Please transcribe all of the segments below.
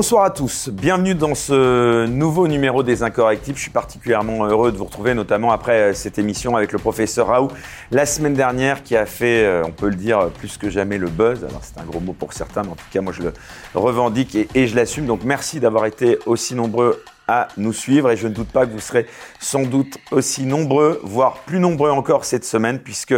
Bonsoir à tous, bienvenue dans ce nouveau numéro des Incorrectibles. Je suis particulièrement heureux de vous retrouver, notamment après euh, cette émission avec le professeur Raoult la semaine dernière qui a fait, euh, on peut le dire, plus que jamais le buzz. Alors c'est un gros mot pour certains, mais en tout cas moi je le revendique et, et je l'assume. Donc merci d'avoir été aussi nombreux à nous suivre et je ne doute pas que vous serez sans doute aussi nombreux, voire plus nombreux encore cette semaine puisque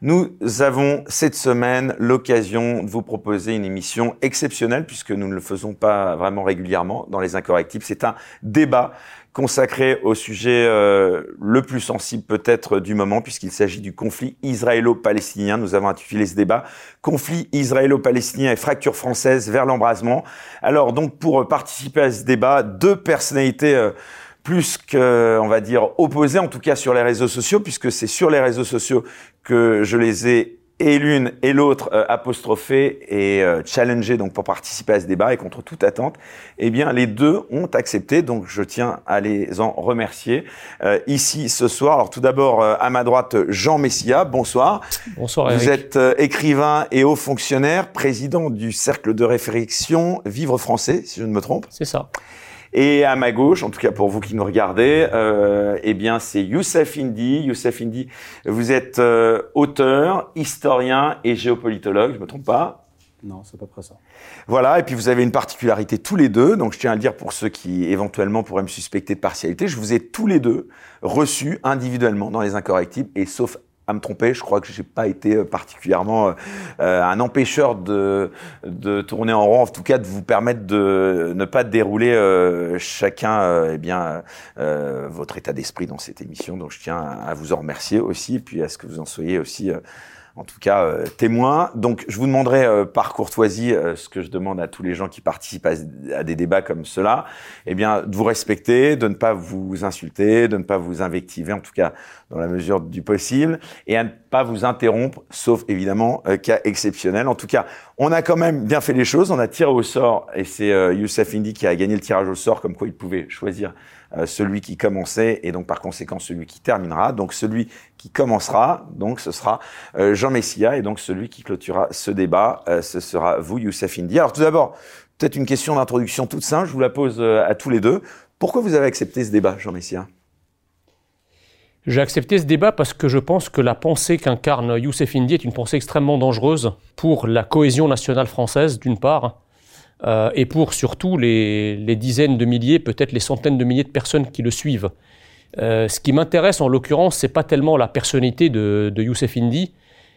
nous avons cette semaine l'occasion de vous proposer une émission exceptionnelle puisque nous ne le faisons pas vraiment régulièrement dans les incorrectibles. C'est un débat consacré au sujet euh, le plus sensible peut-être du moment, puisqu'il s'agit du conflit israélo-palestinien. Nous avons intitulé ce débat Conflit israélo-palestinien et fracture française vers l'embrasement. Alors donc pour participer à ce débat, deux personnalités euh, plus que, on va dire, opposées, en tout cas sur les réseaux sociaux, puisque c'est sur les réseaux sociaux que je les ai et l'une et l'autre euh, apostrophées et euh, challengées donc pour participer à ce débat et contre toute attente, eh bien les deux ont accepté. Donc je tiens à les en remercier euh, ici ce soir. Alors tout d'abord à ma droite Jean Messia, bonsoir. Bonsoir. Eric. Vous êtes écrivain et haut fonctionnaire, président du cercle de réflexion Vivre français, si je ne me trompe. C'est ça. Et à ma gauche, en tout cas pour vous qui nous regardez, euh, eh bien c'est Youssef Indy. Youssef Indy, vous êtes euh, auteur, historien et géopolitologue, je me trompe pas? Non, c'est pas près ça. Voilà, et puis vous avez une particularité tous les deux, donc je tiens à le dire pour ceux qui éventuellement pourraient me suspecter de partialité, je vous ai tous les deux reçus individuellement dans les incorrectibles, et sauf à me tromper. Je crois que j'ai pas été euh, particulièrement euh, euh, un empêcheur de, de tourner en rond, en tout cas de vous permettre de ne pas dérouler euh, chacun euh, eh bien euh, votre état d'esprit dans cette émission. Donc je tiens à vous en remercier aussi, puis à ce que vous en soyez aussi en tout cas euh, témoin. Donc je vous demanderai euh, par courtoisie euh, ce que je demande à tous les gens qui participent à, des débats comme cela, eh bien de vous respecter, de ne pas vous insulter, de ne pas vous invectiver en tout cas dans la mesure du possible et à ne pas vous interrompre sauf évidemment euh, cas exceptionnel. En tout cas, on a quand même bien fait les choses, on a tiré au sort et c'est Youssef Indy qui a gagné le tirage au sort comme quoi il pouvait choisir euh, celui qui commençait et donc par conséquent celui qui terminera. Donc celui qui commencera, donc ce sera euh, Jean Messia et donc celui qui clôturera ce débat, euh, ce sera vous, Youssef Indy. Alors tout d'abord, peut-être une question d'introduction toute simple, je vous la pose à tous les deux. Pourquoi vous avez accepté ce débat, Jean Messia? J'ai accepté ce débat parce que je pense que la pensée qu'incarne Youssef Indy est une pensée extrêmement dangereuse pour la cohésion nationale française, d'une part, euh, et pour surtout les, dizaines de milliers, peut-être les centaines de milliers de personnes qui le suivent. Euh, ce qui m'intéresse en l'occurrence, c'est pas tellement la personnalité de, de Youssef Indy,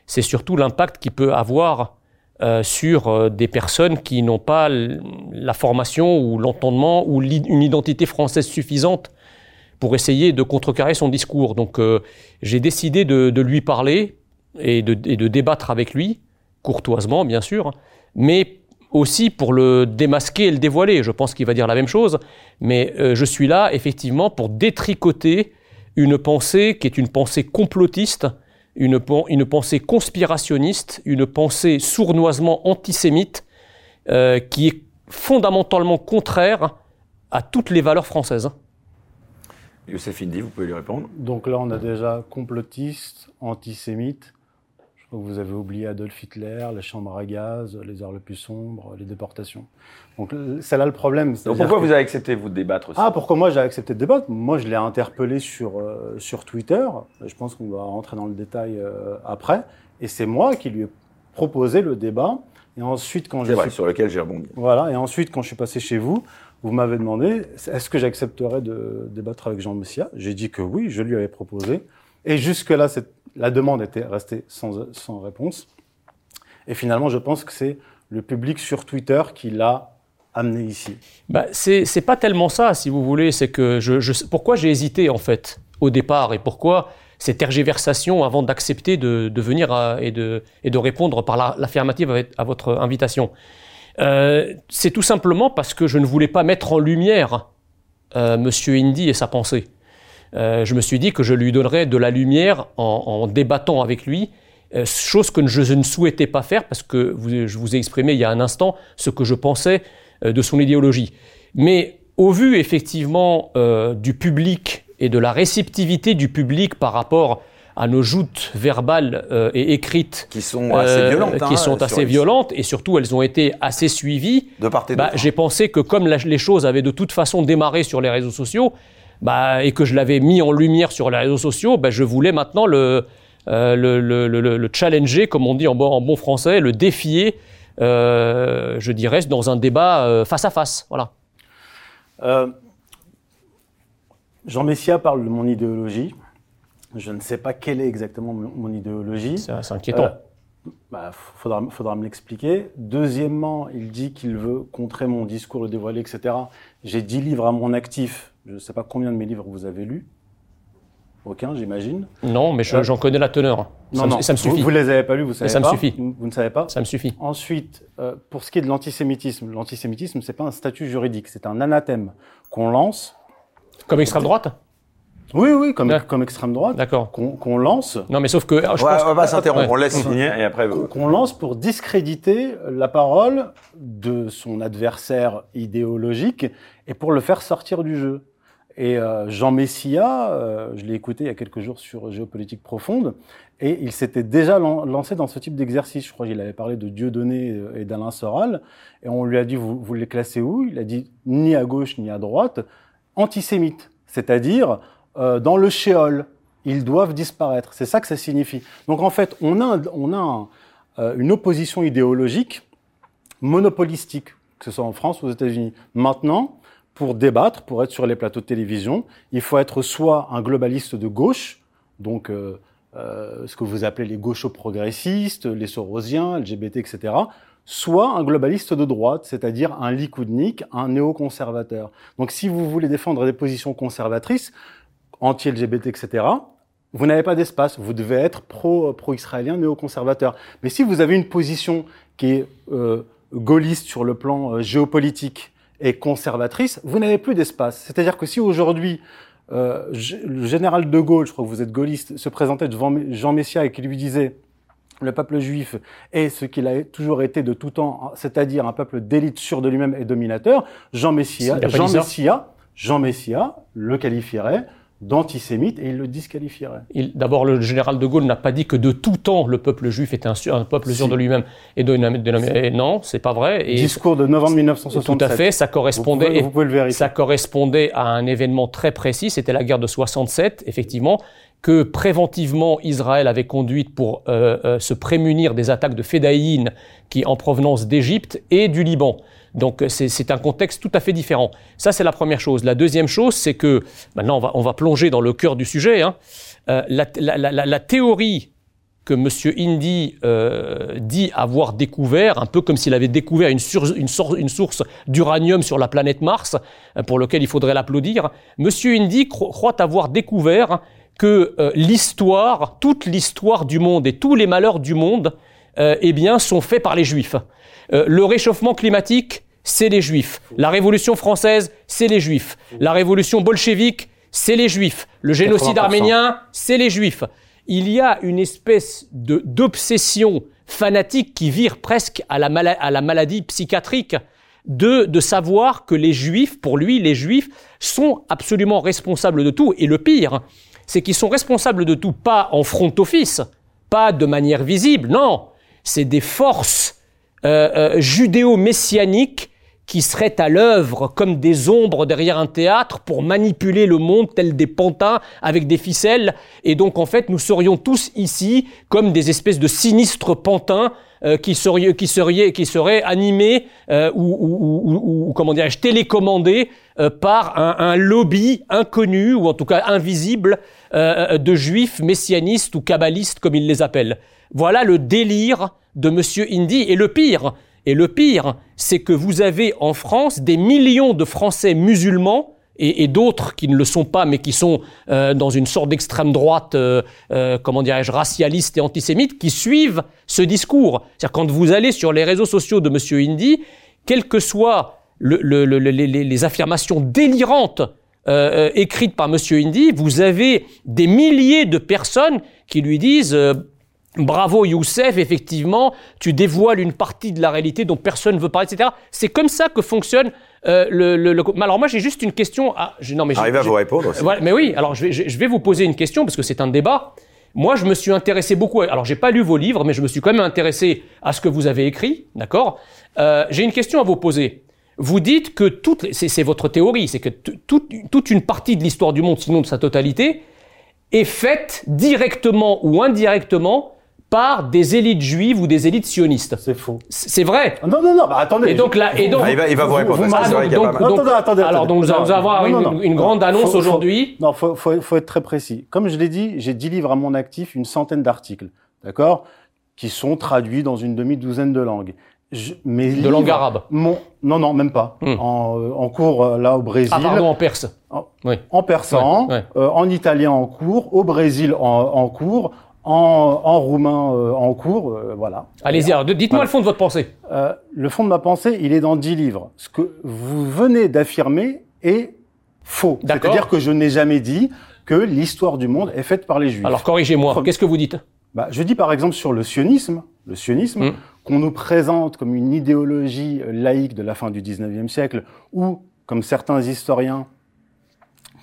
c'est surtout l'impact qu'il peut avoir euh, sur des personnes qui n'ont pas la formation ou l'entendement ou une identité française suffisante pour essayer de contrecarrer son discours. Donc j'ai décidé de, lui parler et de débattre avec lui, courtoisement bien sûr, mais aussi pour le démasquer et le dévoiler. Je pense qu'il va dire la même chose, mais euh, je suis là effectivement pour détricoter une pensée qui est une pensée complotiste, une, une pensée conspirationniste, une pensée sournoisement antisémite, euh, qui est fondamentalement contraire à toutes les valeurs françaises. Youssef Indy, vous pouvez lui répondre. Donc là, on a déjà complotiste, antisémite, vous avez oublié Adolf Hitler, les chambres à gaz, les heures les plus sombres, les déportations. Donc c'est là le problème. Donc pourquoi que... vous avez accepté vous de débattre aussi? Ah, pourquoi moi j'ai accepté de débattre? Moi je l'ai interpellé sur, euh, sur Twitter. Je pense qu'on va rentrer dans le détail euh, après. Et c'est moi qui lui ai proposé le débat. Et ensuite, quand je vrai, suis... sur lequel j'ai rebondi. Voilà. Et ensuite, quand je suis passé chez vous, vous m'avez demandé est-ce que j'accepterais de débattre avec Jean Messia? J'ai dit que oui, je lui avais proposé. Et jusque-là, la demande était restée sans, réponse. Et finalement, je pense que c'est le public sur Twitter qui l'a amené ici. Bah, c'est pas tellement ça, si vous voulez. C'est que je, pourquoi j'ai hésité en fait au départ et pourquoi cette tergiversation avant d'accepter de, venir et, de, répondre par l'affirmative la, à votre invitation. Euh, c'est tout simplement parce que je ne voulais pas mettre en lumière euh, Monsieur Indy et sa pensée. Euh, je me suis dit que je lui donnerais de la lumière en, en débattant avec lui, euh, chose que je, ne souhaitais pas faire parce que je vous ai exprimé il y a un instant ce que je pensais euh, de son idéologie. Mais au vu effectivement euh, du public et de la réceptivité du public par rapport à nos joutes verbales euh, et écrites qui sont assez euh, violentes, hein, qui sont assez les- violentes et surtout elles ont été assez suivies. de part et Bah, j'ai pensé que comme la- les choses avaient de toute façon démarré sur les réseaux sociaux, bah, et que je l'avais mis en lumière sur les réseaux sociaux, bah, je voulais maintenant le, euh, le, le, le- le challenger, comme on dit en bon, en bon français, le défier, euh, je dirais, dans un débat euh, face à face. Voilà. Jean Messia parle de mon idéologie. Je ne sais pas quelle est exactement mon mon idéologie. C'est inquiétant. Euh, bah, faudra, faudra me l'expliquer. Deuxièmement, il dit qu'il veut contrer mon discours, le dévoiler, etc. J'ai 10 livres à mon actif. Je ne sais pas combien de mes livres vous avez lus. Aucun, j'imagine. non, mais je- euh, j'en connais la teneur. ça, me- ça me suffit. Vous, vous les avez pas lus, vous savez ça me pas. suffit. Vous, ne savez pas. Ça me suffit. Ensuite, euh, pour ce qui est de l'antisémitisme, l'antisémitisme, c'est pas un statut juridique, c'est un anathème qu'on lance. Comme extrême droite? Oui, oui, comme, extrême droite, D'accord. qu'on lance Non, mais sauf que. ah, je Ouais, pense- on va s'interrompre, Ouais. on laisse finir et après. qu'on lance pour discréditer la parole de son adversaire idéologique et pour le faire sortir du jeu. Et euh, Jean Messia, euh, je l'ai écouté il y a quelques jours sur Géopolitique profonde, et il s'était déjà lan- lancé dans ce type d'exercice. Je crois qu'il avait parlé de Dieudonné euh, et d'Alain Soral, et on lui a dit, vous, vous les classez où? Il a dit, ni à gauche ni à droite, antisémite, c'est-à-dire euh, dans le shéol. Ils doivent disparaître. C'est ça que ça signifie. Donc en fait, on a, on a euh, une opposition idéologique monopolistique, que ce soit en France ou aux États-Unis. Maintenant, pour débattre, pour être sur les plateaux de télévision, il faut être soit un globaliste de gauche, donc euh, euh, ce que vous appelez les gauchos progressistes, les sorosiens, LGBT, etc., soit un globaliste de droite, c'est-à-dire un likoudnik, un néoconservateur. Donc si vous voulez défendre des positions conservatrices, anti-LGBT, etc., vous n'avez pas d'espace. Vous devez être pro, pro-israélien, néoconservateur. Mais si vous avez une position qui est euh, gaulliste sur le plan euh, géopolitique et conservatrice, vous n'avez plus d'espace. C'est-à-dire que si aujourd'hui euh, le général de Gaulle, je crois que vous êtes gaulliste, se présentait devant Jean Messia et qui lui disait le peuple juif est ce qu'il a toujours été de tout temps, c'est-à-dire un peuple d'élite sûr de lui-même et dominateur, Jean Messia, Jean ça. Messia, Jean Messia le qualifierait d'antisémite et il le disqualifierait. D'abord, le général de Gaulle n'a pas dit que de tout temps le peuple juif était un, peuple sûr Si. de lui-même et de, de- et non, c'est pas vrai. Et Discours de novembre 1967. tout à fait, ça Vous correspondait. pouvez, vous pouvez le vérifier. Ça correspondait à un événement très précis, c'était la guerre de 67, effectivement, que préventivement Israël avait conduite pour euh, euh, se prémunir des attaques de Fédaïn qui en provenance d'Égypte et du Liban. Donc c'est c'est un contexte tout à fait différent. Ça c'est la première chose. La deuxième chose, c'est que maintenant on va, on va plonger dans le cœur du sujet. Hein. Euh, la, théorie que M. Indy euh, dit avoir découvert, un peu comme s'il avait découvert une, source d'uranium sur la planète Mars, euh, pour lequel il faudrait l'applaudir. M. Indy cro- croit avoir découvert que euh, l'histoire, toute l'histoire du monde et tous les malheurs du monde, euh, eh bien, sont faits par les Juifs. Euh, le réchauffement climatique, c'est les Juifs. La Révolution française, c'est les Juifs. La Révolution bolchevique, c'est les Juifs. Le génocide 80%. arménien, c'est les Juifs. Il y a une espèce de d'obsession fanatique qui vire presque à la, à la maladie psychiatrique de, de savoir que les Juifs, pour lui, les Juifs sont absolument responsables de tout. Et le pire, c'est qu'ils sont responsables de tout, pas en front office, pas de manière visible, non. C'est des forces euh, euh, judéo-messianiques qui seraient à l'œuvre comme des ombres derrière un théâtre pour manipuler le monde tel des pantins avec des ficelles. Et donc en fait, nous serions tous ici comme des espèces de sinistres pantins euh, qui, seraient, qui, seraient, qui seraient animés euh, ou, ou, ou- ou, comment dirais-je télécommandés euh, par un, un lobby inconnu ou en tout cas invisible euh, de juifs messianistes ou kabbalistes comme ils les appellent. Voilà le délire de Monsieur Indy. Et le pire, et le pire, c'est que vous avez en France des millions de Français musulmans et, d'autres qui ne le sont pas, mais qui sont euh, dans une sorte d'extrême droite, euh, euh, comment dirais-je, racialiste et antisémite, qui suivent ce discours. C'est-à-dire quand vous allez sur les réseaux sociaux de Monsieur Indy, quelles que soient le- le- le- les, les- affirmations délirantes écrites par Monsieur Indy, vous avez des milliers de personnes qui lui disent Bravo Youssef, effectivement, tu dévoiles une partie de la réalité dont personne ne veut parler, etc. C'est comme ça que fonctionne euh, le, le, le- Alors moi j'ai juste une question. À... Non mais j'ai- Arrive à vous répondre. aussi. voilà, mais oui, alors je vais, je je vais vous poser une question parce que c'est un débat. Moi, je me suis intéressé beaucoup. Alors, j'ai pas lu vos livres, mais je me suis quand même intéressé à ce que vous avez écrit, d'accord? Euh, J'ai une question à vous poser. Vous dites que toute, c'est votre théorie, c'est que toute, toute une partie de l'histoire du monde, sinon de sa totalité, est faite directement ou indirectement par des élites juives ou des élites sionistes. C'est faux. C'est vrai. Non, non, non, bah, attendez. Et donc là, et donc, Ah, il, va, il va vous répondre. vous- parce que c'est vrai qu'il y a donc- donc- Attendez, attendez, alors, donc, nous allons Non, avoir non, une, non, non. une grande annonce aujourd'hui. Non, faut, faut, faut être très précis. Comme je l'ai dit, j'ai 10 livres à mon actif, une centaine d'articles, d'accord, qui sont traduits dans une demi-douzaine de langues. Je, mes De livres- langue arabe. Mon, non, non, même pas. Hmm. En, euh, en cours euh, là au Brésil, Ah, pardon, en perse. En- Oui. en persan, Ouais, ouais. euh, en italien en cours, au Brésil en, en cours, en, en roumain euh, en cours, euh, voilà. Allez-y, alors, dites-moi Voilà. le fond de votre pensée. Euh, le fond de ma pensée, il est dans 10 livres. Ce que vous venez d'affirmer est faux. C'est-à-dire que je n'ai jamais dit que l'histoire du monde est faite par les Juifs. Alors, corrigez-moi. Qu'est-ce que vous dites? Bah, je dis par exemple sur le sionisme, le sionisme Mm. qu'on nous présente comme une idéologie euh, laïque de la fin du 19e siècle, ou comme certains historiens,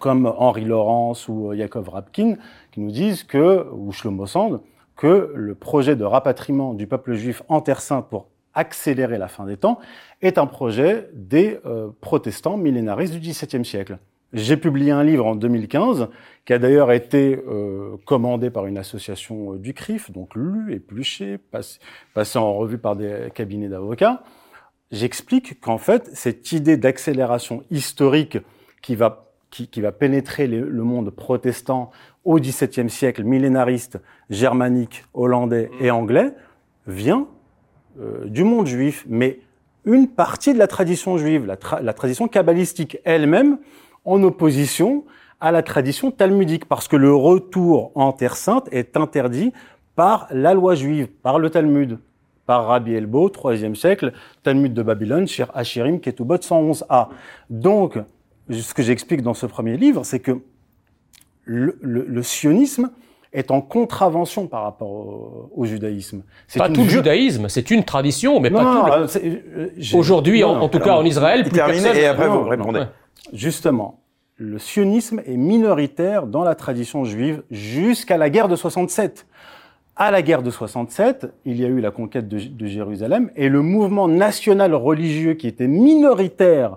comme Henri Laurence ou euh, Yakov Rapkin, qui nous disent que, ou Shlomo Sand, que le projet de rapatriement du peuple juif en Terre Sainte pour accélérer la fin des temps est un projet des euh, protestants millénaristes du XVIIe siècle. J'ai publié un livre en 2015 qui a d'ailleurs été euh, commandé par une association euh, du CRIF, donc lu, épluché, pass- passé en revue par des cabinets d'avocats. J'explique qu'en fait, cette idée d'accélération historique qui va, qui, va pénétrer le monde protestant au XVIIe siècle, millénariste, germanique, hollandais et anglais, vient euh, du monde juif, mais une partie de la tradition juive, la, tra- la tradition kabbalistique elle-même, en opposition à la tradition talmudique, parce que le retour en Terre Sainte est interdit par la loi juive, par le Talmud, par Rabbi Elbo, 3e siècle, Talmud de Babylone, Shir Hachirim, Ketubot 111a. Donc, ce que j'explique dans ce premier livre, c'est que le, le- le sionisme est en contravention par rapport au, au judaïsme. C'est Pas tout le judaïsme, c'est une tradition, mais Non, pas non, tout. le- euh, Aujourd'hui, en, tout alors, cas en Israël, plus personne. et après Non, vous répondez. Ouais. Justement, le sionisme est minoritaire dans la tradition juive jusqu'à la guerre de 67. À la guerre de 67, il y a eu la conquête de, de Jérusalem et le mouvement national religieux qui était minoritaire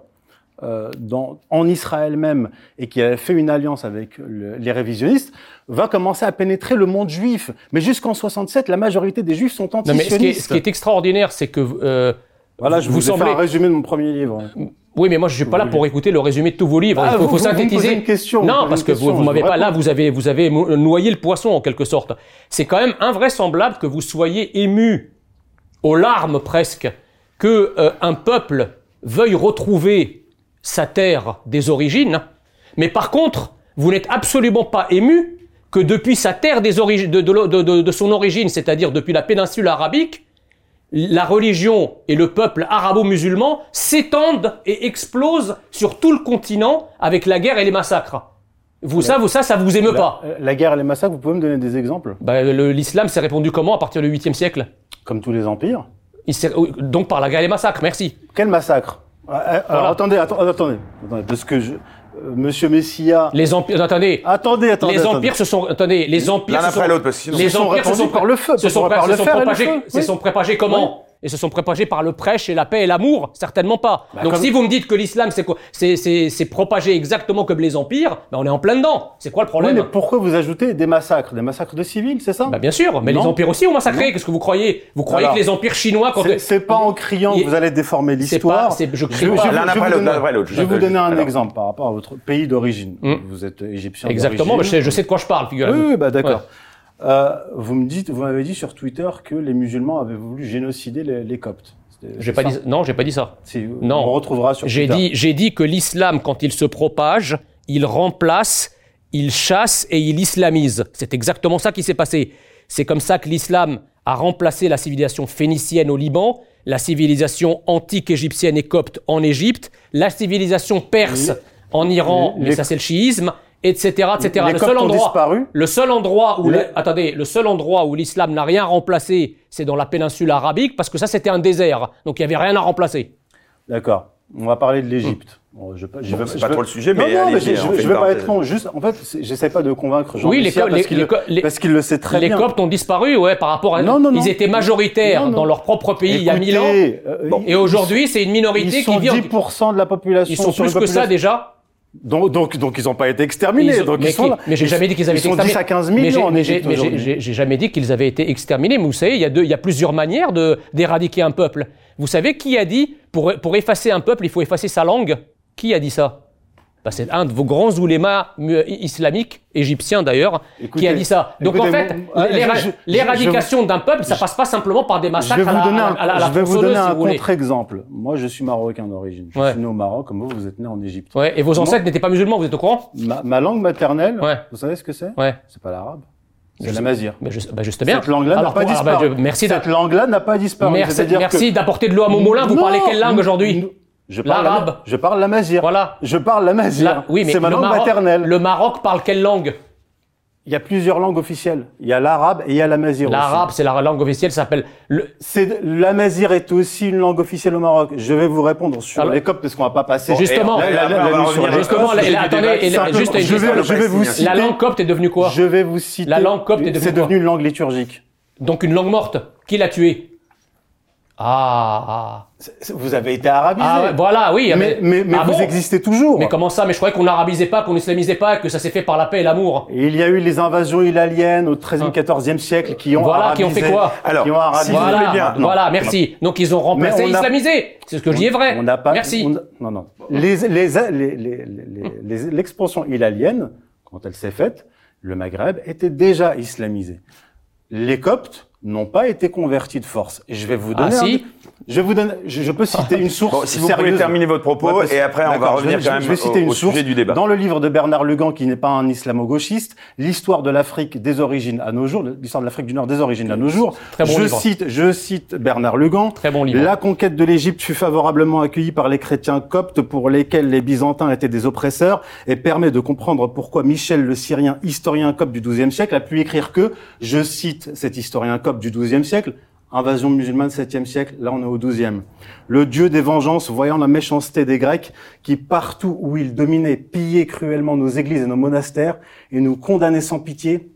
euh, dans, en Israël même et qui avait fait une alliance avec le- les révisionnistes va commencer à pénétrer le monde juif. Mais jusqu'en 67, la majorité des juifs sont Non, mais ce qui, est, anti-sionistes. ce qui est extraordinaire, c'est que euh, Voilà, je vous vous, semblez- fait un résumé de mon premier livre. Oui, mais moi je suis pas là pour écouter le résumé de tous vos livres. Ah, Il faut, vous- faut vous- vous me synthétiser. une question, non, parce que question, vous, m'avez pas là, vous avez vous avez noyé le poisson en quelque sorte. C'est quand même invraisemblable que vous soyez ému aux larmes presque que euh, un peuple veuille retrouver sa terre des origines, mais par contre vous n'êtes absolument pas ému que depuis sa terre des origines, de, de, de- de- de son origine, c'est-à-dire depuis la péninsule arabique, la religion et le peuple arabo-musulman s'étendent et explosent sur tout le continent avec la guerre et les massacres. Vous, ça, vous, ça, ça vous émeut pas. La, la guerre et les massacres, vous pouvez me donner des exemples? Bah, L'islam s'est répandu comment à partir du 8e siècle? Comme tous les empires. Il s'est- Donc par la guerre et les massacres, merci. Quel massacre? Alors Voilà. attendez, attendez, attendez, attendez, parce que je, euh, Monsieur Messia. Les empires, attendez, Attendez, attendez. les attendez. empires se sont, attendez, les empires L'un se sont, après l'autre, parce que sinon- les Se sont empires se sont par le feu, se sont, par le se sont propagés, se sont propagés comment? Et se sont propagés par le prêche et la paix et l'amour Certainement pas. Bah, Donc comme- si vous me dites que l'islam c'est quoi C'est c'est c'est propagé exactement comme les empires, ben on est en plein dedans. C'est quoi le Oui, problème mais pourquoi vous ajoutez des massacres Des massacres de civils, c'est ça? Bah bien sûr, mais Non. les empires aussi ont massacré. Qu'est-ce que vous croyez? Vous croyez Alors, que les empires chinois quand C'est- C'est pas en criant que vous allez déformer c'est l'histoire. pas- c'est- je crie pas. je vais après vous l'autre, donner- l'un après l'autre. Je vais vous donner un exemple par rapport à votre pays d'origine. Hmm. Vous êtes égyptien. exactement, je sais, je sais de quoi je parle, Oui, figurez-vous. oui, bah d'accord. Euh, vous me dites, vous m'avez dit sur Twitter que les musulmans avaient voulu génocider les, les Coptes. J'ai pas ça dit non, j'ai pas dit ça. Si, Non. On retrouvera sur J'ai Twitter. dit j'ai dit que l'islam quand il se propage, il remplace, il chasse et il islamise. C'est exactement ça qui s'est passé. C'est comme ça que l'islam a remplacé la civilisation phénicienne au Liban, la civilisation antique égyptienne et copte en Égypte, la civilisation perse en Iran, les- mais ça c'est le chiisme, etc., etc. Les le seul endroit, disparu. le seul endroit où, Les- le- attendez, le seul endroit où l'islam n'a rien remplacé, c'est dans la péninsule arabique, parce que ça c'était un désert, donc il y avait rien à remplacer. D'accord. On va parler de l'Égypte. Bon, je, je, Bon, veux- c'est pas veux- trop le sujet, Non, mais non, allez-y, je, une vais pas être long. Juste, en fait, j'essaie pas de convaincre Jean Oui, les parce les- qu'il les le, co- les- parce qu'il le sait très les bien. Coptes ont disparu, ouais, par rapport à. Non, non, non. Ils étaient majoritaires Non, non. dans leur propre pays il y a mille ans. Euh, Bon. Et aujourd'hui, c'est une minorité ils sont qui vit. en- 10% de la population. Ils sont sur plus que ça déjà. Donc, donc, donc, ils n'ont pas été exterminés. Ils ont- donc, mais ils sont qui- là. mais j'ai jamais dit qu'ils avaient ils été sont 10 exterminés. à 15 Mais j'ai- millions mais j'ai- mais j'ai jamais dit qu'ils avaient été exterminés. Mais vous savez, il y a, deux, il y a plusieurs manières de- d'éradiquer un peuple. Vous savez qui a dit pour, pour effacer un peuple, il faut effacer sa langue? Qui a dit ça? Bah, C'est un de vos grands oulémas mu- islamiques, égyptiens d'ailleurs, qui a dit ça. Donc écoutez, en fait, ah, l'éradication d'un peuple, ça passe pas simplement par des Je massacres vais vous à la, donner un, à la- à la je vais vous donner un contre-exemple. Moi, je suis marocain d'origine. Je Ouais. suis né au Maroc, comme vous, vous êtes né en Égypte. Ouais, et vos ancêtres n'étaient pas musulmans, vous êtes au courant? Ma, ma langue maternelle, Ouais. vous savez ce que c'est? Ouais. C'est pas l'arabe. C'est sais- la mazir. Mais juste, bah, juste bien. Cette langue-là n'a pas bah, disparu. je- merci d'a- Cette langue-là n'a pas disparu. Merci, d'apporter de l'eau à mon moulin. Vous parlez quelle langue aujourd'hui? Je parle L'arabe. la- Je parle la mazir. Voilà. Je parle la mazir. Là, oui, mais c'est ma langue Maroc, maternelle. Le Maroc parle quelle langue? Il y a plusieurs langues officielles. Il y a l'arabe et il y a la mazir. aussi. L'arabe, c'est la langue officielle, ça s'appelle le. C'est la mazir est aussi une langue officielle au Maroc. Je vais vous répondre sur Alors- les coptes parce qu'on va pas passer. Justement, la, la- la- la Justement, la- la- attendez, la- juste une je vais, question. je vais vous citer. La langue copte est devenue quoi? Je vais vous citer. La langue copte est devenue C'est devenu une langue liturgique. Donc une langue morte. Qui l'a tuée? Ah. C'est- Vous avez été arabisé. Ah, voilà, oui. mais mais, mais Ah vous bon existez toujours. Mais comment ça Mais je croyais qu'on n'arabisait pas, qu'on n'islamisait pas, que ça s'est fait par la paix et l'amour. Et il y a eu les invasions hilaliennes au 13e, 14e siècle qui ont Ah. Voilà, qui ont arabisé- fait quoi Alors, qui ont arabisé. si vous Voilà, voulez bien. Non. voilà, merci. Donc ils ont remplacé on a- islamisé. C'est ce que je dis est vrai. On n'a pas. Merci. on a- non, non. Les, les, les, les, les- les- l'expansion hilalienne, quand elle s'est faite, le Maghreb était déjà islamisé. Les Coptes n'ont pas été convertis de force. Et je vais vous Ah, donner. si je vous donner. Je, je peux citer une source Bon, si vous sérieuse. pouvez terminer votre propos, Ouais, et après, on va je revenir quand je même vais citer au- une au source. sujet du débat. Dans le livre de Bernard Legan, qui n'est pas un islamo-gauchiste, l'histoire de l'Afrique des origines à nos jours, l'histoire de l'Afrique du Nord des origines à nos jours. Très bon je livre. cite, je cite Bernard Legan. Très bon livre. La conquête de l'Égypte fut favorablement accueillie par les chrétiens coptes pour lesquels les Byzantins étaient des oppresseurs et permet de comprendre pourquoi Michel le Syrien, historien copte du XIIe siècle, a pu écrire que, je cite cet historien copte du XIIe siècle, Invasion musulmane 7e siècle, là on est au 12e. Le dieu des vengeances, voyant la méchanceté des Grecs, qui partout où ils dominaient, pillaient cruellement nos églises et nos monastères, et nous condamnaient sans pitié,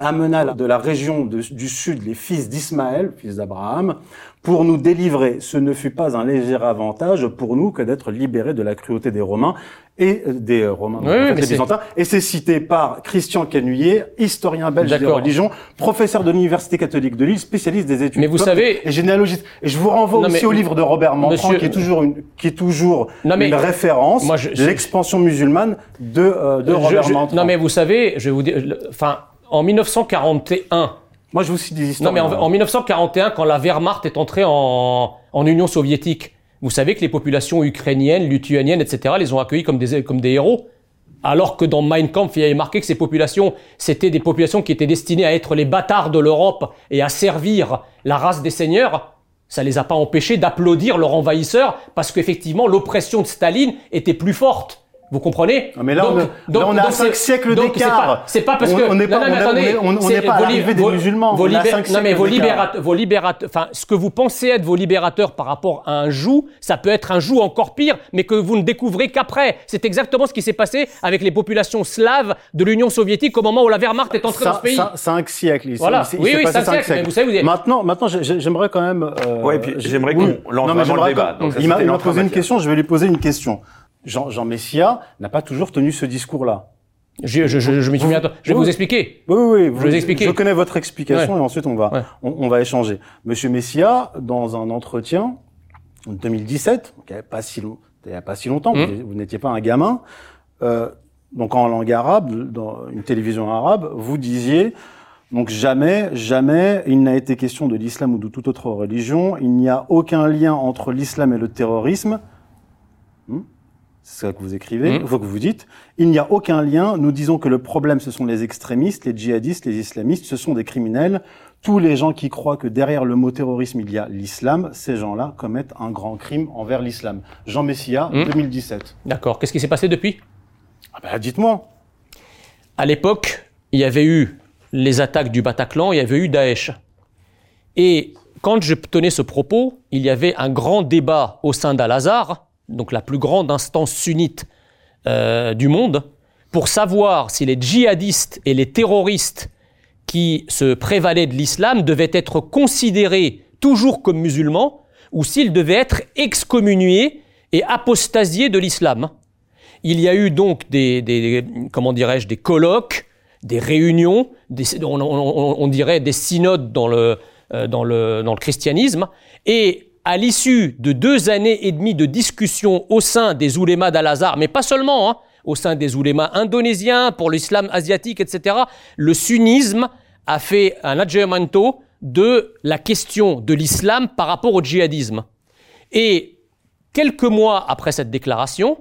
amena de la région de- du sud les fils d'Ismaël, fils d'Abraham, pour nous délivrer. Ce ne fut pas un léger avantage pour nous que d'être libérés de la cruauté des Romains et euh, des euh, Romains, Oui, en fait, c'est- Byzantins. Et c'est cité par Christian Canuyer, historien belge des D'accord. religions, professeur de l'université catholique de Lille, spécialiste des études Mais vous savez- et généalogiste. Et je vous renvoie Non, aussi mais- au livre de Robert Monsieur- qui est toujours une, qui est toujours Non, mais- une référence, l'expansion musulmane de, euh, de Je- Robert je- non mais vous savez, je vais vous dire, enfin, en 1941, Moi, je vous cite des non histoires. mais en, en 1941, quand la Wehrmacht est entrée en, en Union soviétique, vous savez que les populations ukrainiennes, lituaniennes, etc., les ont accueillis comme des, comme des héros. Alors que dans Mein Kampf, il y avait marqué que ces populations, c'était des populations qui étaient destinées à être les bâtards de l'Europe et à servir la race des seigneurs. Ça les a pas empêchés d'applaudir leur envahisseur parce qu'effectivement, l'oppression de Staline était plus forte. Vous comprenez Ah, mais là, on est- là, on donc cinq c'est- siècle donc c'est d'écart. pas- pas parce On- que on n'est pas- non, mais on est- attendez, on est- on c'est n'est pas à vos li- l'arrivée des vos- musulmans, vos on Non mais siècles vos d'écart. libérateurs, vos libérateurs, enfin ce que vous pensez être vos libérateurs par rapport à un joug, ça peut être un joug encore pire, mais que vous ne découvrez qu'après. C'est exactement ce qui s'est passé avec les populations slaves de l'Union soviétique au moment où la Wehrmacht est entrée dans ce pays. Cin- Cinq siècles. S'est- Voilà. il Oui, oui, cinq siècles, mais vous savez, vous avez- Maintenant, maintenant, j'ai- j'ai- j'aimerais quand même. Euh, Ouais, puis j'ai- j'aimerais qu'on lance le débat. Donc ça, il m'a posé une question. Je vais lui poser une question. Jean, Jean Messia n'a pas toujours tenu ce discours-là. Je, je, je, je m'y suis mis à- Je vais Oui. vous expliquer. Oui, oui, oui. Je vais vous expliquer. Je connais votre explication Ouais. et ensuite on va, Ouais. on, on va échanger. Monsieur Messia, dans un entretien en 2017, donc il n'y a pas si, long- il y a pas si longtemps, Hum. vous, vous n'étiez pas un gamin, euh, donc en langue arabe, dans une télévision arabe, vous disiez donc jamais, jamais, il n'a été question de l'islam ou de toute autre religion. Il n'y a aucun lien entre l'islam et le terrorisme. Hmm c'est ça que vous écrivez, faut que vous dites. Il n'y a aucun lien. Nous disons que le problème, ce sont les extrémistes, les djihadistes, les islamistes, ce sont des criminels. Tous les gens qui croient que derrière le mot terrorisme, il y a l'islam, ces gens-là commettent un grand crime envers l'islam. Jean Messia, Mhm. 2017. D'accord. Qu'est-ce qui s'est passé depuis? Ah ben, dites-moi. À l'époque, il y avait eu les attaques du Bataclan, il y avait eu Daesh. Et quand je tenais ce propos, il y avait un grand débat au sein d'Al-Azhar donc la plus grande instance sunnite euh, du monde, pour savoir si les djihadistes et les terroristes qui se prévalaient de l'islam devaient être considérés toujours comme musulmans ou s'ils devaient être excommuniés et apostasiés de l'islam. Il y a eu donc des, comment dirais-je, des colloques, des réunions, on, dirait des synodes dans le, euh, dans le, dans le christianisme, et à l'issue de deux années et demie de discussions au sein des oulémas d'Al-Azhar, mais pas seulement, hein, au sein des oulémas indonésiens, pour l'islam asiatique, etc., le sunnisme a fait un adjumento de la question de l'islam par rapport au djihadisme. Et quelques mois après cette déclaration,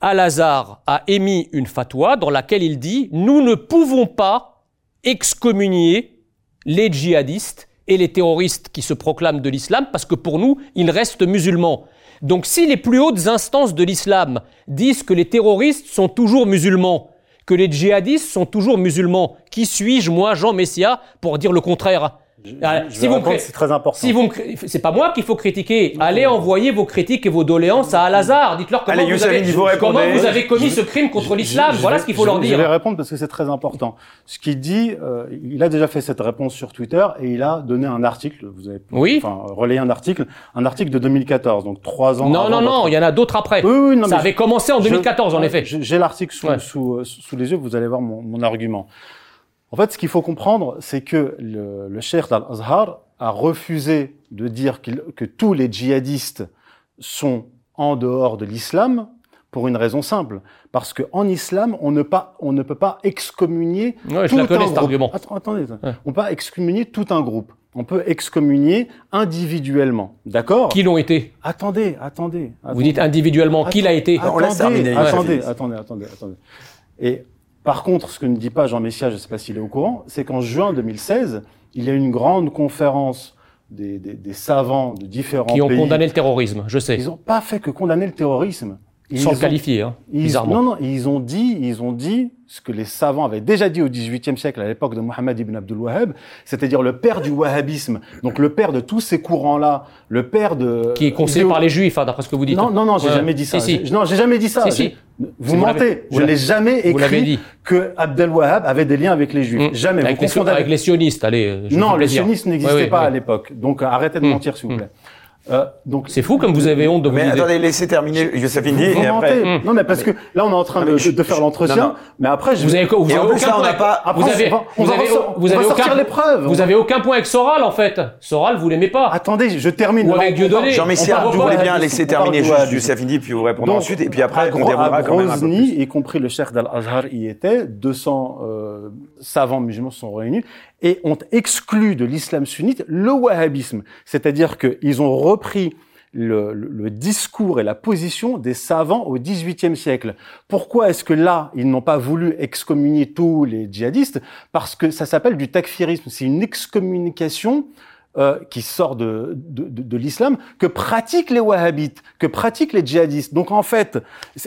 Al-Azhar a émis une fatwa dans laquelle il dit Nous ne pouvons pas excommunier les djihadistes et les terroristes qui se proclament de l'islam parce que pour nous, ils restent musulmans. Donc si les plus hautes instances de l'islam disent que les terroristes sont toujours musulmans, que les djihadistes sont toujours musulmans, qui suis-je, moi, Jean Messia, pour dire le contraire? Ah, si vous c'est très important. Si vous c'est pas moi qu'il faut critiquer. Allez envoyer vos critiques et vos doléances à Al-Azhar. Dites-leur comment, vous, avez, comment vous avez commis ce crime contre l'islam. Voilà ce qu'il faut leur dire. Je vais répondre parce que c'est très important. Ce qu'il dit, euh, il a déjà fait cette réponse sur Twitter et il a donné un article. Vous avez oui. enfin relayé un article, un article de 2014, donc trois ans. Non, non, non. Il y en a d'autres après. Oui, oui, non, Ça avait commencé en 2014, en effet. J'ai l'article sous, sous, sous les yeux. Vous allez voir mon, mon argument. En fait, ce qu'il faut comprendre, c'est que le, le Cheikh Al-Azhar a refusé de dire que tous les djihadistes sont en dehors de l'islam pour une raison simple, parce qu'en islam, on ne, pas, on ne peut pas excommunier ouais, tout je un groupe. Argument. attendez, ouais. on peut pas excommunier tout un groupe. On peut excommunier individuellement, d'accord? Qui l'ont été? Attendez, attendez, attendez, Vous dites individuellement, qui l'a été Attendez, attendez, attendez, attendez, attendez, attendez. Et par contre, ce que ne dit pas Jean Messia, je ne sais pas s'il est au courant, c'est qu'en juin 2016, il y a eu une grande conférence des, des, des savants de différents pays. Qui ont condamné le terrorisme, je sais. Ils n'ont pas fait que condamner le terrorisme. Ils Sans le qualifier, hein, bizarrement. Non, non, ils ont dit, ils ont dit ce que les savants avaient déjà dit au XVIIIe siècle, à l'époque de Mohammed ibn Abdul Wahhab, c'est-à-dire le père du wahhabisme, donc le père de tous ces courants-là, le père de... Qui est conseillé par les juifs, hein, d'après ce que vous dites. Non, non, non, j'ai jamais dit ça. Si, si. Non, j'ai jamais dit ça. Si, si. Vous mentez. je n'ai jamais écrit dit. que Abdel Wahhab avait des liens avec les juifs. Mmh. Jamais. Avec, les, avec, les, sionistes, allez. Je non, les sionistes n'existaient pas à l'époque. Donc arrêtez de mmh. mentir, s'il vous plaît. Euh, donc c'est fou comme vous avez honte de vous. Mais attendez, laissez terminer Youssef Indy et après. Non mais parce que là on est en train de, de, faire l'entretien, mais après je vous avez vous avez aucun point. Pas, vous avez vous avez vous avez aucun les preuves. Vous avez aucun point avec Soral en fait. Soral vous l'aimez pas. Attendez, je termine. Ou avec Dieudonné. Jean Messia, vous voulez bien laisser terminer juste Youssef Indy puis vous répondre ensuite et puis après on déroulera quand même un peu y compris le Cheikh d'Al-Azhar y était, 200 savants musulmans sont réunis et ont exclu de l'islam sunnite le wahhabisme, c'est-à-dire qu'ils ont repris le, discours et la position des savants au XVIIIe siècle. Pourquoi est-ce que là, ils n'ont pas voulu excommunier tous les djihadistes? Parce que ça s'appelle du takfirisme. C'est une excommunication euh, qui sort de, de, de, de l'islam, que pratiquent les wahhabites, que pratiquent les djihadistes. Donc en fait,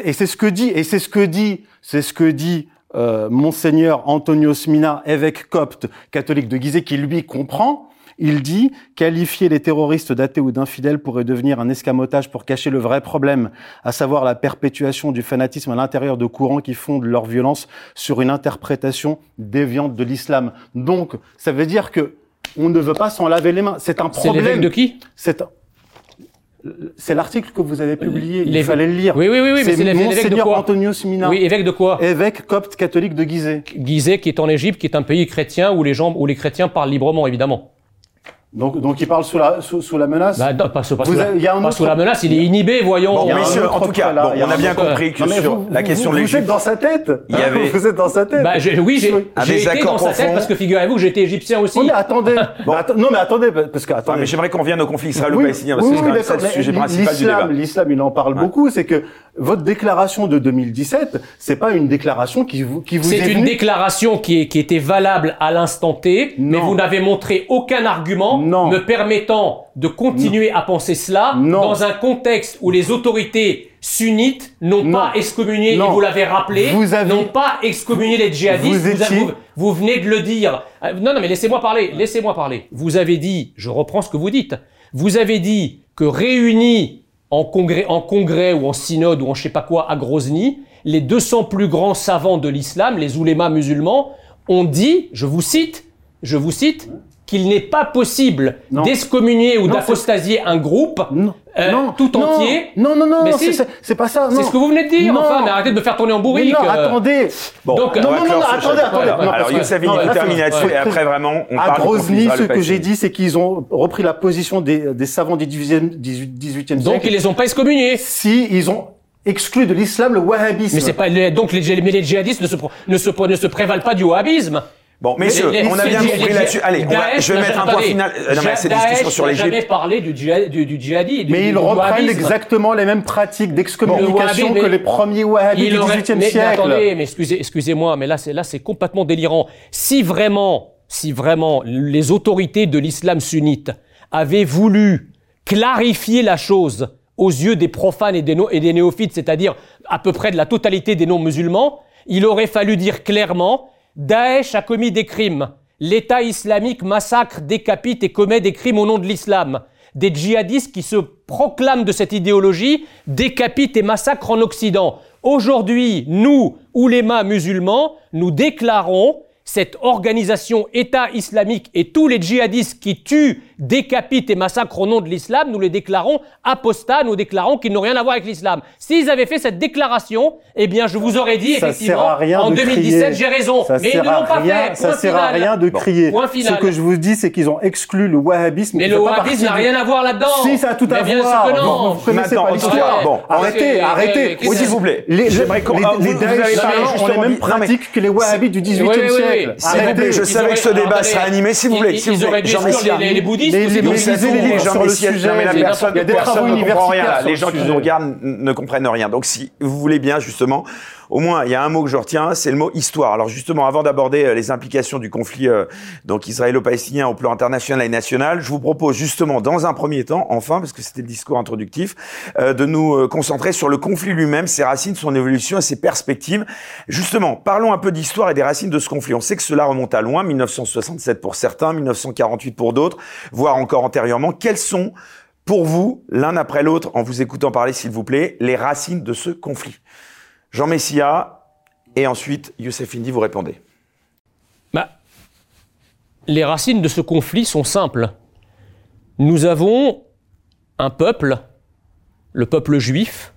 et c'est ce que dit, et c'est ce que dit, c'est ce que dit monseigneur Antonio Smina, évêque copte catholique de Gizeh, qui lui comprend, il dit qualifier les terroristes d'athées ou d'infidèles pourrait devenir un escamotage pour cacher le vrai problème, à savoir la perpétuation du fanatisme à l'intérieur de courants qui fondent leur violence sur une interprétation déviante de l'islam. Donc, ça veut dire que on ne veut pas s'en laver les mains. C'est un problème. C'est de qui? C'est c'est l'article que vous avez publié. Il fallait le lire. Oui, oui, oui, c'est Monseigneur Antonio Simina. Oui, évêque de quoi Évêque copte catholique de Gizeh. Gizeh, qui est en Égypte, qui est un pays chrétien où les gens, où les chrétiens parlent librement, évidemment. Donc, donc il parle sous la, sous, sous la menace bah, non, pas, sous, pas, sous, la, y a un pas sous la menace, il est inhibé, voyons. Bon, messieurs, en tout cas, bon, on a bien compris que sur vous, la question vous, de l'Égypte... Vous êtes dans sa tête il y avait... Vous êtes dans sa tête bah, Oui, j'ai été dans sa tête parce que figurez-vous que j'étais égyptien aussi. Non, mais attendez. bon. non, mais attendez, parce que... Attendez. mais j'aimerais qu'on vienne au conflit israélo-palestinien parce que c'est le sujet principal du débat. L'islam, il en parle beaucoup, c'est que votre déclaration de 2017, c'est pas une déclaration qui vous qui vous C'est une déclaration qui, est, qui était valable à l'instant T, mais vous n'avez montré aucun argument me permettant de continuer à penser cela dans un contexte où les autorités sunnites n'ont pas excommunié, et vous l'avez rappelé, n'ont pas excommunié les djihadistes. Vous, vous, venez de le dire. Euh, non, non, mais laissez-moi parler, laissez-moi parler. Vous avez dit, je reprends ce que vous dites, vous avez dit que réunis en congrès, en congrès ou en synode ou en je sais pas quoi à Grozny, les 200 plus grands savants de l'islam, les oulémas musulmans, ont dit, je vous cite, je vous cite, qu'il n'est pas possible d'excommunier ou d'apostasier un groupe Non, euh, non, tout entier. Non, non, non, Mais non, si. c'est- pas ça. C'est ce que vous venez de dire, Non. enfin, mais arrêtez de me faire tourner en Mais bourrique. non, euh. attendez. Bon, Donc, non, non, non, attendez, attendez. Alors, Non, alors parce que- Youssef terminez c'est- là-dessus ouais. et après vraiment, on À parle conflit Grozny, ce que j'ai dit, c'est qu'ils ont repris la position des, des savants du 18e, 18e Donc siècle. ils les ont pas excommuniés. Si ils ont exclu de l'islam le wahhabisme. Mais c'est pas les- donc les, mais les djihadistes ne se, ne se ne se prévalent pas du wahhabisme. Bon, messieurs, les- on a bien compris là-dessus. Allez, on va- Daesh je vais mettre un point final euh, non, mais à cette discussion sur l'Égypte. jamais parlé du, djihad, du, du djihadi. du- Mais du- ils du reprennent wahhabisme. exactement les mêmes pratiques d'excommunication Le wahhabi- que mais- les premiers wahhabis du aurait- 18e mais, mais siècle. attendez, mais excusez, excusez-moi, mais là, c'est là, c'est complètement délirant. Si vraiment, si vraiment les autorités de l'islam sunnite avaient voulu clarifier la chose aux yeux des profanes et des, no- et des néophytes, c'est-à-dire à peu près de la totalité des non-musulmans, il aurait fallu dire clairement Daesh a commis des crimes. L'État islamique massacre, décapite et commet des crimes au nom de l'islam. Des djihadistes qui se proclament de cette idéologie décapitent et massacrent en Occident. Aujourd'hui, nous, oulémas musulmans, nous déclarons cette organisation État islamique et tous les djihadistes qui tuent, décapitent et massacrent au nom de l'islam, nous les déclarons apostats, nous déclarons qu'ils n'ont rien à voir avec l'islam. S'ils avaient fait cette déclaration, eh bien, je vous aurais dit Ça effectivement, sert à rien en de 2017, crier. j'ai raison. Ça mais ils ne l'ont à pas rien, fait. ça sert à rien de crier. point Ce que je vous dis, c'est qu'ils ont exclu le wahhabisme. Mais le wahhabisme n'a rien à voir là-dedans. Si, ça a tout à Mais bien voir. sûr que non. Vous, vous connaissez Maintenant, pas l'histoire. bon, arrêtez, arrêtez. s'il vous plaît. Les, les, J'aimerais qu'on- les- les Daesh ont les mêmes pratiques que les wahhabis du 18e Oui, oui, oui, siècle. s'il vous plaît, Arrêtez. je savais que ce débat serait animé, s'il vous plaît, ils- s'il vous plaît, auraient dû Jean exclure Messia. les, les, les les- Jean sur le sujet, mais la personne, il y a des travaux ne comprend rien, universitaires Les le gens qui nous regardent ne comprennent rien. Donc, si vous voulez bien, justement, au moins, il y a un mot que je retiens, c'est le mot histoire. Alors, justement, avant d'aborder euh, les implications du conflit euh, donc israélo-palestinien au plan international et national, je vous propose justement, dans un premier temps, enfin, parce que c'était le discours introductif, euh, de nous euh, concentrer sur le conflit lui-même, ses racines, son évolution et ses perspectives. Justement, parlons un peu d'histoire et des racines de ce conflit. On sait que cela remonte à loin, 1967 pour certains, 1948 pour d'autres, voire encore antérieurement. Quelles sont, pour vous, l'un après l'autre, en vous écoutant parler, s'il vous plaît, les racines de ce conflit? Jean Messia, et ensuite, Youssef Indy, vous répondez. Bah, les racines de ce conflit sont simples. Nous avons un peuple, le peuple juif,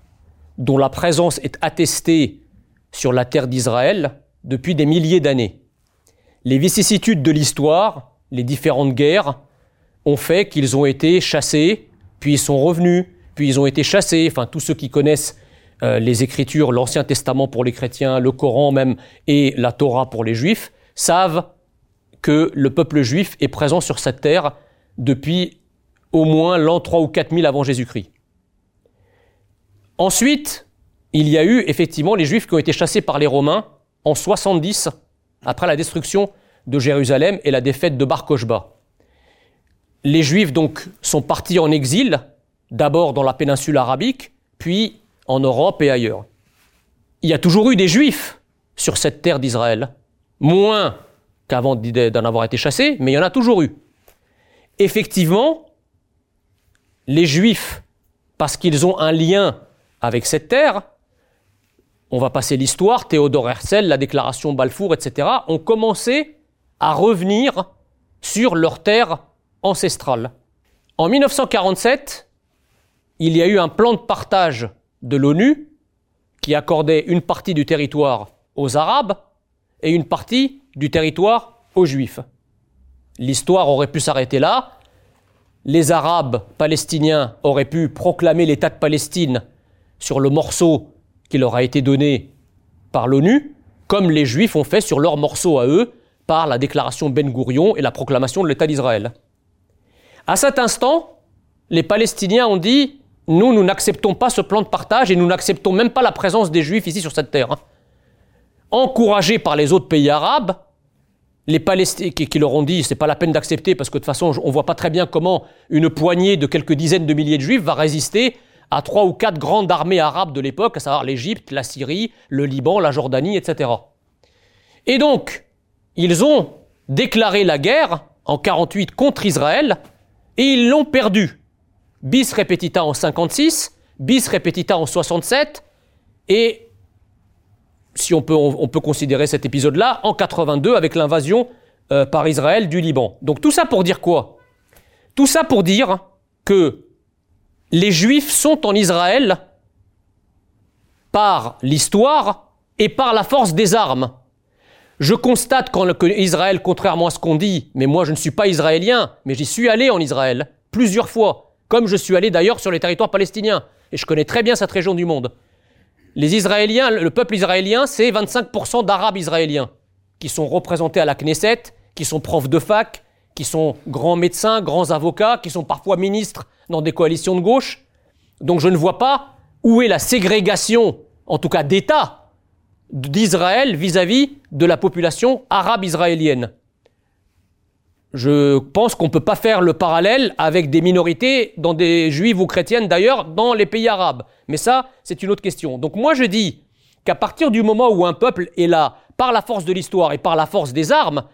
dont la présence est attestée sur la terre d'Israël depuis des milliers d'années. Les vicissitudes de l'histoire, les différentes guerres, ont fait qu'ils ont été chassés, puis ils sont revenus, puis ils ont été chassés. Enfin, tous ceux qui connaissent euh, les Écritures, l'Ancien Testament pour les chrétiens, le Coran même et la Torah pour les Juifs, savent que le peuple juif est présent sur cette terre depuis au moins l'an 3 ou 4 000 avant Jésus-Christ. Ensuite, il y a eu effectivement les Juifs qui ont été chassés par les Romains en 70, après la destruction de Jérusalem et la défaite de Bar Kokhba. Les Juifs donc sont partis en exil, d'abord dans la péninsule arabique, puis en Europe et ailleurs. Il y a toujours eu des Juifs sur cette terre d'Israël, moins qu'avant d'en avoir été chassés, mais il y en a toujours eu. Effectivement, les Juifs, parce qu'ils ont un lien avec cette terre, on va passer l'histoire, Théodore Herzl, la déclaration Balfour, etc., ont commencé à revenir sur leur terre ancestrale. En 1947, il y a eu un plan de partage de l'ONU qui accordait une partie du territoire aux Arabes et une partie du territoire aux Juifs. L'histoire aurait pu s'arrêter là. Les Arabes palestiniens auraient pu proclamer l'État de Palestine sur le morceau qui leur a été donné par l'ONU, comme les Juifs ont fait sur leur morceau à eux par la déclaration Ben Gourion et la proclamation de l'État d'Israël. À cet instant, les Palestiniens ont dit Nous, nous n'acceptons pas ce plan de partage et nous n'acceptons même pas la présence des Juifs ici sur cette terre. hein. Encouragés par les autres pays arabes, les Palestiniens qui, qui leur ont dit c'est pas la peine d'accepter parce que de toute façon on voit pas très bien comment une poignée de quelques dizaines de milliers de juifs va résister à trois ou quatre grandes armées arabes de l'époque, à savoir l'Égypte, la Syrie, le Liban, la Jordanie, etc. Et donc, ils ont déclaré la guerre en 48 contre Israël et ils l'ont perdue. Bis repetita en 56, bis repetita en 67, et si on peut, on, peut considérer cet épisode-là, en 82 avec l'invasion euh, par Israël du Liban. Donc tout ça pour dire quoi? Tout ça pour dire que les Juifs sont en Israël par l'histoire et par la force des armes. Je constate quand contrairement à ce qu'on dit, mais moi je ne suis pas israélien, mais j'y suis allé en Israël plusieurs fois, comme je suis allé d'ailleurs sur les territoires palestiniens, et je connais très bien cette région du monde. Les Israéliens, le peuple israélien, c'est 25% d'Arabes israéliens qui sont représentés à la Knesset, qui sont profs de fac, qui sont grands médecins, grands avocats, qui sont parfois ministres dans des coalitions de gauche. Donc je ne vois pas où est la ségrégation, en tout cas d'État, d'Israël vis-à-vis de la population arabe israélienne. Je pense qu'on ne peut pas faire le parallèle avec des minorités, dans des juives ou chrétiennes d'ailleurs, dans les pays arabes. Mais ça, c'est une autre question. Donc moi je dis qu'à partir du moment où un peuple est là, par la force de l'histoire et par la force des armes,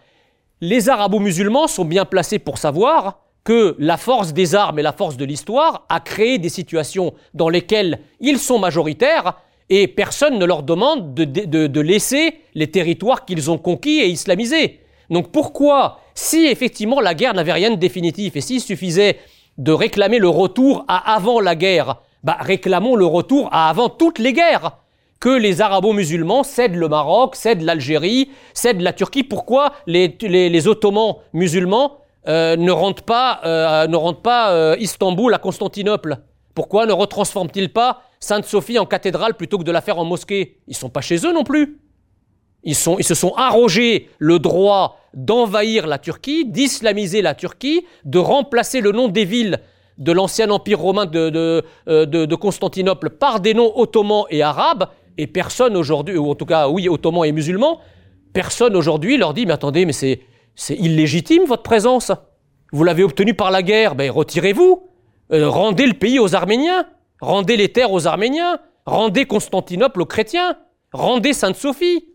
les arabo-musulmans sont bien placés pour savoir que la force des armes et la force de l'histoire a créé des situations dans lesquelles ils sont majoritaires et personne ne leur demande de, laisser les territoires qu'ils ont conquis et islamisés. Donc pourquoi, si effectivement la guerre n'avait rien de définitif et s'il suffisait de réclamer le retour à avant la guerre, bah réclamons le retour à avant toutes les guerres que les arabo-musulmans cèdent le Maroc, cèdent l'Algérie, cèdent la Turquie. Pourquoi les, ottomans musulmans euh, ne rendent pas, euh, ne pas euh, Istanbul à Constantinople? Pourquoi ne retransforment-ils pas Sainte-Sophie en cathédrale plutôt que de la faire en mosquée? Ils sont pas chez eux non plus. Ils, se sont arrogés le droit d'envahir la Turquie, d'islamiser la Turquie, de remplacer le nom des villes de l'ancien empire romain de, euh, de, Constantinople par des noms ottomans et arabes, et personne aujourd'hui, ou en tout cas oui, ottomans et musulmans, personne aujourd'hui leur dit, mais attendez, mais c'est, c'est illégitime votre présence. Vous l'avez obtenu par la guerre, ben retirez-vous, euh, rendez le pays aux Arméniens. Rendez les terres aux Arméniens, rendez Constantinople aux chrétiens, rendez Sainte-Sophie.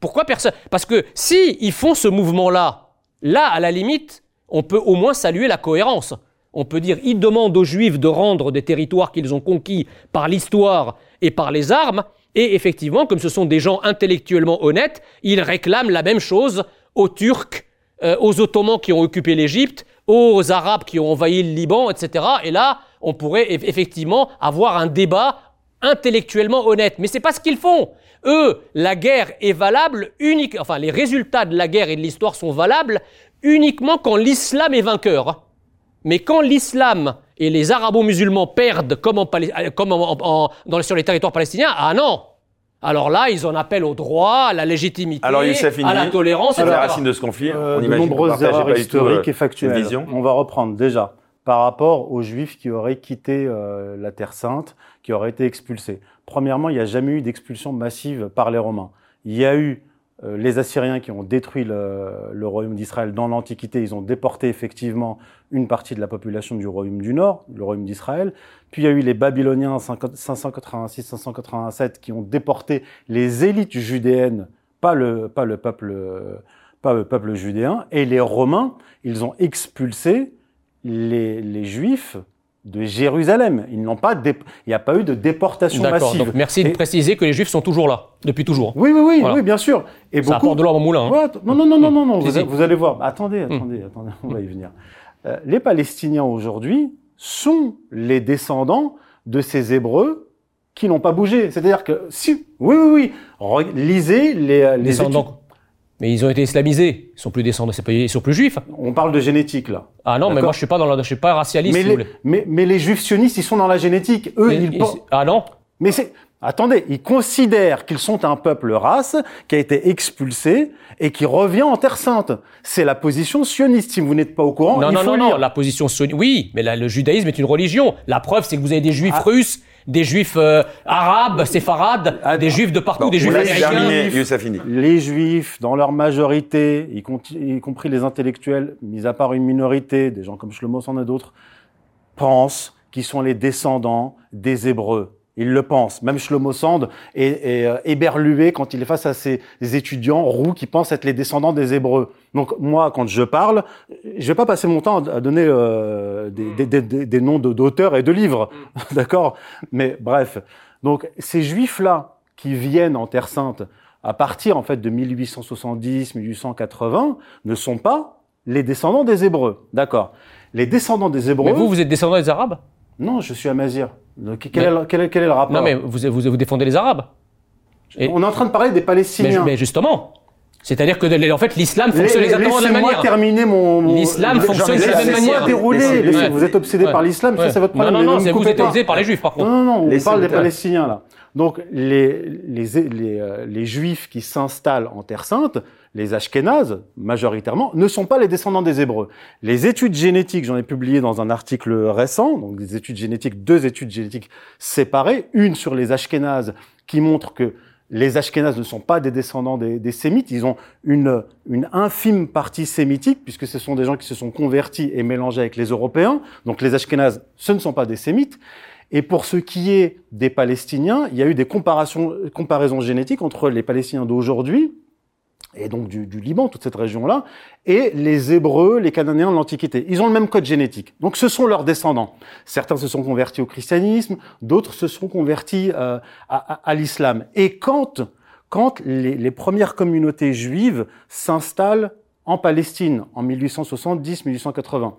Pourquoi personne? Parce que si ils font ce mouvement-là, là, à la limite, on peut au moins saluer la cohérence. On peut dire, ils demandent aux Juifs de rendre des territoires qu'ils ont conquis par l'histoire et par les armes, et effectivement, comme ce sont des gens intellectuellement honnêtes, ils réclament la même chose aux Turcs, euh, aux Ottomans qui ont occupé l'Égypte, aux Arabes qui ont envahi le Liban, etc. Et là, on pourrait effectivement avoir un débat intellectuellement honnête. Mais c'est pas ce qu'ils font. Eux, la guerre est valable unique, enfin, les résultats de la guerre et de l'histoire sont valables uniquement quand l'islam est vainqueur. Mais quand l'islam et les arabo-musulmans perdent comme, en, sur les territoires palestiniens, ah non, alors là, ils en appellent au droit, à la légitimité, à la tolérance. C'est la racine de ce conflit. Euh, de nombreuses erreurs historiques et factuelles. On va reprendre déjà par rapport aux Juifs qui auraient quitté euh, la Terre Sainte, qui auraient été expulsés. Premièrement, il n'y a jamais eu d'expulsion massive par les Romains. Il y a eu euh, les Assyriens qui ont détruit le, royaume d'Israël dans l'Antiquité. Ils ont déporté effectivement une partie de la population du royaume du Nord, le royaume d'Israël. Puis il y a eu les Babyloniens en 586-587 qui ont déporté les élites judéennes, pas le, peuple judéen. Et les Romains, ils ont expulsé les, Juifs de Jérusalem. Ils n'ont pas, il n'y a pas eu de déportation massive. Donc merci de préciser que les Juifs sont toujours là depuis toujours. Oui, oui, oui, oui bien sûr. Et Ça apporte de l'or au moulin. Hein. non, non, non, non, non, non. Vous, allez voir. Attendez, hmm. attendez, attendez. On va y venir. Euh, les Palestiniens aujourd'hui sont les descendants de ces Hébreux qui n'ont pas bougé. C'est-à-dire que si, oui, oui, oui, lisez les, les descendants. Mais ils ont été islamisés. Ils sont plus descendants, ils sont plus juifs. On parle de génétique là. Ah non, mais moi je suis pas dans la, je suis pas racialiste. Mais, les, mais, mais, les juifs sionistes, ils sont dans la génétique. Eux, ils, Ah non. Mais c'est attendez, ils considèrent qu'ils sont un peuple race qui a été expulsé et qui revient en Terre Sainte. C'est la position sioniste. Si vous n'êtes pas au courant, non, il non, faut non, non, la position sioniste. Oui, mais le judaïsme est une religion. La preuve, c'est que vous avez des juifs ah. russes des juifs euh, arabes, séfarades, ah, des juifs de partout, des juifs américains. Les juifs, dans leur majorité, y, compris les intellectuels, mis à part une minorité, des gens comme Shlomo Sand et d'autres, pensent qu'ils sont les descendants des Hébreux. Ils le pensent. Même Shlomo Sand est, euh, éberlué quand il est face à ses étudiants roux qui pensent être les descendants des Hébreux. Donc moi, quand je parle, je vais pas passer mon temps à donner euh, des, des, des, des, noms d'auteurs et de livres, d'accord? Mais bref, donc ces juifs-là qui viennent en Terre Sainte à partir en fait de 1870, 1880, ne sont pas les descendants des Hébreux, d'accord? Les descendants des Hébreux. Mais vous, vous êtes descendant des Arabes? Non, je suis amazir. Donc, quel, est le, quel, est, quel, est, le rapport Non, mais vous, vous, vous défendez les Arabes. Et... On est en train de parler des Palestiniens. Mais, mais justement, c'est-à-dire que en fait l'islam fonctionne exactement de la même manière. terminer mon. mon... L'islam fonctionne de la même manière. dérouler. Ouais. Vous êtes obsédé ouais. par l'islam, ouais. ça c'est votre problème. Non non non, vous êtes obsédé par les juifs par contre. Non non non, on parle des Palestiniens là. Donc les les les, euh, les juifs qui s'installent en Terre Sainte, les Ashkénazes majoritairement, ne sont pas les descendants des Hébreux. Les études génétiques, j'en ai publié dans un article récent, donc des études génétiques, deux études génétiques séparées, une sur les Ashkénazes qui montre que les Ashkénazes ne sont pas des descendants des, des, Sémites, ils ont une, une infime partie sémitique, puisque ce sont des gens qui se sont convertis et mélangés avec les Européens. Donc les Ashkénazes, ce ne sont pas des Sémites. Et pour ce qui est des Palestiniens, il y a eu des comparaisons, génétiques entre les Palestiniens d'aujourd'hui, et donc du, Liban, toute cette région-là, et les Hébreux, les Cananéens de l'Antiquité. Ils ont le même code génétique. Donc ce sont leurs descendants. Certains se sont convertis au christianisme, d'autres se sont convertis euh, à l'islam. Et quand, quand les, les premières communautés juives s'installent en Palestine en 1870-1880,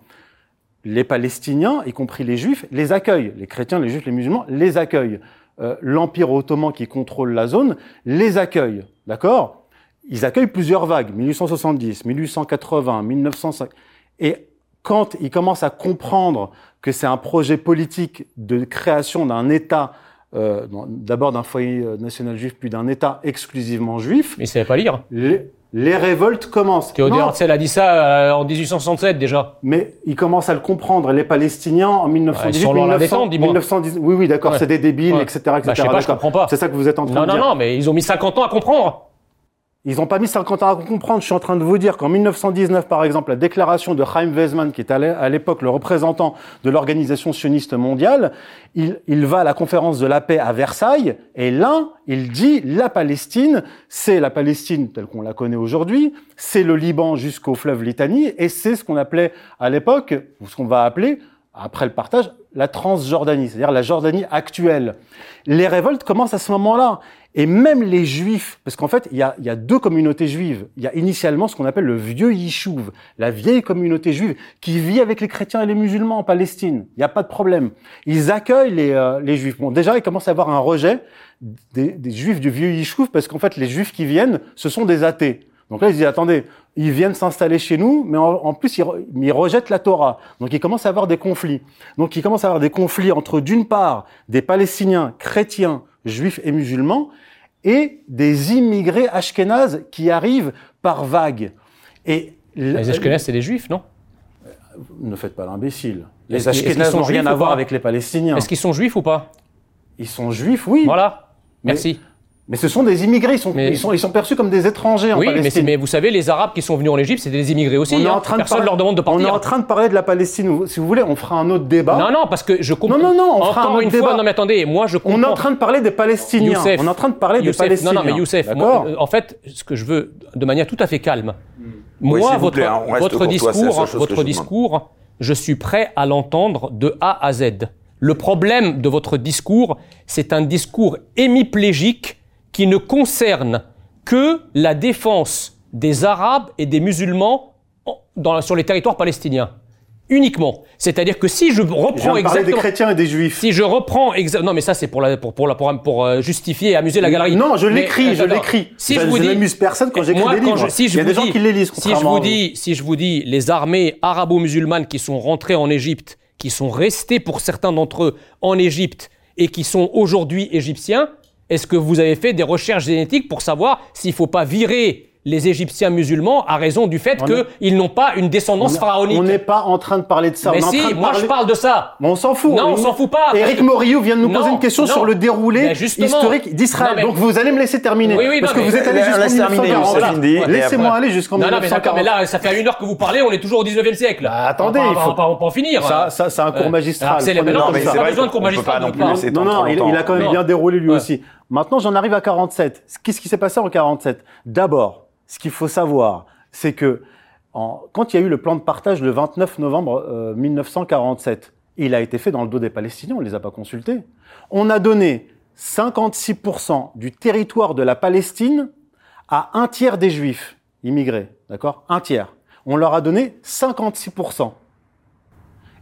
les Palestiniens, y compris les Juifs, les accueillent. Les chrétiens, les Juifs, les musulmans les accueillent. Euh, L'Empire ottoman qui contrôle la zone les accueille. D'accord? Ils accueillent plusieurs vagues, 1870, 1880, 1905. Et quand ils commencent à comprendre que c'est un projet politique de création d'un État, euh, d'abord d'un foyer national juif, puis d'un État exclusivement juif. Mais ils ne savaient pas lire. Les, les révoltes commencent. Théodore Herzl a dit ça euh, en 1867 déjà. Mais ils commencent à le comprendre. Les Palestiniens en 1918, ouais, 1900, 1910, oui, oui, d'accord, ouais. c'est des débiles, ouais. etc., etc. Bah, je sais pas, je comprends pas. C'est ça que vous êtes en train non, de non, dire. Non, non, mais ils ont mis 50 ans à comprendre. Ils n'ont pas mis 50 ans à comprendre. Je suis en train de vous dire qu'en 1919, par exemple, la déclaration de Chaim Weizmann, qui est à l'époque le représentant de l'organisation sioniste mondiale, il, il, va à la conférence de la paix à Versailles, et là, il dit la Palestine, c'est la Palestine telle qu'on la connaît aujourd'hui, c'est le Liban jusqu'au fleuve Litanie, et c'est ce qu'on appelait à l'époque, ou ce qu'on va appeler après le partage, la Transjordanie, c'est-à-dire la Jordanie actuelle. Les révoltes commencent à ce moment-là. Et même les juifs, parce qu'en fait, il y a, y a deux communautés juives. Il y a initialement ce qu'on appelle le vieux Yishuv, la vieille communauté juive, qui vit avec les chrétiens et les musulmans en Palestine. Il n'y a pas de problème. Ils accueillent les, euh, les juifs. Bon, déjà, il commence à avoir un rejet des, des juifs du vieux Yishuv, parce qu'en fait, les juifs qui viennent, ce sont des athées. Donc là, ils disent, attendez, ils viennent s'installer chez nous, mais en, plus, ils, ils, rejettent la Torah. Donc il commence à avoir des conflits. Donc il commence à avoir des conflits entre, d'une part, des Palestiniens chrétiens, juifs et musulmans, et des immigrés ashkénazes qui arrivent par vagues. Et les ashkénazes, c'est des juifs, non? Ne faites pas l'imbécile. Les ashkénazes n'ont rien à voir avec les Palestiniens. Est-ce qu'ils sont juifs ou pas? Ils sont juifs, oui. Voilà. Merci. Mais... Mais ce sont des immigrés, ils sont, mais... ils sont, ils sont perçus comme des étrangers en oui, Palestine. mais, mais vous savez, les Arabes qui sont venus en Égypte, c'est des immigrés aussi. On est hein. en train Personne de leur demande de partir. On est en train de parler de la Palestine. Si vous voulez, on fera un autre débat. Non, non, parce que je comprends. Non, non, non, on fera Encore un autre une débat. fois, non, mais attendez, moi je comprends. On est en train de parler des Palestiniens. Youssef, on est en train de parler Youssef, des Palestiniens. Non, non, mais Youssef, moi, en fait, ce que je veux, de manière tout à fait calme, oui, moi, votre, plaît, hein, votre discours, votre je discours, je suis prêt à l'entendre de A à Z. Le problème de votre discours, c'est un discours hémiplégique qui ne concerne que la défense des Arabes et des musulmans dans, sur les territoires palestiniens. Uniquement. C'est-à-dire que si je reprends exactement des chrétiens et des juifs. Si je reprends exactement non mais ça c'est pour la pour pour la pour, pour euh, justifier et amuser la galerie. Non, je l'écris, je l'écris. Si je, je vous je dis n'amuse personne quand j'écris des livres. je- si je Il y a des gens qui les lisent. Si je vous dis si je vous dis les armées arabo-musulmanes qui sont rentrées en Égypte, qui sont restées pour certains d'entre eux en Égypte et qui sont aujourd'hui égyptiens, est-ce que vous avez fait des recherches génétiques pour savoir s'il faut pas virer les Égyptiens musulmans à raison du fait qu'ils n'ont pas une descendance pharaonique? On n'est pas en train de parler de ça. Mais on est en si, train de moi parler... je parle de ça. Mais on s'en fout. Non, on s'en fout pas. Éric parce que- Morillo vient de nous Non, poser une question non. sur le déroulé historique d'Israël. Donc vous allez me laisser terminer. Oui, oui, parce non, que vous êtes allé jusqu'en terminer, 1940. Youssef Indy, et Laissez-moi aller jusqu'en Non, non, mais d'accord, 1940. mais là, ça fait une heure que vous parlez, on est toujours au 19e siècle. Bah, attendez, on va, pas, en finir. Ça, ça, c'est un cours Euh, magistral. non, mais c'est pas besoin de cours magistral. non Non, il, a quand même bien déroulé lui aussi. Maintenant, j'en arrive à 47. Qu'est-ce qui s'est passé en 47 D'abord, ce qu'il faut savoir, c'est que quand il y a eu le plan de partage le 29 novembre euh, 1947, il a été fait dans le dos des Palestiniens, on ne les a pas consultés. On a donné 56% du territoire de la Palestine à un tiers des Juifs immigrés, d'accord? Un tiers. On leur a donné 56%.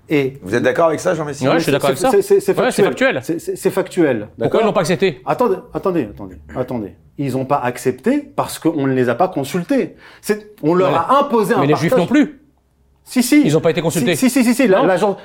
Et Vous êtes d'accord avec ça, Jean Messia Ouais, je suis d'accord avec ça. c'est- Ouais, factuel. C'est- factuel. Pourquoi d'accord ils l'ont pas accepté Attendez, attendez, attendez, attendez. Ils n'ont pas accepté parce qu'on ne les a pas consultés. C'est- On leur Mais- a imposé un Mais les juifs non plus. Si, si. Ils ont pas été consultés. Si, si, si, si. la-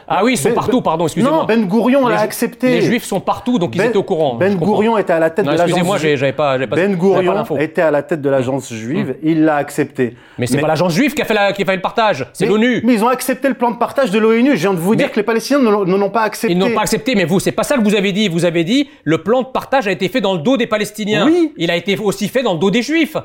Ah oui, ils sont Ben- partout, pardon, excusez-moi. Non, Ben Gourion l'a accepté. Les juifs sont partout, donc ils Ben- étaient au courant. Ben je comprends. Gourion était à la tête Non, de l'agence. excusez-moi, j'avais pas, Ben pas Gourion était à la tête de l'agence juive. Il l'a accepté. Mais c'est pas l'agence juive qui a fait, la, qui a fait le partage, c'est l'ONU. Mais ils ont accepté le plan de partage de l'ONU. Je viens de vous dire que les Palestiniens ne l'ont pas accepté. Ils n'ont pas accepté, mais vous, c'est pas ça que vous avez dit. Vous avez dit le plan de partage a été fait dans le dos des Palestiniens. Oui. Il a été aussi fait dans le dos des Juifs.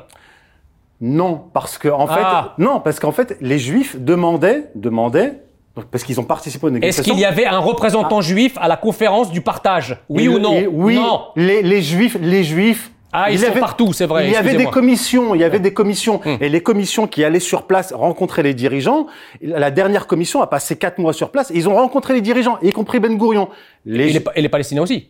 Non, parce que en fait, Ah. non, parce qu'en fait, les Juifs demandaient, demandaient, donc, parce qu'ils ont participé aux Est-ce négociations. qu'il y avait un représentant juif à la conférence du partage? Oui Et ou non? et Oui. Non. Les, les Juifs, les Juifs. Ah, ils il sont partout, c'est vrai, Il y avait des commissions, il y avait des commissions, Hum. et les commissions qui allaient sur place rencontrer les dirigeants. La dernière commission a passé quatre mois sur place. Et ils ont rencontré les dirigeants, y compris Ben Gourion. Les, Et les, Pa- et les Palestiniens aussi?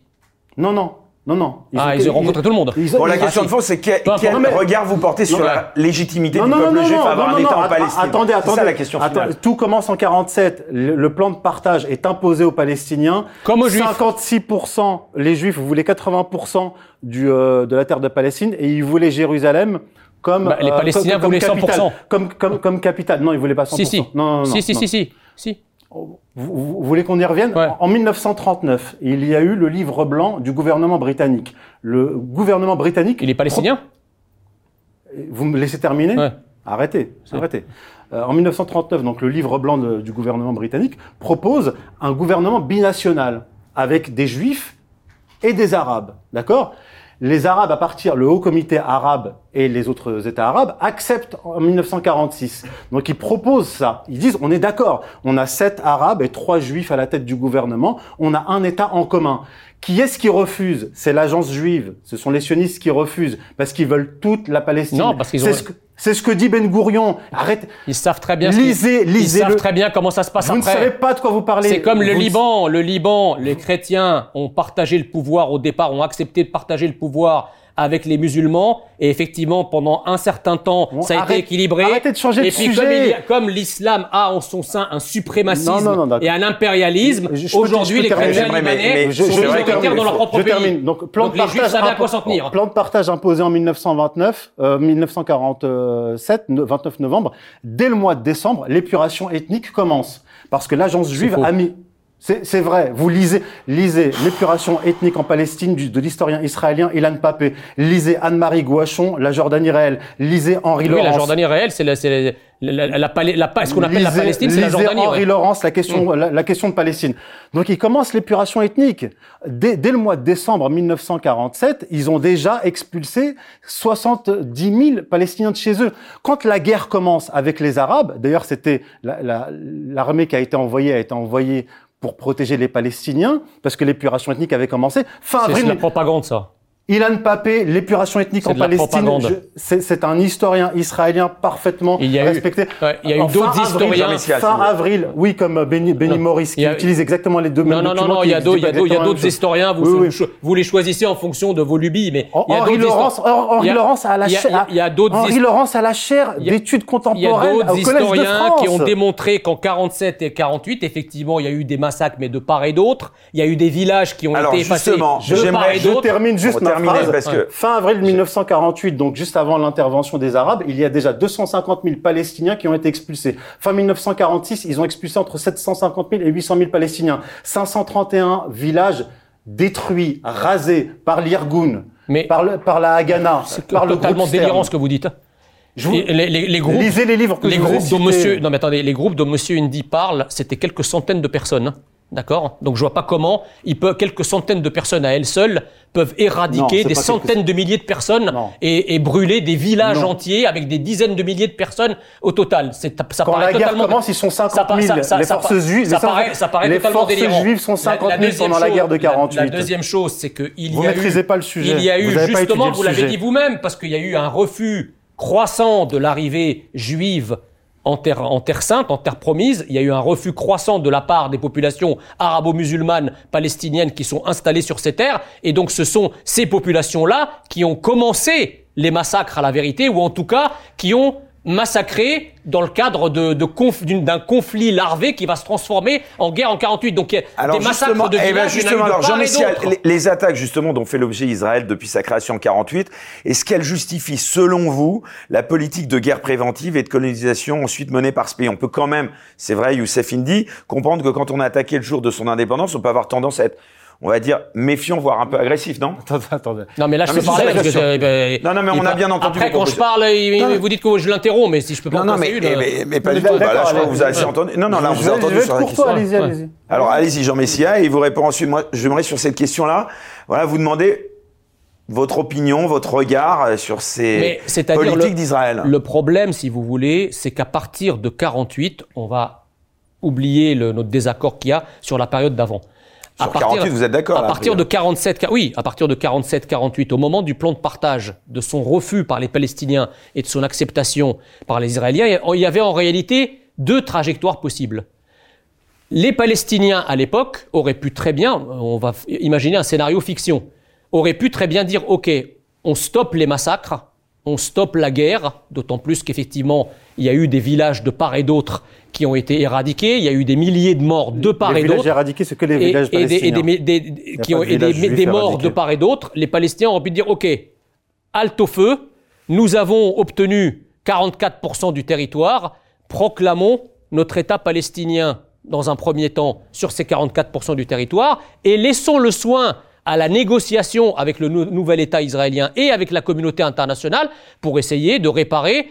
Non, non, non, non. Ah, ils ont rencontré tout le monde. ils- Bon, la ils- question ah, de fond, c'est quel, quel mais- regard vous portez sur Non, la légitimité Non, du non, peuple non, juif non, à avoir non, un non, État en Palestine Attendez, C'est attendez. ça la question finale. tout commence en 47. Le, le plan de partage est imposé aux Palestiniens. Comme aux Juifs. 56%, les Juifs voulaient 80% du, euh, de la terre de Palestine et ils voulaient Jérusalem comme Bah, les euh, Palestiniens comme, comme voulaient capitale. 100%. Comme, comme, comme capitale. Non, ils voulaient pas 100%. Si, si. Non, non, non. si, si, si, si, si. Vous, vous- vous voulez qu'on y revienne Ouais. En 1939, il y a eu le livre blanc du gouvernement britannique. Le gouvernement britannique... Il est palestinien? Vous me laissez terminer? Ouais. Arrêtez, arrêtez. Euh, en 1939, donc le livre blanc de- du gouvernement britannique propose un gouvernement binational avec des juifs et des arabes, d'accord? Les arabes à partir, le haut comité arabe et les autres États arabes acceptent en 1946. Donc ils proposent ça. Ils disent on est d'accord, on a sept arabes et trois juifs à la tête du gouvernement, on a un État en commun. Qui est-ce qui refuse? C'est l'agence juive. Ce sont les sionistes qui refusent parce qu'ils veulent toute la Palestine. Non, parce qu'ils ont- C'est ce que, c'est ce que dit Ben Gourion. Arrête. Ils savent très bien. qu'ils- Lisez, Ils lisez. savent très bien comment ça se passe Vous ne après. savez pas de quoi vous parlez. C'est comme le Vous ne- Liban. Le Liban, les chrétiens ont partagé le pouvoir au départ, ont accepté de partager le pouvoir avec les musulmans. Et effectivement, pendant un certain temps, Bon, ça a arrête- été équilibré. arrêtez de changer de et puis, sujet. comme, l'islam a en son sein un suprémacisme Non, non, non, et un impérialisme, aujourd'hui, les chrétiens libanais mais je- sont je- je minoritaires termine. dans leur propre je pays. termine. Donc, plan Donc, de les juifs partage savent à impo- quoi s'en tenir. Plan de partage imposé en 1929, euh, 1947, ne- 29 novembre. Dès le mois de décembre, l'épuration ethnique commence. Parce que l'agence juive a mis... C'est vrai, vous lisez, lisez l'épuration ethnique en Palestine du- de l'historien israélien Ilan Papé, lisez Anne-Marie Gouachon, La Jordanie réelle, lisez Henri Oui, la Laurence. Jordanie réelle, c'est la, c'est la, la, la, la ce qu'on appelle la Palestine, c'est la lisez Jordanie. Henri ouais. Laurence, la question, la, la question de Palestine. Donc, ils commencent l'épuration ethnique. Dès, dès le mois de décembre 1947, ils ont déjà expulsé 70 000 Palestiniens de chez eux. Quand la guerre commence avec les Arabes, d'ailleurs, c'était la- la- l'armée qui a été envoyée a été envoyée pour protéger les Palestiniens, parce que l'épuration ethnique avait commencé. Fin C'est de avril, la propagande, ça. Ilan Papé, l'épuration ethnique en Palestine, c'est un historien israélien parfaitement Il y a eu- respecté. ouais, il y a eu d'autres avril, historiens- Fin avril, oui, comme Benny. Morris, qui a- utilise exactement les deux mêmes Non, non, non, documents. non, qui il y a d'autres, historiens, vous, Oui, oui. cho- vous les choisissez en fonction de vos lubies, mais il y a Henri d'autres Laurence, Henri Laurence a la il y a- chaire, il y a d'autres Henri Laurence a la chaire Il y a- d'études Il y a contemporaines d'autres de historiens qui ont démontré qu'en 47 et 48, effectivement, il y a eu des massacres, mais de part et d'autre. Il y a eu des villages qui ont été effacés justement, de part j'aimerais- et Je d'autre. termine juste ma terminer, phrase. parce que- Fin avril 1948, donc juste avant l'intervention des Arabes, il y a déjà 250 000 Palestiniens qui ont été expulsés. Fin 1946, ils ont expulsé entre 750 000 et 800 000 Palestiniens. 531 villages détruits, rasés par l'Irgun, Mais par, le- par la Haganah, c'est par le totalement groupe délirant ce que vous dites. Je vous- Et les, les- les groupes, Lisez les livres que les je vous ai groupes dont monsieur, non mais attendez, les groupes dont monsieur Indy parle, c'était quelques centaines de personnes. D'accord? Donc je vois pas comment il peut, quelques centaines de personnes à elles seules peuvent Non, éradiquer c'est des centaines de milliers de personnes Non. et, et brûler des villages Non. entiers avec des dizaines de milliers de personnes au total. Ça Quand paraît la guerre totalement, commence, ils sont 50 ça 000. par- ça- ça- les forces juives, ça paraît, ça paraît les totalement forces juives sont La- 50 la 000 deuxième pendant la chose- guerre de la- 48. La, deuxième chose, c'est que il Vous y a maîtrisez eu, pas le sujet. Il y a eu Vous justement, vous l'avez dit vous-même, parce qu'il y a eu un refus croissant de l'arrivée juive en terre, sainte, en terre promise. Il y a eu un refus croissant de la part des populations arabo-musulmanes palestiniennes qui sont installées sur ces terres. Et donc ce sont ces populations-là qui ont commencé les massacres à la vérité, ou en tout cas qui ont massacré dans le cadre de, de d'un conflit larvé qui va se transformer en guerre en 48. Donc alors des massacres de eh ben justement, alors, les, les, attaques justement dont fait l'objet Israël depuis sa création en 48, est-ce qu'elles justifient selon vous la politique de guerre préventive et de colonisation ensuite menée par ce pays? On peut quand même, c'est vrai, Youssef Indy, comprendre que quand on a attaqué le jour de son indépendance, on peut avoir tendance à être on va dire, méfiant, voire un peu agressif, non? Attendez, attendez. Non, mais là, je peux parler parce que... Ben, non, non, mais on a bien entendu. Après, quand je parle, vous dites que je l'interromps, mais si je peux pas Non, non, mais, une, mais, mais, pas du tout. Bah, là, je crois que vous avez assez entendu. Non, non, là, on vous a entendu sur la question. Allez-y, allez-y. Alors, allez-y, Jean Messia, et il vous répond ensuite. Moi, j'aimerais sur cette question-là, voilà, vous demander votre opinion, votre regard sur ces politiques d'Israël. Le problème, si vous voulez, c'est qu'à partir de 48, on va oublier le, notre désaccord qu'il y a sur la période d'avant à partir, 48, vous êtes d'accord À partir de 47, oui, à partir de 47, 48, au moment du plan de partage, de son refus par les Palestiniens et de son acceptation par les Israéliens, il y avait en réalité deux trajectoires possibles. Les Palestiniens à l'époque auraient pu très bien, on va imaginer un scénario fiction, auraient pu très bien dire OK, on stoppe les massacres, on stoppe la guerre, d'autant plus qu'effectivement il y a eu des villages de part et d'autre qui ont été éradiqués. Il y a eu des milliers de morts de part et d'autre. Les villages éradiqués, c'est que les villages et, palestiniens. Et des, qui ont, des, morts de part et d'autre. Les Palestiniens ont pu dire, OK, halte au feu, nous avons obtenu 44% du territoire, proclamons notre État palestinien dans un premier temps sur ces 44% du territoire et laissons le soin à la négociation avec le nouvel État israélien et avec la communauté internationale pour essayer de réparer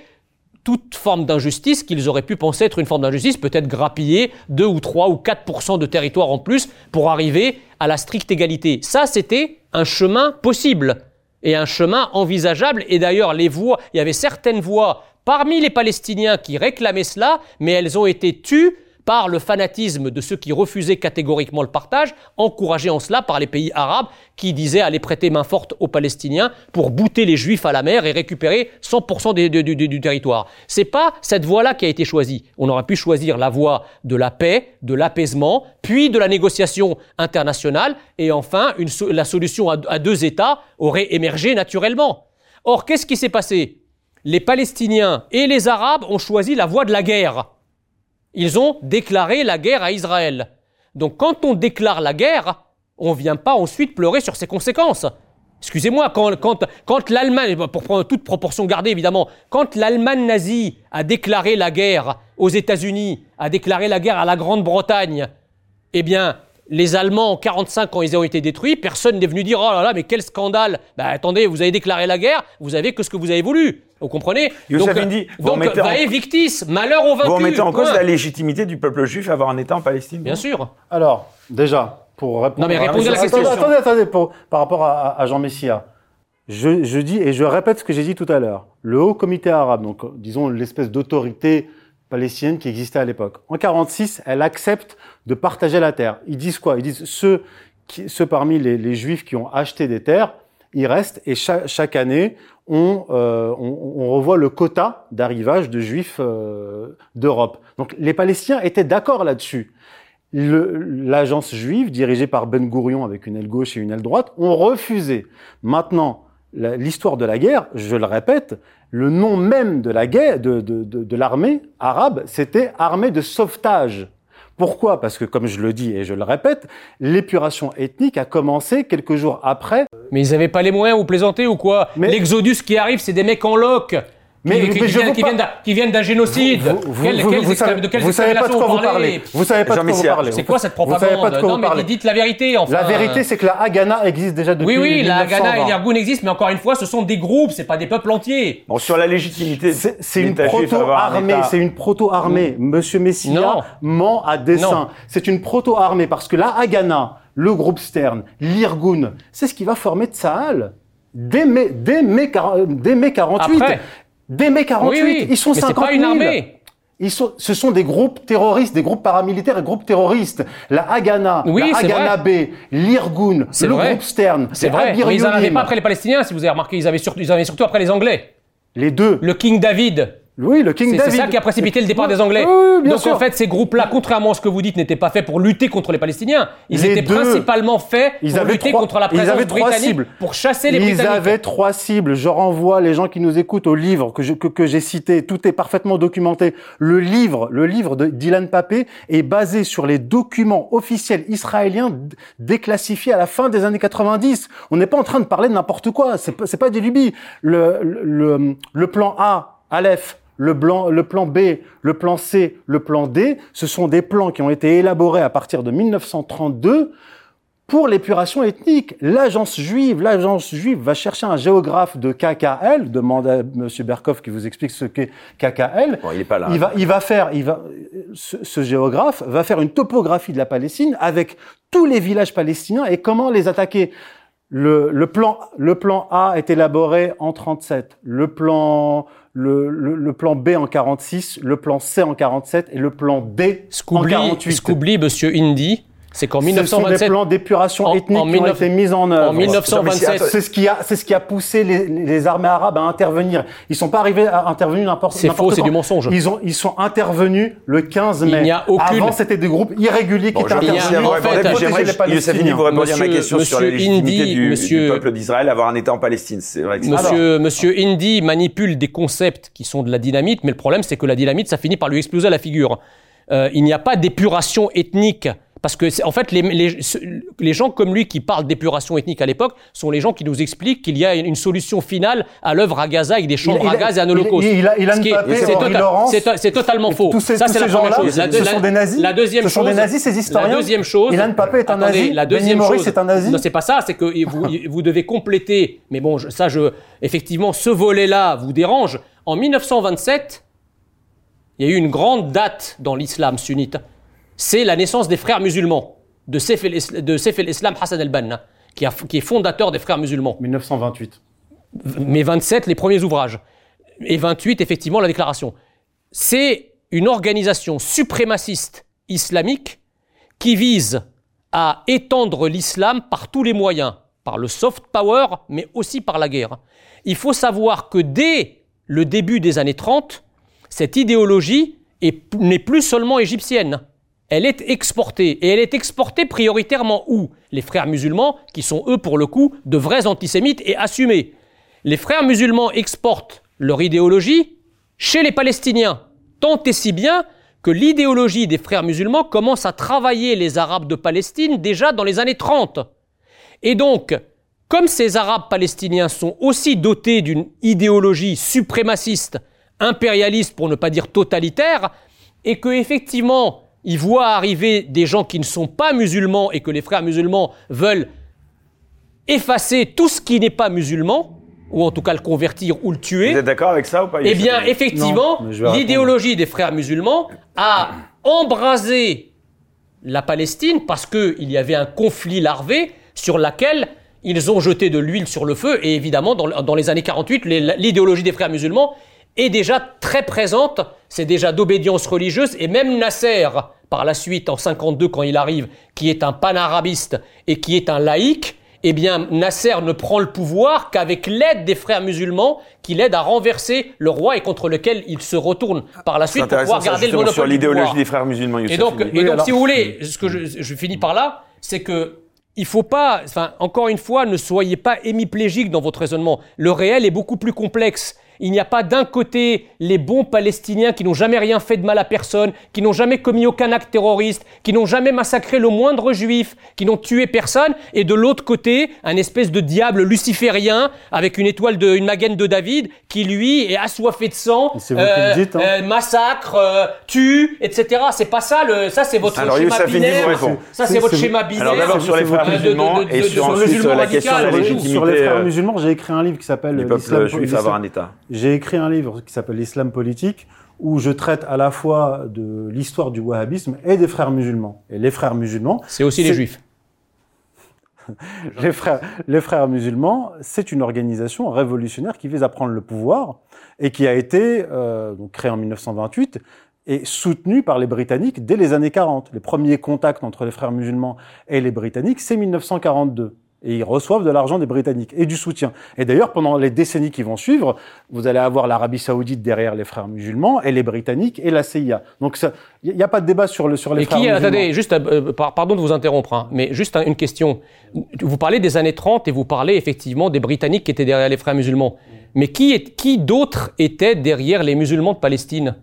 toute forme d'injustice qu'ils auraient pu penser être une forme d'injustice, peut-être grappiller 2 ou 3 ou 4% de territoire en plus pour arriver à la stricte égalité. Ça, c'était un chemin possible et un chemin envisageable. Et d'ailleurs, les voix, il y avait certaines voix parmi les Palestiniens qui réclamaient cela, mais elles ont été tues par le fanatisme de ceux qui refusaient catégoriquement le partage, encouragés en cela par les pays arabes qui disaient aller prêter main forte aux Palestiniens pour bouter les Juifs à la mer et récupérer 100% du, territoire. C'est pas cette voie-là qui a été choisie. On aurait pu choisir la voie de la paix, de l'apaisement, puis de la négociation internationale, et enfin la solution à deux États aurait émergé naturellement. Or, qu'est-ce qui s'est passé? Les Palestiniens et les Arabes ont choisi la voie de la guerre. Ils ont déclaré la guerre à Israël. Donc quand on déclare la guerre, on ne vient pas ensuite pleurer sur ses conséquences. Excusez-moi, quand, l'Allemagne, pour prendre toute proportion gardée évidemment, quand l'Allemagne nazie a déclaré la guerre aux États-Unis, a déclaré la guerre à la Grande-Bretagne, eh bien, les Allemands en 45 quand ils ont été détruits, personne n'est venu dire oh là là mais quel scandale. Ben attendez, vous avez déclaré la guerre, vous avez que ce que vous avez voulu. Vous comprenez Donc, Indy, donc vae victis, malheur aux vaincus. Vous remettez en cause la légitimité du peuple juif à avoir un État en Palestine Bien sûr. Alors, déjà, pour répondre... Non mais répondez à la question. Attendez, attendez, par rapport à, Jean Messia. Je, je, dis, et je répète ce que j'ai dit tout à l'heure, le Haut Comité arabe, donc disons l'espèce d'autorité palestinienne qui existait à l'époque. En 46, elle accepte de partager la terre. Ils disent quoi? Ils disent ceux, qui, ceux parmi les, les, juifs qui ont acheté des terres, ils restent et chaque, chaque année, on, euh, on, on, revoit le quota d'arrivage de juifs euh, d'Europe. Donc les Palestiniens étaient d'accord là-dessus. L'agence juive, dirigée par Ben Gourion avec une aile gauche et une aile droite, ont refusé. Maintenant, l'histoire de la guerre, je le répète, le nom même de la guerre, de, de, de, de l'armée arabe, c'était armée de sauvetage. Pourquoi? Parce que, comme je le dis et je le répète, l'épuration ethnique a commencé quelques jours après. Mais ils n'avaient pas les moyens, vous plaisantez ou quoi? L'exodus qui arrive, c'est des mecs en loc mais, qui, qui, viennent d'un génocide. Vous, vous, vous, savez, de quelle vous savez pas de quoi vous parlez. Vous savez pas de quoi vous parlez. C'est quoi cette propagande Vous savez pas de quoi vous parlez. dites la vérité. Enfin. La vérité, c'est que la Haganah existe déjà depuis. Oui, oui, la Haganah et l'Irgun existent, mais encore une fois, ce sont des groupes, c'est pas des peuples entiers. Bon, sur la légitimité, c'est une proto-armée. C'est une proto-armée. Monsieur Messia ment à dessein. C'est une proto-armée parce que la Haganah, le groupe Stern, l'Irgun, c'est ce qui va former Tsahal dès mai, dès mai, dès mai 48. Dès mai 48, ils sont 50 000. pas une armée. Ils sont, ce sont des groupes terroristes, des groupes paramilitaires et groupes terroristes. La Haganah, la Haganah B, l'Irgun, le groupe Stern. C'est vrai, mais ils n'en avaient pas après les Palestiniens, si vous avez remarqué. Ils avaient, surtout, ils avaient surtout après les Anglais. Les deux. Le King David. Oui, le King David. c'est ça qui a précipité le départ des Anglais. Oui, bien Donc sûr. en fait, ces groupes-là, contrairement à ce que vous dites, n'étaient pas faits pour lutter contre les Palestiniens. Ils Les étaient deux. principalement faits Ils pour lutter trois- contre la ils présence avaient trois britannique, cibles. pour chasser les Ils Britanniques. avaient trois cibles. Je renvoie les gens qui nous écoutent au livre que je- que, que j'ai cité. Tout est parfaitement documenté. Le livre, le livre de Dylan Papé est basé sur les documents officiels israéliens déclassifiés à la fin des années 90. On n'est pas en train de parler de n'importe quoi. C'est pas, pas des lubies. Le, le, le, le plan A, Aleph, le, blanc, le plan B, le plan C, le plan D, ce sont des plans qui ont été élaborés à partir de 1932 pour l'épuration ethnique. L'agence juive, l'agence juive va chercher un géographe de KKL, demande à Monsieur Berkoff qui vous explique ce qu'est KKL. Bon, il est pas là. Il va, il va faire, il va, ce, ce géographe va faire une topographie de la Palestine avec tous les villages palestiniens et comment les attaquer. Le, le plan, le plan A est élaboré en 37, le plan, le, le, le plan B en 46, le plan C en 47 et le plan D Ce en qu'oublie 48. ce qu'oublie Monsieur Indy, c'est qu'en Ce sont des 1927, plans d'épuration en- ethnique en qui 19 ont été mis en œuvre. en 1927, C'est ce qui a, c'est ce qui a poussé les, les armées arabes à intervenir. Ils sont pas arrivés à intervenir n'importe C'est faux, c'est du mensonge. Ils ont, ils sont intervenus le 15 mai. Il n'y a aucune- Avant, c'était des groupes irréguliers qui Bon, étaient intervenus en fait, répondu. pour J'aimerais, protéger les Youssef Indy, vous Palestiniens. répondre à ma Monsieur- question sur la Monsieur légitimité Indy, du, du monsieur- peuple d'Israël d'avoir un État en Palestine. C'est vrai que Monsieur, Monsieur Indy manipule des concepts qui sont de la dynamite, mais le problème c'est que la dynamite, ça finit par lui exploser à la figure. Euh, il n'y a pas d'épuration ethnique. Parce que, en fait, les, les, ce- les gens comme lui qui parlent d'épuration ethnique à l'époque sont les gens qui nous expliquent qu'il y a une, solution finale à l'œuvre à Gaza avec des chambres il à gaz et un holocauste. c'est tota- totalement faux. Tous ces, Ça, c'est la première chose. La, ce la- sont des nazis. La deuxième ce sont des nazis, ces historiens. La deuxième chose. Ilan Papé est un Attendez, nazi. La Benny deuxième Morris chose. est un nazi. Non, c'est pas ça. C'est que vous, vous devez compléter. Mais bon, je- ça, je, effectivement, ce volet-là vous dérange. En 1927, il y a eu une grande date dans l'islam sunnite. C'est la naissance des frères musulmans, de Saif el-Islam Hassan el-Banna, qui, qui est fondateur des frères musulmans. 1928. Mais 27, les premiers ouvrages. Et 28, effectivement, la déclaration. C'est une organisation suprémaciste islamique qui vise à étendre l'islam par tous les moyens, par le soft power, mais aussi par la guerre. Il faut savoir que dès le début des années 30, cette idéologie est- n'est plus seulement égyptienne. Elle est exportée. Et elle est exportée prioritairement où? Les frères musulmans, qui sont eux, pour le coup, de vrais antisémites et assumés. Les frères musulmans exportent leur idéologie chez les Palestiniens, tant et si bien que l'idéologie des frères musulmans commence à travailler les Arabes de Palestine déjà dans les années 30. Et donc, comme ces Arabes palestiniens sont aussi dotés d'une idéologie suprémaciste, impérialiste pour ne pas dire totalitaire, et que effectivement ils voient arriver des gens qui ne sont pas musulmans et que les frères musulmans veulent effacer tout ce qui n'est pas musulman, ou en tout cas le convertir ou le tuer, Vous êtes d'accord avec ça ou pas eh bien, effectivement, l'idéologie des frères musulmans a embrasé la Palestine parce qu'il y avait un conflit larvé sur lequel ils ont jeté de l'huile sur le feu. Et évidemment, dans, dans les années 48, les- l'idéologie des frères musulmans est déjà très présente. C'est déjà d'obédience religieuse. Et même Nasser, par la suite, en 52, quand il arrive, qui est un panarabiste et qui est un laïc, eh bien, Nasser ne prend le pouvoir qu'avec l'aide des frères musulmans qui l'aident à renverser le roi et contre lequel il se retourne par la suite pour pouvoir garder le monopole sur l'idéologie des frères musulmans. Youssef Et donc, et donc alors- si vous voulez, ce que je, je finis par là, c'est que il faut pas, enfin, encore une fois, ne soyez pas hémiplégique dans votre raisonnement. Le réel est beaucoup plus complexe. Il n'y a pas d'un côté les bons Palestiniens qui n'ont jamais rien fait de mal à personne, qui n'ont jamais commis aucun acte terroriste, qui n'ont jamais massacré le moindre juif, qui n'ont tué personne, et de l'autre côté, un espèce de diable luciférien avec une étoile de, une magaine de David qui lui est assoiffé de sang, dites, hein. euh, massacre, euh, tue, etc. C'est pas ça le, ça c'est votre Alors, schéma binaire. vous. Ça c'est C'est- votre c'est- schéma binaire. Alors d'abord sur les frères musulmans de- de- et sur sur le ensuite musulman la question de la radical, légitimité Sur les frères euh, musulmans, j'ai écrit un livre qui s'appelle l'islam- juif avoir un État. J'ai écrit un livre qui s'appelle L'islam politique, où je traite à la fois de l'histoire du wahhabisme et des frères musulmans. Et les frères musulmans, C'est aussi les juifs. les frères, les frères musulmans, c'est une organisation révolutionnaire qui vise à prendre le pouvoir et qui a été euh, donc créée en 1928 et soutenue par les Britanniques dès les années 40. Les premiers contacts entre les frères musulmans et les Britanniques, c'est 1942. Et ils reçoivent de l'argent des Britanniques et du soutien. Et d'ailleurs, pendant les décennies qui vont suivre, vous allez avoir l'Arabie Saoudite derrière les frères musulmans et les Britanniques et la CIA. Donc il n'y a pas de débat sur, le, sur les et frères qui, musulmans. Attendez, juste, euh, pardon de vous interrompre, hein, mais juste une question. Vous parlez des années 30 et vous parlez effectivement des Britanniques qui étaient derrière les frères musulmans. Mais qui, est, qui d'autres étaient derrière les musulmans de Palestine?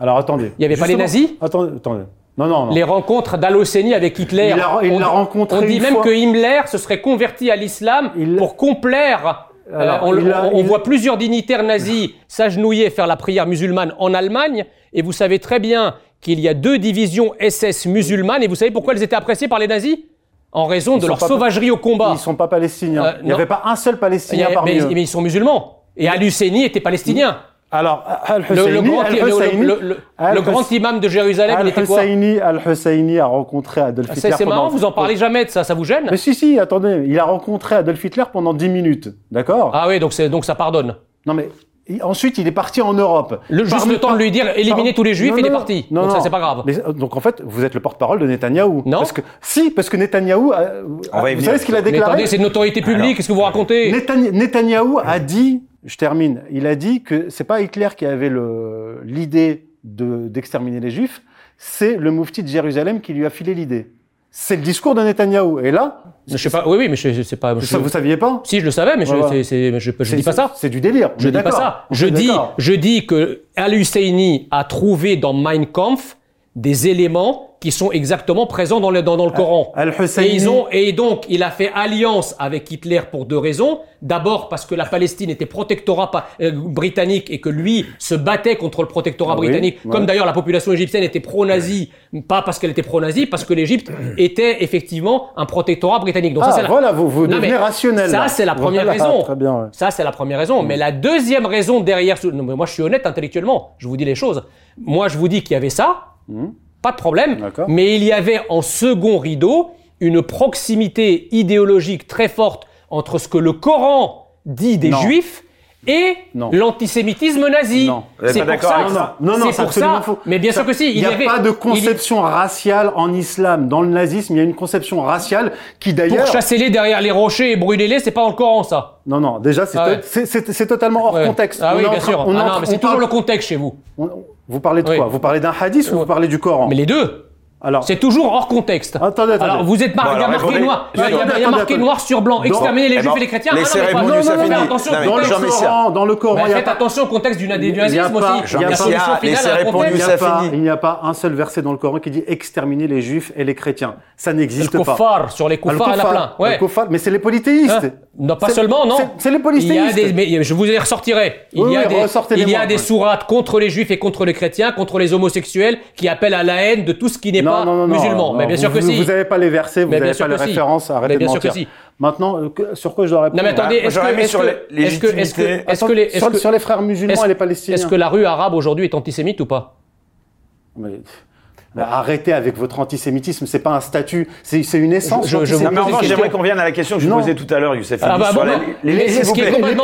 Alors attendez. Il n'y avait pas les nazis? Attendez, attendez. Non, non, non. Les rencontres d'Al-Hosseini avec Hitler. Il il on, rencontré On dit une même fois. que Himmler se serait converti à l'islam Il- pour complaire. euh, Alors, on, il a- on- on il- voit plusieurs dignitaires nazis s'agenouiller faire la prière musulmane en Allemagne. Et vous savez très bien qu'il y a deux divisions SS musulmanes. Et vous savez pourquoi elles étaient appréciées par les nazis? En raison de leur sauvagerie au combat. Ils sont pas palestiniens. Euh, il n'y avait pas un seul palestinien a- parmi mais, eux. mais ils sont musulmans. Et Al-Husseini était palestinien. Alors, Le, Al-Husseini, le grand, le- Al-Husseini- le- le- le Al-Hus- grand imam de Jérusalem, il était quoi Al-Husseini, a rencontré Adolf Hitler C'est marrant, vous en parlez jamais de ça, ça vous gêne Mais si, si, attendez, il a rencontré Adolf Hitler pendant 10 minutes, d'accord Ah oui, donc ça pardonne. Non mais, ensuite il est parti en Europe. Le, juste Parmi- le temps de lui dire éliminer par- tous les juifs, Non, il est parti. non, donc ça, c'est pas grave. Mais, euh, donc en fait, vous êtes le porte-parole de Netanyahou. Non. Parce que, si, parce que Netanyahou, a- On va y vous savez ce qu'il a déclaré? Attendez, c'est une autorité publique, qu'est-ce que vous racontez? Netany- Netanyahou a dit, je termine, il a dit que c'est pas Hitler qui avait le- l'idée de- d'exterminer les juifs, c'est le moufti de Jérusalem qui lui a filé l'idée. C'est le discours de Netanyahou. Et là, Je sais pas, oui, oui, mais je, sais pas. je- ça vous saviez pas Si, je le savais, mais je, c'est- je, je dis pas ça. C'est du délire. Je dis pas ça. Je dis, je dis que Al-Husseini a trouvé dans Mein Kampf des éléments qui sont exactement présents dans le, dans, dans le Coran. Et, ils ont, et donc, il a fait alliance avec Hitler pour deux raisons. D'abord, parce que la Palestine était protectorat euh, britannique et que lui se battait contre le protectorat Ah oui, britannique. ouais. Comme d'ailleurs la population égyptienne était pro-nazie, pas parce qu'elle était pro-nazie, parce que l'Égypte était effectivement un protectorat britannique. Donc Ah, ça, c'est la- voilà, vous, vous Non, devenez rationnel. Ça, c'est la première Voilà, raison. Très bien, ouais. Ça, c'est la première raison. Mais la deuxième raison derrière... Non, mais moi, je suis honnête intellectuellement. Je vous dis les choses. Moi, je vous dis qu'il y avait ça. Mhm. Pas de problème. Mais il y avait en second rideau une proximité idéologique très forte entre ce que le Coran dit des Non. juifs et l'antisémitisme nazi. Non. C'est pour ça. Non, non, non, non, c'est ça. faux. Mais bien sûr que si. Il n'y a avait- pas de il- conception raciale en islam. Dans le nazisme, il y a une conception raciale qui Pour d'ailleurs... chasser-les derrière les rochers et brûler-les, c'est pas dans le Coran, ça. Non, non, déjà, c'est Ah ouais. totalement hors Ouais. contexte. Ah oui, bien sûr. on Ah en non, mais c'est toujours parle- le contexte chez vous. on- Vous parlez de Oui. quoi? Vous parlez d'un hadith ou vous parlez du Coran? Mais les deux. Alors, C'est toujours hors contexte. Attendez, attendez. Alors vous êtes mar- Bon, il y a alors, marqué répondez. noir, il y a, il y a- Attendez, il y a marqué attendez. noir sur blanc. Exterminer les Eh juifs ben, et les chrétiens. Ah pas- attention, Non, mais au dans le. Coran, dans le Coran, Mais il y a faites pas- attention au contexte du, nazisme pas- aussi. Il y a il n'y a, pas, pas un seul verset dans le Coran qui dit exterminer les juifs et les chrétiens. Ça Le n'existe pas. kuffar, sur les y en a plein. Le Ouais. mais c'est les polythéistes. Hein non, pas seulement, non. c'est- les Il y a polythéistes. des, mais je vous les ressortirai. Il y a des, il y a des sourates contre les juifs et contre les chrétiens, contre les homosexuels, qui appellent à la haine de tout ce qui n'est pas musulman. non, mais bien sûr vous, que si. Vous n'avez pas les versets, vous Mais bien n'avez sûr pas les que si. références, arrêtez Mais bien de sûr que mentir. si. Maintenant, que- sur quoi je dois répondre Non mais attendez, est-ce j'aurais que, sur les, est-ce sur, que- sur les frères musulmans est-ce- et les Palestiniens. est-ce que la rue arabe aujourd'hui est antisémite ou pas? Arrêtez avec votre antisémitisme, c'est pas un statut, c'est c'est une essence. Je- je- je vous Non, mais en revanche, j'aimerais qu'on revienne à la question que je Non. posais tout à l'heure, Youssef. Ah bah bon, la- les- s'il ce vous est mais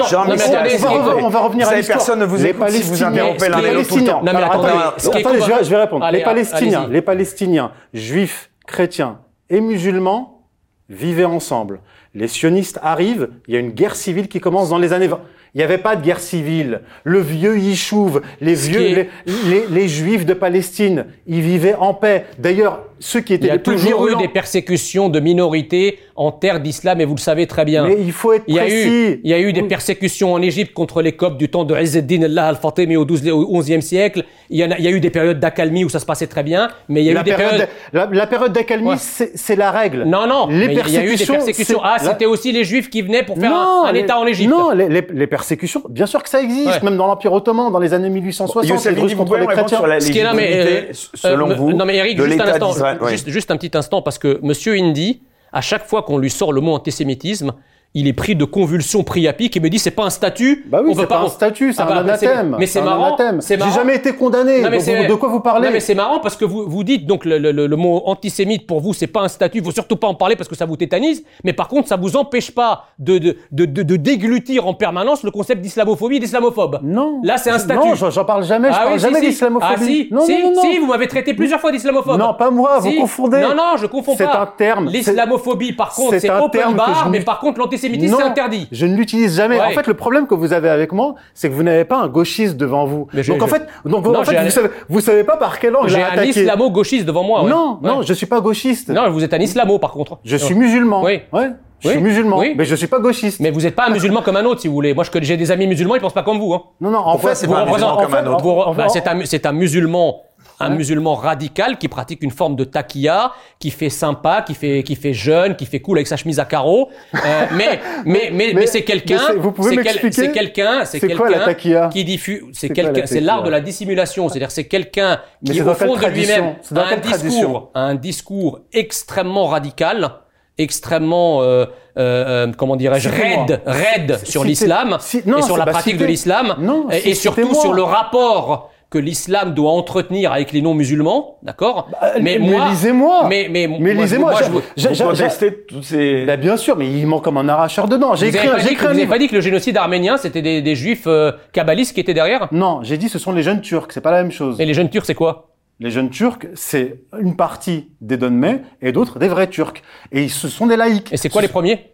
attendez, on va revenir à l'histoire. personne ne vous Les écoute si vous Palestiniens, interrompez l'un les et l'autre tout le temps. Non, mais attendez, attendez, je, vais, je vais répondre. Les Palestiniens, les Palestiniens, juifs, chrétiens et musulmans vivaient ensemble. Les sionistes arrivent, il y a une guerre civile qui commence dans les années 20. Il n'y avait pas de guerre civile. Le vieux Yishuv, les Ce vieux, est- les, les- les juifs de Palestine, ils vivaient en paix. D'ailleurs, ceux qui étaient Il y a les plus toujours eu des persécutions de minorités en terre d'islam et vous le savez très bien. Mais il faut être Il y, a précis. eu, il y a eu des persécutions en Égypte contre les Coptes du temps de Izzeddin Allah al-Fatimi au 12 au 11e siècle. Il y, en a, il y a eu des périodes d'accalmie où ça se passait très bien, mais il y a la, eu des période, périodes... la, la période d'accalmie, Ouais. c'est la règle. Non, non, les mais il y a eu des persécutions. Ah, c'était aussi les Juifs qui venaient pour faire un, un les- État en Égypte. Non, les, les- les persécutions, bien sûr que ça existe, Ouais. même dans l'Empire ottoman, dans les années 1860, Youssef les Russes contre les chrétiens. sur la Ce qui est là, mais, euh, selon euh, vous, non mais Eric, de juste un instant, d'Israël. Ouais. juste, juste un petit instant parce que Monsieur Indy, à chaque fois qu'on lui sort le mot antisémitisme, il est pris de convulsions priapiques et me dit c'est pas un statut. Bah oui, on c'est pas un statut, c'est Ah un bah, c'est- anathème. mais c'est marrant, c'est J'ai jamais été condamné. Non, mais Donc, c'est- vous- de quoi vous parlez Non, mais c'est marrant parce que vous, vous dites donc le, le- le- le mot antisémite pour vous c'est pas un statut, il faut surtout pas en parler parce que ça vous tétanise, mais par contre ça vous empêche pas de, de, de, de, de déglutir en permanence le concept d'islamophobie et d'islamophobe. Non. Là c'est un statut. Non, j'en parle jamais. je ah parle oui, jamais si, d'islamophobie. Ah si, non, si, non, si, vous m'avez traité plusieurs fois d'islamophobe. Non, pas moi, vous confondez. Non, non, je confonds C'est pas. un terme. L'islamophobie, par contre, c'est c'est open bar, mais par contre, l'antisémitisme, C'est interdit. Je ne l'utilise jamais. Ouais. En fait, le problème que vous avez avec moi, c'est que vous n'avez pas un gauchiste devant vous. Mais donc en fait, donc Non, en fait, j'ai un- vous savez, vous savez pas par quel angle J'ai j'ai un attaqué. islamo-gauchiste devant moi. ouais. Non, Ouais. non, je suis pas gauchiste. Non, vous êtes un islamo, par contre. Je suis musulman. Oui. Ouais. Je Oui. suis musulman. Oui. Mais je suis pas gauchiste. Mais vous n'êtes pas un musulman comme un autre, si vous voulez. Moi, j'ai des amis musulmans, ils pensent pas comme vous. Hein. Non, non, en Pourquoi fait, c'est pas un musulman comme un autre bah, en- c'est un, c'est un musulman, un musulman radical qui pratique une forme de taquilla, qui fait sympa, qui fait, qui fait jeune, qui fait cool avec sa chemise à carreaux. Euh, mais, mais, mais, mais, c'est quelqu'un. vous pouvez m'expliquer C'est quelqu'un. C'est quelqu'un qui diffuse. C'est quelqu'un. C'est l'art de la dissimulation. C'est-à-dire, c'est quelqu'un qui, au fond de lui-même, a un discours, un discours extrêmement radical extrêmement euh, euh, euh, comment dirais-je raide raide sur l'islam et sur la pratique de l'islam et, surtout sur le rapport que l'islam doit entretenir avec les non-musulmans, d'accord mais lisez-moi. mais mais, Mais moi, lisez-moi. moi, j'ai- contestez toutes ces... Bah, bien sûr, mais il ment comme un arracheur dedans. J'ai vous écrit, un- pas j'ai dit, écrit que- un vous avez livre. pas dit que le génocide arménien c'était des, des juifs euh, kabbalistes qui étaient derrière? Non, j'ai dit ce sont les jeunes Turcs. C'est pas la même chose. Et les jeunes turcs c'est quoi? Les jeunes Turcs, c'est une partie des Donmets et d'autres des vrais Turcs. Et ce sont des laïcs. Et c'est quoi les premiers?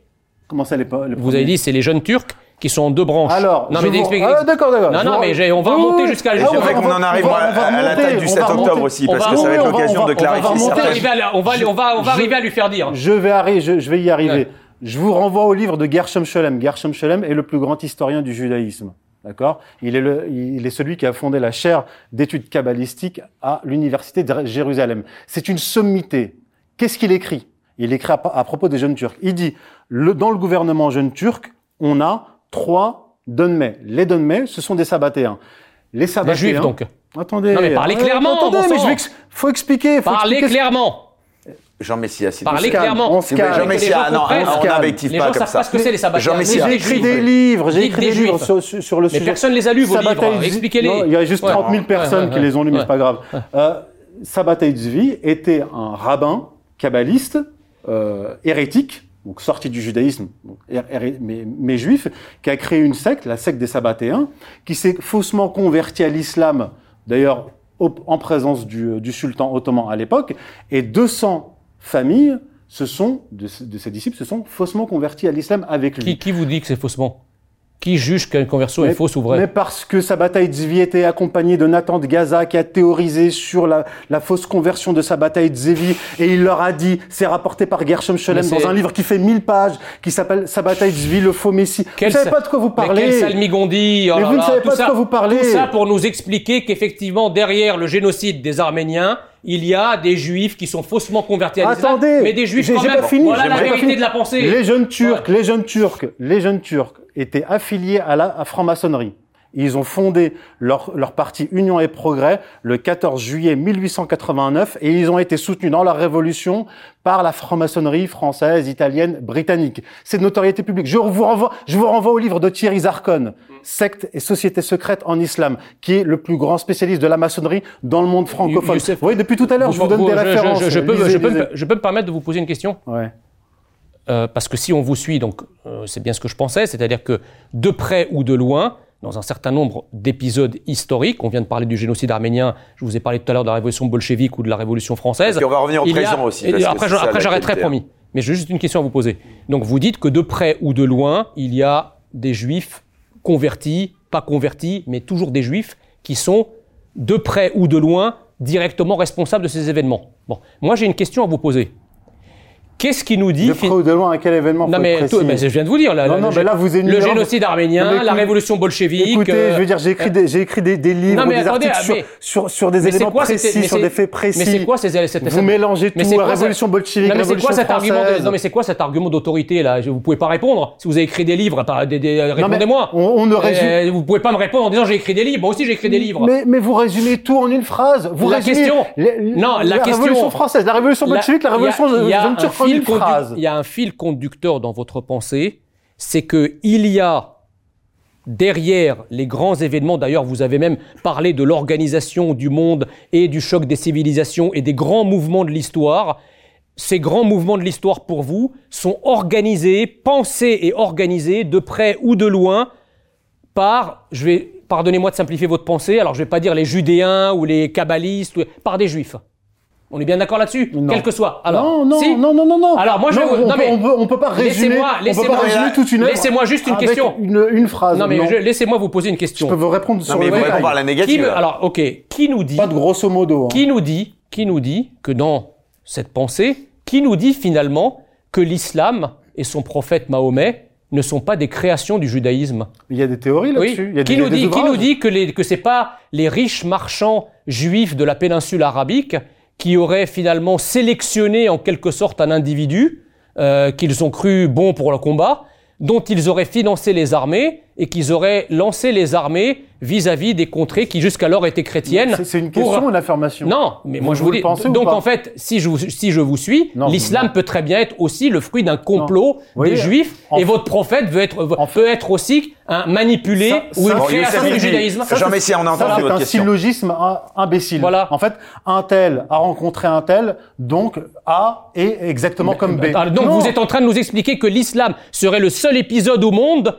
Comment ça les, Vous avez dit c'est les jeunes turcs qui sont en deux branches. Alors, non mais vous- Ah, d'accord, d'accord. Non, non, vous- mais j'ai- on va Oui, remonter oui. jusqu'à- j'aimerais qu'on en on va- arrive on va- à- on va à la date du on 7 va octobre remonter. aussi, parce que ça va être l'occasion on de clarifier on va, certaines arriver à, la- on va, aller- on va, on va Je- arriver à lui faire dire. Je vais, arri- je, je vais y arriver. Ouais. Je vous renvoie au livre de Gershom Scholem. Gershom Scholem est le plus grand historien du judaïsme. D'accord? Il, est le, il est celui qui a fondé la chaire d'études kabbalistiques à l'université de Jérusalem. C'est une sommité. Qu'est-ce qu'il écrit? Il écrit à, à propos des jeunes Turcs. Il dit, le, dans le gouvernement jeune turc, on a trois Donmets. Les Donmets, ce sont des Sabbatéens. Les Les Sabbatéens... juifs donc. Attendez. Non, mais parlez euh, clairement, Attendez, bon mais sang. je vais ex- faut expliquer. Faut Parlez expliquer clairement. Jean Messia, s'il vous Parlez clairement. on se calme. Jean Messia, gens non, comprennent. on n'invective Les pas gens comme savent ça. pas ce que c'est les sabbatiens. Jean Mais Messia. j'ai Des écrit des livres, j'ai écrit des des livres juifs. sur, sur- le Mais sujet. personne les a lus, vos Sabbatai livres. Expliquez-les. Non, Il y a juste Ouais. 30 000 personnes Ouais, qui les ont lus, mais c'est pas grave. Euh, Sabbatai était un rabbin kabbaliste, euh, hérétique, donc sorti du judaïsme, mais, juif, qui a créé une secte, la secte des Sabbatéens, qui s'est faussement converti à l'islam, d'ailleurs en présence du, du sultan ottoman à l'époque, et 200 familles se sont, de, ses disciples se sont faussement convertis à l'islam avec lui. Qui vous dit que c'est faussement? Qui juge qu'une conversion est Mais- fausse ou vraie Mais parce que sa bataille était accompagnée de Nathan de Gaza qui a théorisé sur la, la fausse conversion de sa bataille et il leur a dit, c'est rapporté par Gershom Scholem Mais dans un livre qui fait 1000 pages qui s'appelle Sa bataille le faux messie. Quel vous savez sa- pas de quoi vous Mais parlez. quel salmigondi oh Mais vous ne savez pas de ça- quoi vous parlez. Tout ça pour nous expliquer qu'effectivement, derrière le génocide des Arméniens, il y a des juifs qui sont faussement convertis à l'islam. Attendez, mais des juifs quand même. pas fini. Voilà la vérité fini. de la pensée. Les jeunes Turcs, les jeunes Turcs, les jeunes Turcs étaient affiliés à la à franc-maçonnerie. Ils ont fondé leur, leur parti Union et Progrès le 14 juillet 1889 et ils ont été soutenus dans leur révolution par la franc-maçonnerie française, italienne, britannique. C'est de notoriété publique. Je vous renvoie, je vous renvoie au livre de Thierry Zarkon, Secte et société secrète en islam, qui est le plus grand spécialiste de la maçonnerie dans le monde francophone. Youssef- vous voyez, depuis tout à l'heure, je vous donne des je- références. Je, je peux, Lisez, je peux me permettre de vous poser une question? Ouais. Euh, parce que si on vous suit, donc euh, c'est bien ce que je pensais, c'est-à-dire que de près ou de loin, dans un certain nombre d'épisodes historiques, on vient de parler du génocide arménien, je vous ai parlé tout à l'heure de la révolution bolchevique ou de la révolution française. Et on va revenir au Il y a- présent aussi. parce après, j'arrêterai, promis. Mais j'ai juste une question à vous poser. Donc vous dites que de près ou de loin, il y a des juifs convertis, pas convertis, mais toujours des juifs qui sont de près ou de loin directement responsables de ces événements. Bon, moi j'ai une question à vous poser. Qu'est-ce qui nous dit De près ou de loin, à quel événement non faut mais, être tout- mais je viens de vous dire là, Non, le, non, le mais là, vous le ignorez- génocide arménien, Non, mais la écoute- révolution bolchevique. Écoutez, euh, je veux dire, j'ai écrit des, j'ai écrit des, des livres, Non, mais des attendez, articles sur, mais- sur, sur des mais c'est éléments quoi précis, sur des faits précis. Mais c'est quoi ces, cette, Vous mélangez tout, la révolution bolchevique, non, mais c'est quoi cet argument. Non mais c'est quoi cet argument d'autorité là? Vous pouvez pas répondre. Si vous avez écrit des livres, des- des- répondez-moi. On, ne résume. Euh, vous pouvez pas me répondre en disant j'ai écrit des livres. Moi aussi j'ai écrit des livres. Mais, mais vous résumez tout en une phrase. Vous La résumez Non, la question- révolution française, la révolution La- bolchevique, la révolution il y a un fil une condu- phrase. Il y a un fil conducteur dans votre pensée, c'est que il y a derrière les grands événements, d'ailleurs vous avez même parlé de l'organisation du monde et du choc des civilisations et des grands mouvements de l'histoire, ces grands mouvements de l'histoire pour vous sont organisés, pensés et organisés de près ou de loin par, je vais, pardonnez-moi de simplifier votre pensée, alors je vais pas dire les judéens ou les kabbalistes, par des juifs. On est bien d'accord là-dessus? Non. Quel que soit. Alors, non, non, si? non, non, non, non. Alors, moi, je Non, vais vous- on, non, peut, mais- on, peut, on peut pas résumer, Laissez-moi- on peut laissez-moi- pas résumer toute une Laissez-moi juste une avec question. Une, une phrase. Non, mais non. je- laissez-moi vous poser une question. Je peux vous répondre sur mais le vous répondez par la Qui négative. me- alors, ok, qui nous dit, Pas de grosso modo. hein. qui nous dit, qui nous dit que dans cette pensée, qui nous dit finalement que l'islam et son prophète Mahomet ne sont pas des créations du judaïsme? Il y a des théories Oui. là-dessus. Il y a Qui des, nous des dit, qui nous dit que les, que c'est pas les riches marchands juifs de la péninsule arabique qui auraient finalement sélectionné en quelque sorte un individu euh, qu'ils ont cru bon pour le combat, dont ils auraient financé les armées et qu'ils auraient lancé les armées vis-à-vis des contrées qui jusqu'alors étaient chrétiennes. C'est- C'est une pour- question ou une affirmation Non, mais moi Vous- je vous dis. pensez ou donc en fait, si je vous, si je vous suis, l'islam peut très bien être aussi le fruit d'un complot Oui, des juifs en et votre prophète veut être, en peut être aussi un manipulé Ça- ou une Bon, création du judaïsme. Jean Messia, on a Ça, entendu c'est votre un question. syllogisme im- imbécile. Voilà. En fait, un tel a rencontré un tel, donc A est exactement comme B. Alors, donc Non. vous êtes en train de nous expliquer que l'islam serait le seul épisode au monde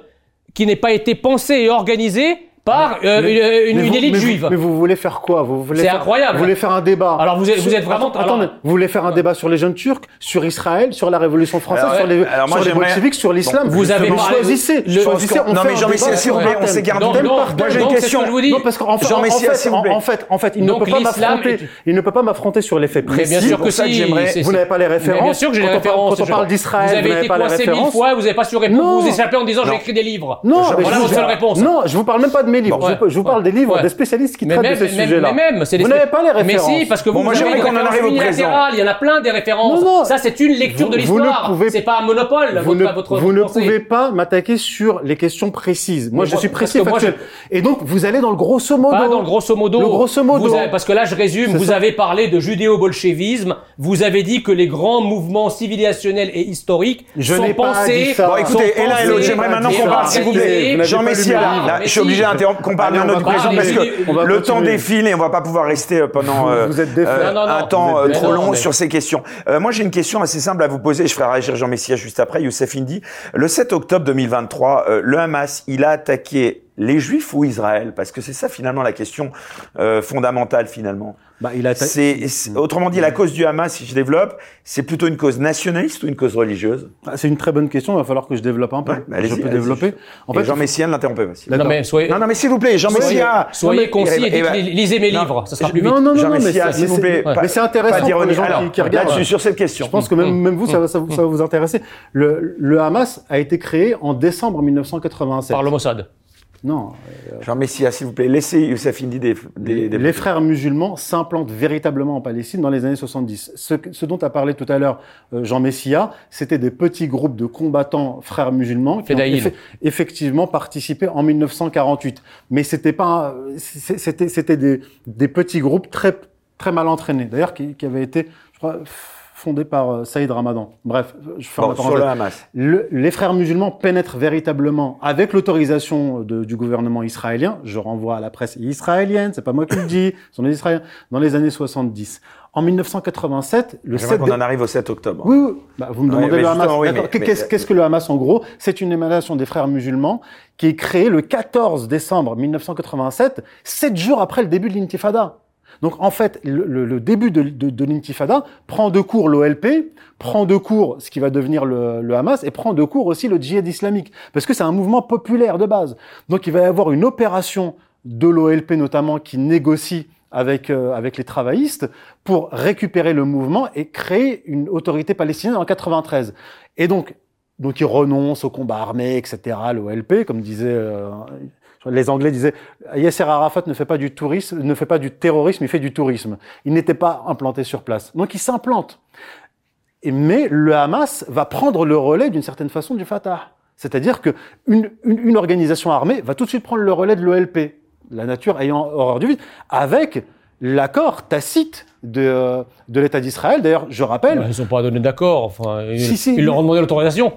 qui n'ait pas été pensé et organisé par euh, Mais- une, une- mais une vous- élite mais vous- juive. Mais vous voulez faire quoi vous voulez C'est faire- incroyable. Vous voulez faire un débat Alors, vous êtes- vous êtes vraiment- Attends- Attendez, alors- vous voulez faire un débat sur les jeunes Turcs, sur Israël, sur la Révolution française, Alors, sur les, alors moi, sur les sur l'islam. Vous avez parlé- choisissez, le- choisissez. on Non, fait mais un Jean Messia, débat s'il vous plaît, on du thème. donc, Moi, j'ai une question. que je vous dis. Non, parce qu'en fait, en, fait, en, fait, en fait, il ne peut pas m'affronter. Il ne peut pas m'affronter sur les faits Mais précis. bien sûr que ça que si. Vous n'avez pas les références. bien sûr que j'ai les Quand on parle- références. Quand on parle d'Israël, vous avez n'avez été coincé mille fois, vous n'avez pas su répondre, Non. vous vous échappez en disant j'ai écrit des livres. Non, Voilà votre seule réponse. Non, je vous parle même pas de mes livres. Bon, je, je vous parle des livres ouais. des spécialistes qui Mais traitent même, de ces sujets-là. mais même, c'est des Vous n'avez pas les références. Mais si, parce que vous, Bon, moi, avez qu'on des en références arrive au présent. Il y en a plein des références. Non, non. Ça, c'est une lecture Vous- de l'histoire. pouvez- C'est pas un monopole, Vous votre, ne, votre vous ne pensée. pouvez pas m'attaquer sur les questions précises. Moi, Mais je moi, suis précis et factuel. Et donc, vous allez dans le grosso modo. Pas dans le grosso modo. Le grosso modo. Vous avez- parce que là, je résume, vous ça. avez parlé de judéo-bolchevisme, vous avez dit que les grands mouvements civilisationnels et historiques Je sont n'ai pas pensés... dit ça. Bon, écoutez, et pensés j'aimerais maintenant qu'on parle, s'il vous n'avez Jean Messia, là, là, je suis si. obligé qu'on parle Allez, bien on notre va président parler, parce que on va le temps continuer. défile et on va pas pouvoir rester euh, pendant euh, vous êtes des euh, frères. Non, non, un non, temps vous euh, trop long sur ces questions. Moi, j'ai une question assez simple à vous poser. Je ferai réagir Jean Messia juste après. Youssef Indy. Le 7 octobre 2023, euh, le Hamas, il a attaqué les Juifs ou Israël? Parce que c'est ça finalement la question euh, fondamentale finalement. Bah, il a C'est, c'est- autrement dit, la cause du Hamas, si je développe, c'est plutôt une cause nationaliste ou une cause religieuse? Ah, C'est une très bonne question. Il va falloir que je développe un peu. Ouais, bah, je peux développer. En Et fait, Jean Messia ne l'interrompez pas. Non, mais soyez, Non, non, mais s'il vous plaît, Jean soyez, Messia. soyez Non, mais- concis eh et ben- dites- lisez mes non, livres, ça sera je- plus vite. non, non, Jean non, mais Messia, s'il vous plaît. Ouais. mais c'est intéressant pour les gens Alors, qui, qui regardent. là-dessus, sur cette question. Je pense que même, même vous, ça va, ça, va- ça va vous intéresser. Le, le Hamas a été créé en décembre 1987. Par le Mossad. Non, Jean Messia, s'il vous plaît, laissez Youssef Indy des, des, des- les frères musulmans s'implantent véritablement en Palestine dans les années 70. Ce, ce dont a parlé tout à l'heure euh, Jean Messia, c'était des petits groupes de combattants frères musulmans qui ont effectivement participé en 1948. Mais c'était pas, c'était c'était des, des petits groupes très très mal entraînés. D'ailleurs, qui, qui avaient été, je crois, fondés par euh, Saïd Ramadan. Bref, je ferme Bon, la sur le Hamas. Le- les frères musulmans pénètrent véritablement avec l'autorisation du gouvernement israélien. Je renvoie à la presse israélienne, c'est pas moi qui le dis, ce sont les Israéliens, dans les années 70. En 1987, le J'aimerais 7 qu'on en arrive au 7 octobre. oui, oui. Bah, vous me demandez le Hamas. oui, qu'est-ce que le Hamas en gros? C'est une émanation des frères musulmans qui est créée le 14 décembre 1987, sept jours après le début de l'intifada. Donc en fait, le, début de, l'intifada prend de court l'OLP, prend de court ce qui va devenir le, le Hamas et prend de court aussi le djihad islamique, parce que c'est un mouvement populaire de base. Donc il va y avoir une opération de l'OLP notamment qui négocie avec, euh, avec les travaillistes pour récupérer le mouvement et créer une autorité palestinienne en 93. Et donc, donc ils renoncent au combat armé, etc., l'OLP, comme disait... euh, les Anglais disaient Yasser Arafat ne fait pas du tourisme, ne fait pas du terrorisme, il fait du tourisme. Il n'était pas implanté sur place. Donc il s'implante. Mais le Hamas va prendre le relais d'une certaine façon du Fatah. C'est-à-dire que une, une, organisation armée va tout de suite prendre le relais de l'OLP, la nature ayant horreur du vide, avec l'accord tacite de, de l'État d'Israël. D'ailleurs, je rappelle, Ils n'ont pas donné d'accord. Enfin, ils, Si, si. ils leur ont demandé l'autorisation.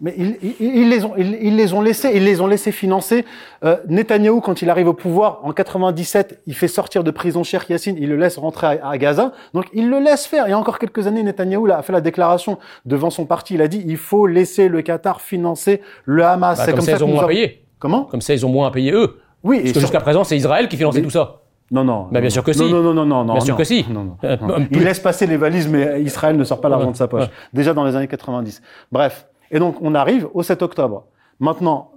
Mais ils, ils- ils les ont, ils, ils les ont laissés, ils les ont laissés financer. Euh, Netanyahou, quand il arrive au pouvoir en 97, il fait sortir de prison Cheikh Yassine, il le laisse rentrer à, à Gaza. Donc il le laisse faire. Il y a encore quelques années, Netanyahou a fait la déclaration devant son parti. Il a dit il faut laisser le Qatar financer le Hamas. Bah, C'est comme, ça, ça ils ont moins avons- payé. Comment? Comme ça, ils ont moins à payer eux. Oui. Parce et que jusqu'à présent, c'est Israël qui finançait tout ça. Non, non. Bah, bien non. sûr que non, si. Non, non, non, non, non. Bien sûr non. que si. Non, non, Euh, non. un Il laisse passer les valises, mais Israël ne sort pas l'argent de sa poche. Déjà dans les années 90. Bref. Et donc, on arrive au 7 octobre. Maintenant,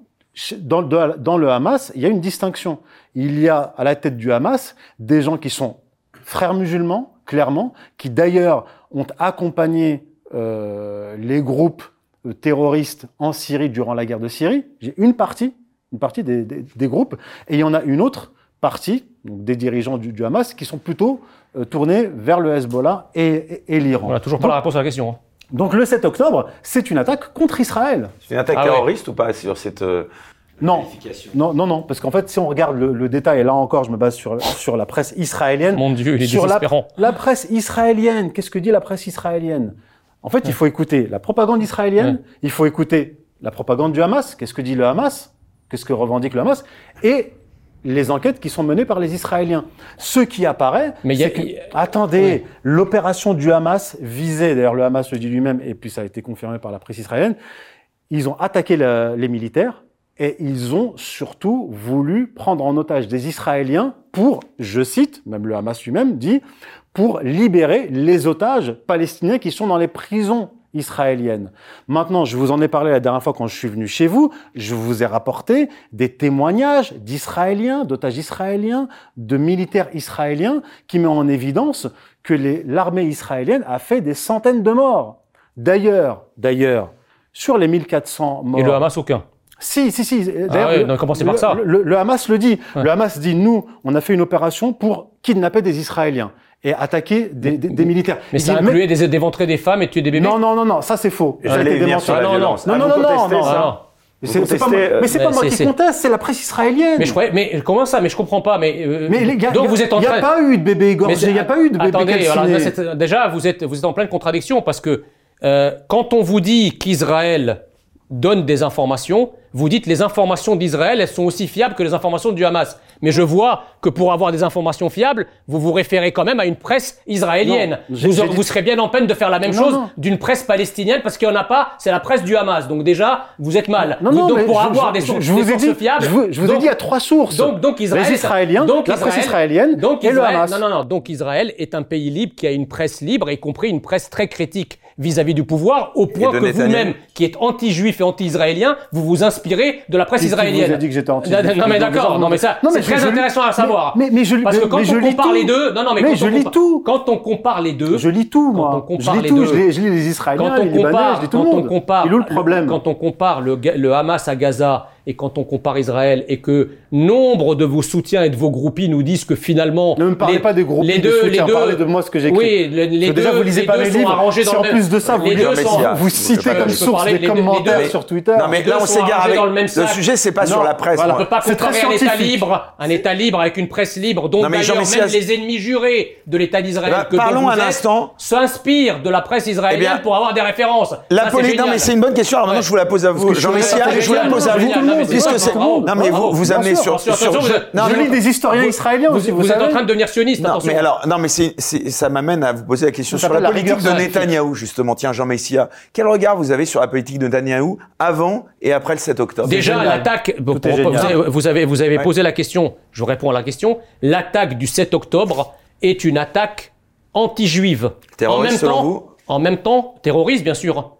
dans, le- dans le Hamas, il y a une distinction. Il y a à la tête du Hamas des gens qui sont frères musulmans, clairement, qui d'ailleurs ont accompagné euh, les groupes euh, terroristes en Syrie durant la guerre de Syrie. J'ai une partie, une partie des, des- des groupes, et il y en a une autre partie, donc des dirigeants du, du Hamas, qui sont plutôt euh, tournés vers le Hezbollah et, et- et l'Iran. On n'a toujours pas donc, la réponse à la question. hein. Donc le 7 octobre, c'est une attaque contre Israël. C'est une attaque Ah ouais. terroriste ou pas sur cette euh, Non, non, non, non, parce qu'en fait, si on regarde le, le détail, et là encore, je me base sur, sur la presse israélienne. Mon Dieu, il est sur la, désespérant. la presse israélienne, qu'est-ce que dit la presse israélienne? En fait, il faut écouter la propagande israélienne, il faut écouter la propagande du Hamas, qu'est-ce que dit le Hamas, qu'est-ce que revendique le Hamas, et les enquêtes qui sont menées par les Israéliens. Ce qui apparaît, Mais y a- que- il y a- attendez, l'opération du Hamas visait, d'ailleurs le Hamas le dit lui-même, et puis ça a été confirmé par la presse israélienne, ils ont attaqué la- les militaires et ils ont surtout voulu prendre en otage des Israéliens pour, je cite, même le Hamas lui-même dit, pour libérer les otages palestiniens qui sont dans les prisons israéliennes. Maintenant, je vous en ai parlé la dernière fois quand je suis venu chez vous, je vous ai rapporté des témoignages d'Israéliens, d'otages israéliens, de militaires israéliens qui mettent en évidence que l'armée israélienne a fait des centaines de morts. D'ailleurs, d'ailleurs, sur les 1400 morts. Et le Hamas, aucun. Si, si, si. D'ailleurs, Ah ouais, commencez par le- ça? Le, le Hamas le dit. Ouais. Le Hamas dit, nous, on a fait une opération pour kidnapper des Israéliens et attaquer des, des- des militaires. Mais Il ça incluait des d'éventrer des femmes et tuer des bébés Non, non, non, non, ça c'est faux. J'allais venir sur la Ah, non, non. violence. Non, Ah, non, non, non, non, ça Ah, non. C'est pas moi, euh, mais c'est mais pas moi qui conteste, c'est la presse israélienne. Mais je croyais, mais comment ça? Mais je comprends pas. Mais, euh, Mais les gars, donc vous êtes en il n'y train. a pas eu de bébé égorgé, il n'y a pas eu de bébé Attendez, alors, là, déjà vous êtes vous êtes en pleine contradiction parce que euh, quand on vous dit qu'Israël donne des informations, vous dites les informations d'Israël, elles sont aussi fiables que les informations du Hamas. Mais je vois que pour avoir des informations fiables, vous vous référez quand même à une presse israélienne. Non, vous, vous serez bien en peine de faire la même Non, chose d'une presse palestinienne parce qu'il n'y en a pas, c'est la presse du Hamas. Donc déjà, vous êtes mal. Non, Vous- non, donc pour je- avoir je- des sources, je vous des ai sources dit, fiables, je vous, je vous ai dit à trois sources. donc, donc Israël, les Israéliens, donc la presse Israël- israélienne donc et le Israël- Hamas. Non, non, non. Donc Israël est un pays libre qui a une presse libre, y compris une presse très critique vis-à-vis du pouvoir, au point que vous-même, qui êtes anti-juif et anti-israélien, vous vous inspirez de la presse qui vous a israélienne. dit que j'étais anti- Non, mais d'accord. Non, mais ça, c'est je- très intéressant à savoir. Mais, mais je, Parce que mais- quand on compare les deux, non, non, mais, je on lis tout. Quand on compare les deux, Je lis tout, moi. on compare je les lis tout. Je lis, je lis les Israéliens, quand les on Libanais, compare, je lis tout quand le monde. quand on compare le Hamas à Gaza et quand on compare Israël et que nombre de vos soutiens et de vos groupies nous disent que finalement Ne me parlez les- pas des groupes les de deux, soutien, les deux, parlez de moi ce que j'écris. Oui, le- les que deux, déjà, vous lisez les pas deux mes sont livres. Si en plus de ça, vous, les deux sont- vous citez comme source parler- des les les commentaires deux- sur Twitter. Non, mais Les là, on s'égare avec. le même Le sac. sujet, c'est pas Non, sur la presse. voilà. On peut pas C'est très comparer un État libre, un État libre avec une presse libre, dont d'ailleurs même les ennemis jurés de l'État d'Israël Bah, que dont parlons un instant. s'inspirent de la presse israélienne Eh bien, pour avoir des références. La Ça, c'est poli- Non, mais c'est une bonne question. Alors maintenant, je vous la pose à vous, que je Jean Messia. Je vous la pose à vous. Puisque c'est. Non, mais vous vous amenez sur. sur- je- lis des historiens israéliens vous, aussi, vous vous êtes en train de devenir sioniste, mais alors, non, mais c'est, ça m'amène à vous poser la question sur la politique de Netanyahou, justement. Tiens, Jean Messia, quel regard vous avez sur la politique de Netanyahou avant et après le 7 octobre? Déjà, l'attaque, vous avez, vous posé la question, je réponds à la question. L'attaque du 7 octobre est une attaque anti-juive. Terroriste, en même selon temps, vous? En même temps, terroriste, bien sûr.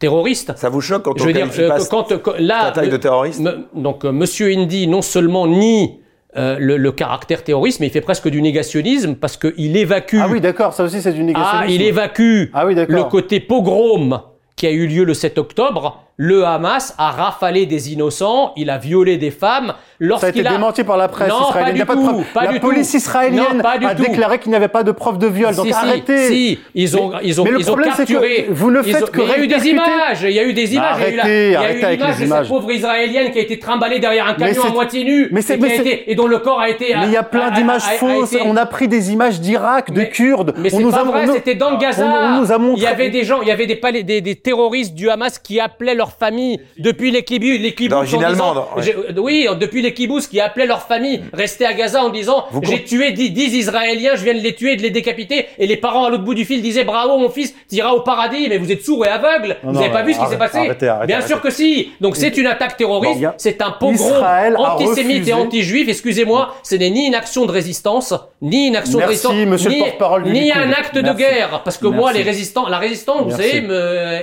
Terroriste. Ça vous choque quand Je on veux dire, euh, pas quand, quand- là, attaque de euh, terroriste me- donc, euh, Monsieur Indy, non seulement nie euh, le, le caractère terroriste, mais il fait presque du négationnisme parce qu'il évacue Ah oui, d'accord, ça aussi c'est du ah, négationnisme. il évacue Ah oui, d'accord. le côté pogrom qui a eu lieu le 7 octobre. Le Hamas a rafalé des innocents, il a violé des femmes. Ça a été lorsqu'il a... démenti par la presse Non, israélienne. pas Il n'y a du pas de preuve. pas la du police tout. israélienne Non, pas du a tout. déclaré qu'il n'y avait pas de preuve de viol. Donc si, arrêtez. Si, ils ont, ils ont, mais le ils ont problème, c'est que vous ne faites ont- que mais Il y a eu des images. Il y a eu des images. il y a eu la- Arrêtez, il y a arrêtez eu avec les de images. cette pauvre israélienne qui a été trimballée derrière un camion à moitié nu. mais c'est- et, mais a dont le corps a été. Mais il y a plein a- a- d'images a- a fausses. On a pris des images d'Irak, de mais- Kurdes. Mais on c'est nous pas a, vrai, c'était dans le Gaza. On, nous a montré. Il y avait des gens, il y avait des, palais- des, des terroristes du Hamas qui appelaient leur famille depuis les kibbutz, les kibbutz oui, depuis les kibbutz qui appelaient leur famille rester à Gaza en disant j'ai tué 10, 10 Israéliens, je viens de les tuer, de les décapiter. Et les parents à l'autre bout du fil disaient bravo mon fils, t'iras au paradis, mais vous êtes sourd et aveugle, Non, vous avez non, pas vu ce qui s'est passé arrêtez, arrêtez, Bien arrêtez. sûr que si. Donc c'est une attaque terroriste, c'est un pogrom antisémite et anti-juif, excusez-moi, ce n'est ni une action de résistance, ni une action Merci, de résistance, monsieur le ni, du un acte de guerre, parce que moi les résistants, la résistance, vous savez,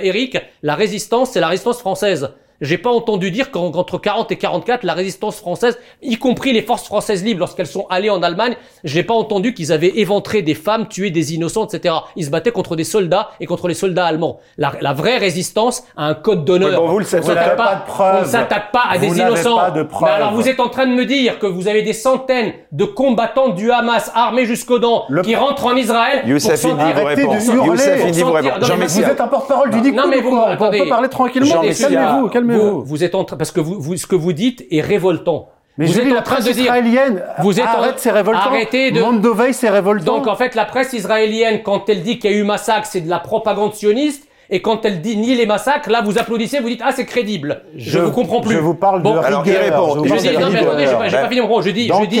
Eric, la résistance, c'est la résistance française. J'ai pas entendu dire qu'entre 40 et 44, la résistance française, y compris les forces françaises libres, lorsqu'elles sont allées en Allemagne, j'ai pas entendu qu'ils avaient éventré des femmes, tué des innocents, etc. Ils se battaient contre des soldats et contre les soldats allemands. La, la vraie résistance a un code d'honneur. Oui, bon, On s'attaque n'avez pas de preuves. on ne s'attaque pas à Vous des innocents. pas de Mais alors vous êtes en train de me dire que vous avez des centaines de combattants du Hamas armés jusqu'aux dents Le- qui rentrent en Israël pour Youssef sentir- Indy vous Arrêtez de hurler. Youssef Pour sentir- non, mais Vous êtes un porte-parole du Likoud. Non, mais ou vous- quoi On attendez. peut parler tranquillement. Mais Vous, vous êtes en train, parce que vous, vous- ce que vous dites est révoltant. Mais vous je êtes dis en la train presse de dire, israélienne. Vous êtes en- Arrête, c'est révoltant. Arrêtez de- Mondoveil, c'est révoltant. donc en fait la presse israélienne, quand elle dit qu'il y a eu massacre, c'est de la propagande sioniste. Et quand elle dit nie les massacres, là vous applaudissez, vous dites ah c'est crédible. Je, vous comprends plus. Je vous parle Bon, de alors, rigueur. répond. Je vous Je dis, de non mais attendez, j'ai pas, pas fini mon propos. Je dis, je dis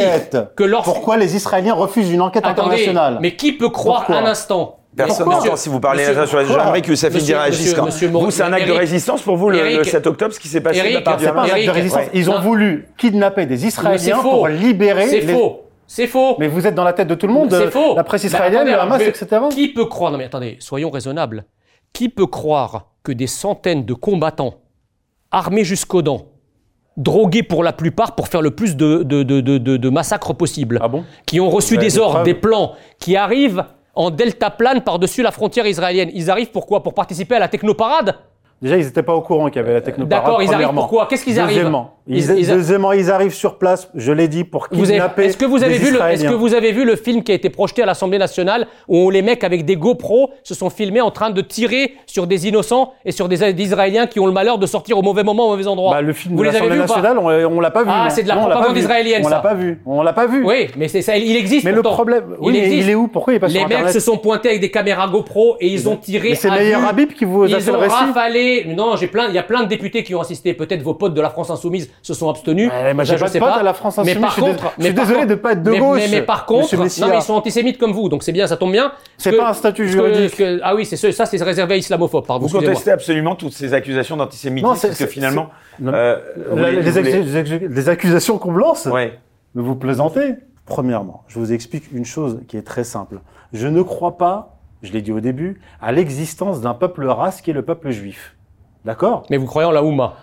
que lorsque Pourquoi les Israéliens refusent une enquête attendez, internationale mais qui peut croire Pourquoi un instant Personne n'entend si vous parlez Monsieur- sur les J'aimerais que Youssef réagisse quand monsieur Vous, c'est un acte de Eric- résistance pour vous, le, le Eric- 7 octobre, ce qui s'est passé de la Eric- part du pas un acte de Eric, résistance. ouais. Ils ont Non. voulu kidnapper des Israéliens pour libérer. C'est les- faux. C'est faux. Mais vous êtes dans la tête de tout le monde. C'est faux. La presse Bah, israélienne, attendez, le Hamas, etc. Qui peut croire Non mais attendez, soyons raisonnables. Qui peut croire que des centaines de combattants armés jusqu'aux dents, drogués pour la plupart pour faire le plus de, de, de, de, massacres possible, Ah bon qui ont reçu des ordres, des plans, qui arrivent en delta plane par-dessus la frontière israélienne. Ils arrivent pourquoi? Pour participer à la technoparade? Déjà, ils n'étaient pas au courant qu'il y avait la technoparade. D'accord, ils arrivent pourquoi? Qu'est-ce qu'ils arrivent? Deuxièmement, ils, Ils- ils- deuxièmement, ils arrivent sur place, je l'ai dit, pour kidnapper Est-ce que vous avez vu le, est-ce que vous avez vu le film qui a été projeté à l'Assemblée nationale où les mecs avec des GoPro se sont filmés en train de tirer sur des innocents et sur des, Israéliens qui ont le malheur de sortir au mauvais moment au mauvais endroit? Bah, le film Vous de l'Assemblée nationale, on, on l'a pas vu. Ah, c'est de la Non, propagande israélienne, On l'a pas vu. On l'a pas vu. Oui, mais c'est ça, il existe. Mais le problème, oui, mais existe. il est où? Pourquoi il est pas Les sur mecs se sont pointés avec des caméras GoPro et ils ont tiré. Mais c'est Meyer. Habib qui vous a Ils fait ont le récit. rafalé. Non, j'ai plein. Il y a plein de députés qui ont assisté. Peut-être vos potes de la France Insoumise se sont abstenus. Ouais, moi, je pas de sais pas. à la France Mais par je suis dés- contre, je suis désolé de pas être de mais- gauche, Mais, mais par monsieur contre, non, mais ils sont antisémites comme vous, donc c'est bien, ça tombe bien. C'est pas un statut que- juridique. que- ah oui, c'est ce- ça, c'est réservé à islamophobes. Pardon. Vous contestez absolument toutes ces accusations d'antisémitisme, parce que finalement, euh, La- les, accusations qu'on me lance, Ouais. mais vous plaisantez. Premièrement, je vous explique une chose qui est très simple. Je ne crois pas, je l'ai dit au début, à l'existence d'un peuple race qui est le peuple juif. D'accord? Mais vous croyez en la Houma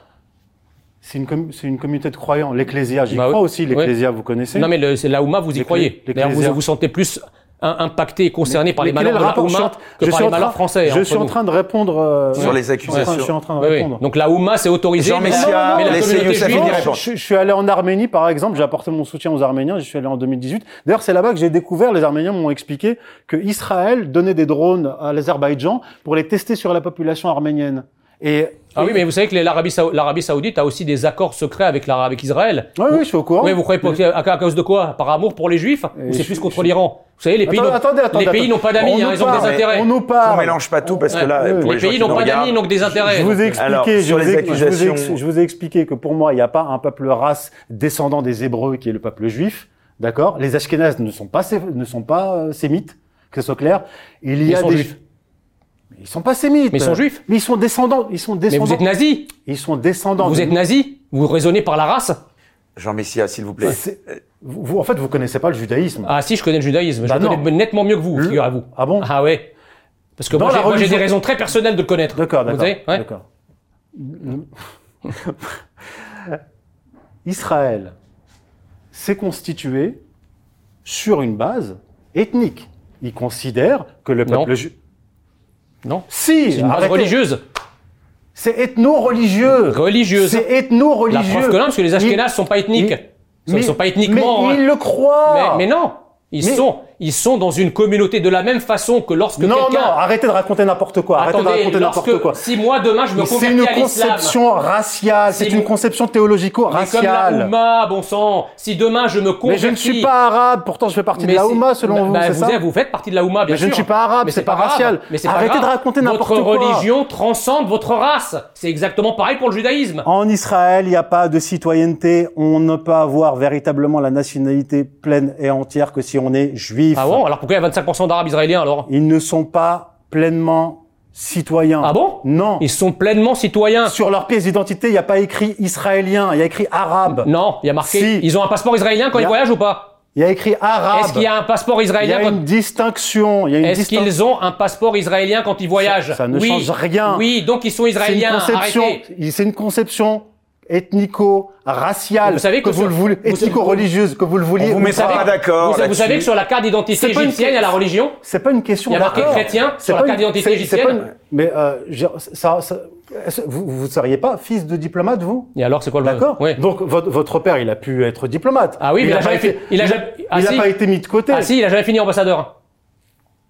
C'est une, com- c'est une communauté de croyants. L'Ecclésia, j'y Bah crois oui. aussi. L'Ecclésia, vous connaissez Non, mais le- c'est la Houma, vous y croyez. D'ailleurs, vous vous sentez plus impacté et concerné par les Mais malheurs le de la en- que je par les malheurs français. Je entre suis en train de répondre. euh, Sur les accusations. Je suis en train de Oui, oui. répondre. Donc la Houma, c'est autorisé. Jean mais la- Messia, mais la Indy Non, répondre. je, je suis allé en Arménie, par exemple, j'ai apporté mon soutien aux Arméniens, je suis allé en 2018. D'ailleurs, c'est là-bas que j'ai découvert, les Arméniens m'ont expliqué que Israël donnait des drones à l'Azerbaïdjan pour les tester sur la population arménienne. Et Ah oui, mais vous savez que l'Arabie Sao- l'Arabie Saoudite a aussi des accords secrets avec, avec Israël. Oui, oui, je suis au courant. Oui, vous croyez pour- à, à cause de quoi? Par amour pour les Juifs? Ou c'est plus contre l'Iran? Vous savez, les pays n'ont- pas d'amis, On hein, ils ont des intérêts. On nous On parle. mélange pas tout, parce que Ouais. là, pour oui. Les les pays n'ont pas d'amis, donc des intérêts. Je vous ai expliqué, Alors, je, sur les ai, je vous ai accusations- je vous ai expliqué que pour moi, il n'y a pas un peuple race descendant des Hébreux qui est le peuple juif. D'accord? Les Ashkénazes ne sont pas, ne sont pas euh, sémites, que ce soit clair. Il y Ils a sont des... juifs. Mais Ils sont pas sémites. Mais ils sont juifs. Mais ils sont descendants. Ils sont Mais descendants. vous êtes nazis Ils sont descendants. Vous de- êtes nazis Vous raisonnez par la race Jean Messia, s'il vous plaît. Vous, vous- en fait, vous connaissez pas le judaïsme. Ah si, je connais le judaïsme. Bah je le non. connais nettement mieux que vous, Le- figurez-vous. Ah bon Ah ouais. Parce que Dans moi, j'ai- religion- des raisons très personnelles de le connaître. D'accord, Vous d'accord. savez Ouais. d'accord. Israël s'est constitué sur une base ethnique. Il considère que le peuple juif. Non Si, C'est une base religieuse. C'est ethno-religieux. Religieuse. C'est La ethno-religieux. preuve que non, parce que les Ashkénazes sont pas ethniques. il- Ils sont pas ethniquement. Mais hein. ils le croient. mais, mais non, ils Mais- sont, ils sont dans une communauté de la même façon que lorsque non, non, arrêtez de raconter n'importe quoi. Arrêtez de Attendez, raconter n'importe quoi. si moi demain je me C'est convertis une à l'islam. conception raciale, c'est une conception Mais comme la. Oumma, bon sang, si demain je me convertis. Mais je ne suis pas arabe, pourtant je fais partie de la c'est- Oumma selon bah, vous, bah, c'est vous, ça vous faites partie de la Oumma, bien Mais je sûr. ne suis pas arabe, c'est pas grave. racial. Mais c'est pas Arrêtez grave. de raconter n'importe Votre quoi. religion transcende votre race. C'est exactement pareil pour le judaïsme. En Israël, il n'y a pas de citoyenneté. On ne peut avoir véritablement la nationalité pleine et entière que si on est juif. Ah bon Alors pourquoi il y a 25% d'arabes israéliens alors? Ils ne sont pas pleinement citoyens. Ah bon? Non. Ils sont pleinement citoyens. Sur leur pièce d'identité, il n'y a pas écrit israélien, il y a écrit arabe. Non, il y a marqué. Si. Ils ont un passeport israélien quand ils voyagent ou pas? Il y a écrit arabe. Est-ce qu'il y a un passeport Il y israélien a quand... une distinction. Il y a une Est-ce distinction. qu'ils ont un passeport israélien quand ils voyagent? Ça ne oui. change rien. Oui, donc ils sont C'est une israéliens. conception. C'est une conception ethnico-raciale. Vous savez que vous sur- le voulez, ethnico-religieuse, que vous le vouliez. On vous ou mettra pas. d'accord Vous, vous savez que sur la carte d'identité égyptienne, il y a la religion C'est pas une question Il y a marqué d'accord. chrétien C'est sur la carte une- d'identité égyptienne. une- Mais euh, ça, ça- vous, vous seriez pas fils de diplomate, vous? Et alors, c'est quoi le D'accord. Oui. Donc votre, votre père, il a pu être diplomate. Ah oui, mais il a pas jamais été, il a jamais- ah il a si. pas été mis de côté. Ah si, il a jamais fini ambassadeur.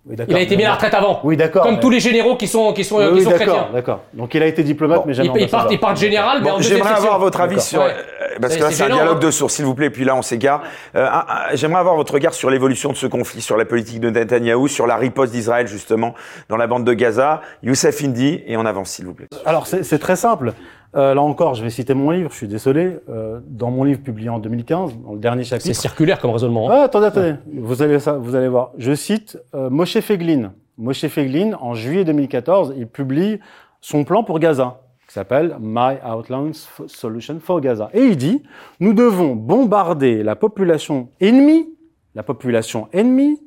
Oui, d'accord. Il a été mis à la retraite avant. Oui, d'accord. Comme mais- tous les généraux qui sont qui sont Oui, qui oui, sont d'accord, chrétiens. d'accord. Donc il a été diplomate, mais jamais partent, ambassadeur. ils partent général, mais en Bon, j'aimerais avoir votre avis D'accord. sur Ouais. parce C'est- que là c'est c'est un dialogue hein. de sourds s'il vous plaît puis là on s'égare. Euh, j'aimerais avoir votre regard sur l'évolution de ce conflit, sur la politique de Netanyahou, sur la riposte d'Israël justement dans la bande de Gaza. Youssef Indy et on avance s'il vous plaît. Alors c'est c'est très simple. Euh, là encore, je vais citer mon livre. Je suis désolé. Euh, dans mon livre publié en 2015, dans le dernier C'est chapitre. circulaire comme raisonnement. hein. Ah, attendez, attendez. Vous allez ça, vous allez voir. Je cite euh, Moshe Feglin. Moshe Feglin, en juillet 2014, il publie son plan pour Gaza, qui s'appelle My Outlands F- Solution for Gaza. Et il dit nous devons bombarder la population ennemie, la population ennemie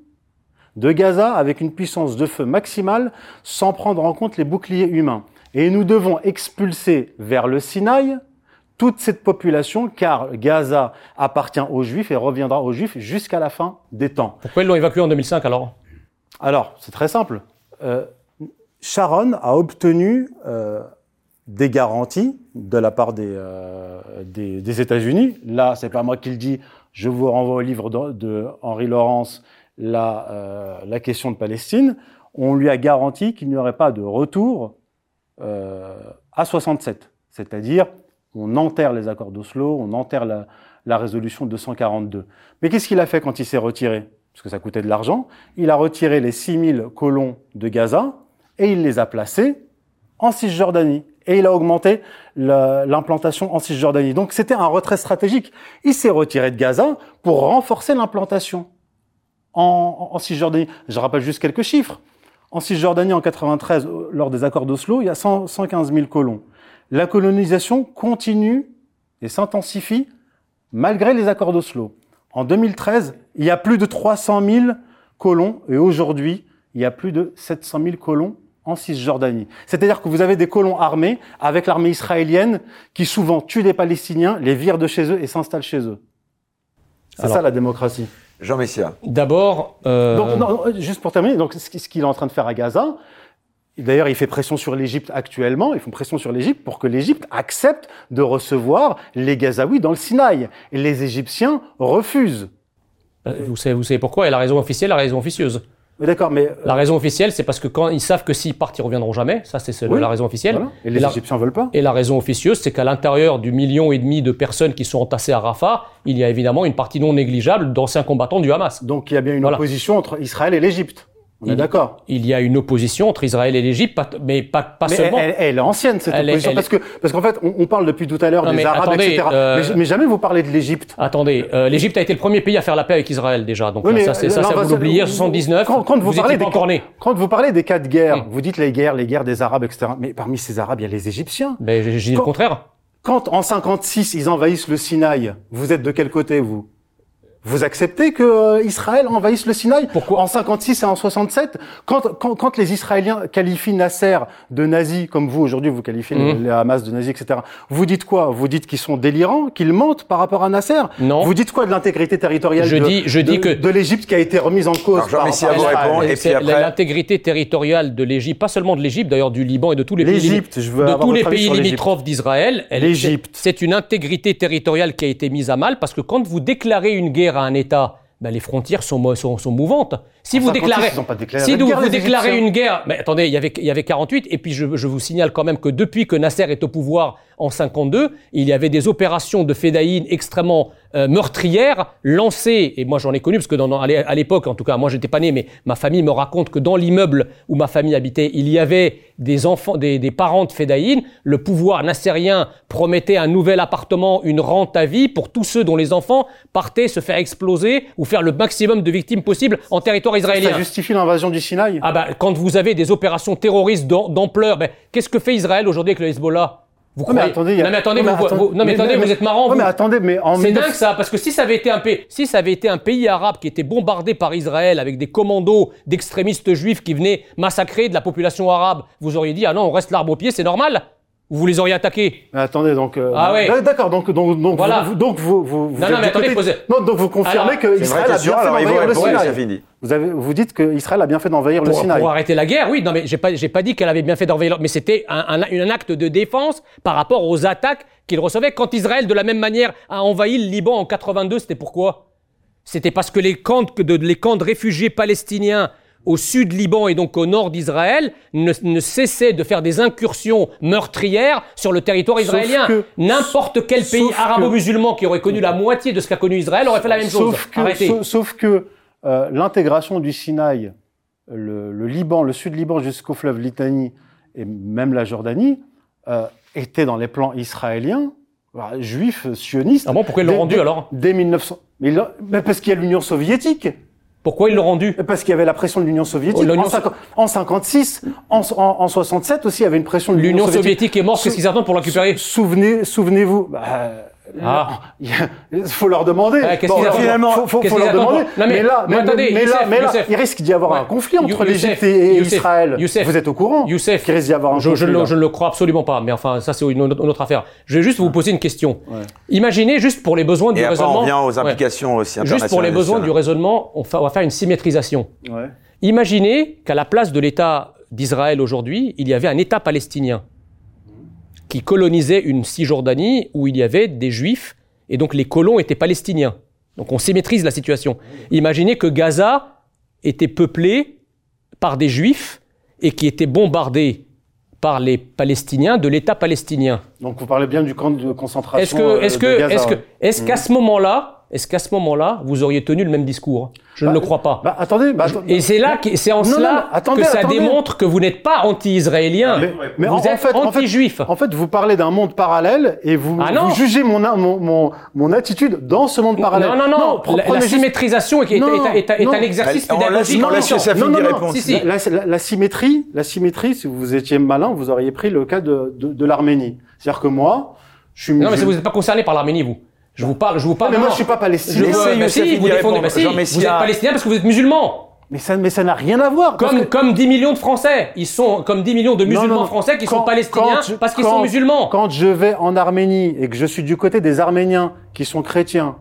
de Gaza avec une puissance de feu maximale, sans prendre en compte les boucliers humains. Et nous devons expulser vers le Sinaï toute cette population, car Gaza appartient aux Juifs et reviendra aux Juifs jusqu'à la fin des temps. Pourquoi ils l'ont évacué en 2005 alors? Alors, c'est très simple. Euh, Sharon a obtenu euh, des garanties de la part des, euh, des, des États-Unis. Là, c'est pas moi qui le dis. Je vous renvoie au livre de, de Henri Laurence, la, la question de Palestine. On lui a garanti qu'il n'y aurait pas de retour à 67. C'est-à-dire, on enterre les accords d'Oslo, on enterre la, résolution 242. Mais qu'est-ce qu'il a fait quand il s'est retiré? Parce que ça coûtait de l'argent. Il a retiré les 6000 colons de Gaza et il les a placés en Cisjordanie. Et il a augmenté la- l'implantation en Cisjordanie. Donc c'était un retrait stratégique. Il s'est retiré de Gaza pour renforcer l'implantation en Cisjordanie. Je rappelle juste quelques chiffres. En Cisjordanie, en 93, euh, lors des accords d'Oslo, il y a 100 115 000 colons. La colonisation continue et s'intensifie malgré les accords d'Oslo. En 2013, il y a plus de 300 000 colons et aujourd'hui, il y a plus de 700 000 colons en Cisjordanie. C'est-à-dire que vous avez des colons armés avec l'armée israélienne qui souvent tuent des Palestiniens, les virent de chez eux et s'installent chez eux. C'est ça la démocratie. Jean Messia. D'abord, euh, Donc, non, non, juste pour terminer, donc ce qui- ce qu'il est en train de faire à Gaza, d'ailleurs, il fait pression sur l'Égypte actuellement, ils font pression sur l'Égypte pour que l'Égypte accepte de recevoir les Gazaouis dans le Sinaï. Et les Égyptiens refusent. euh, vous savez, vous savez pourquoi? Et la raison officielle, la raison officieuse. Mais D'accord, mais... euh, La raison officielle, c'est parce que quand ils savent que s'ils partent, ils reviendront jamais. Ça, c'est Oui. la raison officielle. voilà. Et les la- Égyptiens veulent pas. Et la raison officieuse, c'est qu'à l'intérieur du million et demi de personnes qui sont entassées à Rafah, il y a évidemment une partie non négligeable d'anciens combattants du Hamas. Donc il y a bien une Voilà. opposition entre Israël et l'Égypte. On est Il- d'accord. Il y a une opposition entre Israël et l'Égypte, mais pas, pas Mais seulement. elle, elle est ancienne cette Elle opposition parce que parce qu'en fait on, on parle depuis tout à l'heure des mais Arabes attendez, etc. euh, Mais, mais jamais vous parlez de l'Égypte. Attendez, euh, l'Égypte a été le premier pays à faire la paix avec Israël déjà. Donc Oui, là, mais, ça, c'est ça, non, ça vous l'oubliez, en vous- 79. quand- quand vous parlez des- encore né. Quand vous parlez des cas de guerre, Hum. vous dites les guerres, les guerres des Arabes, etc. Mais parmi ces Arabes, il y a les Égyptiens. Ben, j'ai dit le contraire. Quand en 56 ils envahissent le Sinaï, vous êtes de quel côté vous? Vous acceptez que euh, Israël envahisse le Sinaï Pourquoi En 56 et en 67, quand, quand, quand les Israéliens qualifient Nasser de nazi, comme vous aujourd'hui vous qualifiez les- Mhm. les Hamas de nazis, etc. Vous dites quoi? Vous dites qu'ils sont délirants, qu'ils mentent par rapport à Nasser? Non. Vous dites quoi de l'intégrité territoriale Je de, dis- je dis de- que- de l'Égypte qui a été remise en cause Alors, par, par répond. et puis après- l'intégrité territoriale de l'Égypte, pas seulement de l'Égypte, d'ailleurs du Liban et de tous les pays, L'Égypte, je veux de avoir tous les pays limitrophes d'Israël. L'Égypte. C'est une intégrité territoriale qui a été mise à mal parce que quand vous déclarez une guerre à un État, ben, les frontières sont, mo- sont, sont mouvantes. Si vous 56, déclarez, ils ont pas déclaré si vous, guerre, vous les déclarez une guerre, mais attendez, il y avait, il y avait 48, et puis je, je vous signale quand même que depuis que Nasser est au pouvoir en 52, il y avait des opérations de fédéine extrêmement euh, meurtrières lancées, et moi j'en ai connu, parce que dans, à l'é- à l'époque, en tout cas, moi j'étais pas né, mais ma famille me raconte que dans l'immeuble où ma famille habitait, il y avait des enfants, des, des parents de fédéine. Le pouvoir nassérien promettait un nouvel appartement, une rente à vie pour tous ceux dont les enfants partaient se faire exploser ou faire le maximum de victimes possibles en territoire israélien. Ça justifie l'invasion du Sinaï Ah bah, quand vous avez des opérations terroristes d'am- d'ampleur, ben, qu'est-ce que fait Israël aujourd'hui avec le Hezbollah? Vous mais croyez attendez, a- Non mais attendez, mais vous, non mais, attendez, vous êtes marrant. Vous. mais attendez, mais en C'est 1900 dingue ça, parce que si ça avait été un pays, si ça avait été un pays arabe qui était bombardé par Israël avec des commandos d'extrémistes juifs qui venaient massacrer de la population arabe, vous auriez dit ah non, on reste l'arbre au pied, c'est normal. Vous les auriez attaqués. Mais attendez, donc. euh, Ah ouais. d'ac- D'accord, donc donc donc Voilà. vous, donc vous vous. vous Non, êtes non, mais attendez, côté- posez- Non, donc vous confirmez Alors, que Israël a bien fait alors d'envahir le Sinaï. Vous avez vous dites que Israël a bien fait d'envahir le Sinaï. pour arrêter la guerre, oui. Non, mais j'ai pas, j'ai pas dit qu'elle avait bien fait d'envahir, mais c'était un, un- un acte de défense par rapport aux attaques qu'il recevait. Quand Israël, de la même manière, a envahi le Liban en 82, c'était pourquoi? C'était parce que les camps de, les camps de réfugiés palestiniens au sud Liban et donc au nord d'Israël ne, ne cessaient de faire des incursions meurtrières sur le territoire israélien. que- N'importe quel pays arabo-musulman qui aurait connu la moitié de ce qu'a connu Israël aurait fait la même chose. Sauf que, Arrêtez. sauf, sauf que euh, l'intégration du Sinaï, le, le Liban, le sud Liban jusqu'au fleuve Litanie et même la Jordanie euh, était dans les plans israéliens, voilà, juifs, sionistes. Ah bon, pourquoi ils l'ont rendu dès- alors? Dès 1900. Mais, là- mais parce qu'il y a l'Union soviétique. Pourquoi ils l'ont rendu Parce qu'il y avait la pression de l'Union soviétique. Oh, l'Union en, 50 en 56, en, en, en 67 aussi, il y avait une pression de L'Union soviétique est morte, qu'est-ce qu'ils attendent pour la récupérer Souvenez, souvenez-vous. Bah, Ah. il faut leur demander. Ouais, Bon, finalement, faut, faut, faut leur demander. Non, mais- mais là, mais mais, attendez, mais là, Youssef, mais là, Youssef. il risque d'y avoir Ouais. un conflit entre You- l'Égypte et Youssef, Israël. Youssef. Vous êtes au courant Youssef, qu'il risque d'y avoir un je, conflit. je, ne, là. je ne le crois absolument pas, mais enfin, ça c'est une, autre une autre affaire. Je vais juste vous poser une question. Ouais. Imaginez, juste pour les besoins du Et après, raisonnement. on vient aux Ouais. implications aussi internationales. Juste pour les besoins du raisonnement, on, fa- on va faire une symétrisation. Ouais. Imaginez qu'à la place de l'État d'Israël aujourd'hui, il y avait un État palestinien qui colonisait une Cisjordanie où il y avait des Juifs et donc les colons étaient palestiniens. Donc on symétrise la situation. Imaginez que Gaza était peuplé par des Juifs et qui était bombardé par les Palestiniens de l'État palestinien. Donc vous parlez bien du camp de concentration. Est-ce que, euh, est-ce que, qu'à ce moment-là, est-ce qu'à ce moment-là, vous auriez tenu le même discours? Je ne Bah, le crois pas. Bah, attendez. Bah, Et c'est là, que- c'est en Non, cela non, attendez, que ça attendez. démontre que vous n'êtes pas anti-israélien. Mais, mais vous en, êtes fait, en fait, anti-juif. en fait, vous parlez d'un monde parallèle et vous, Ah vous jugez mon, mon, mon, mon attitude dans ce monde parallèle. non, non, non. la, symétrisation est, est- un exercice pédagogique. on laisse. La, la- la symétrie, la symétrie, si vous étiez malin, vous auriez pris le cas de, de, de l'Arménie. C'est-à-dire que moi, je suis. Non, mais vous n'êtes pas concerné par l'Arménie, vous. Je vous parle, je vous parle. mais moi, non. je suis pas Je palestinien. bah Youssef si, vous défendez. bah si, vous êtes palestinien parce que vous êtes musulman. Mais ça, mais ça n'a rien à voir. Comme, que- comme 10 millions de Français. Ils sont comme 10 millions de musulmans non, français qui quand- sont palestiniens quand je- parce qu'ils sont musulmans. Quand je vais en Arménie et que je suis du côté des Arméniens qui sont chrétiens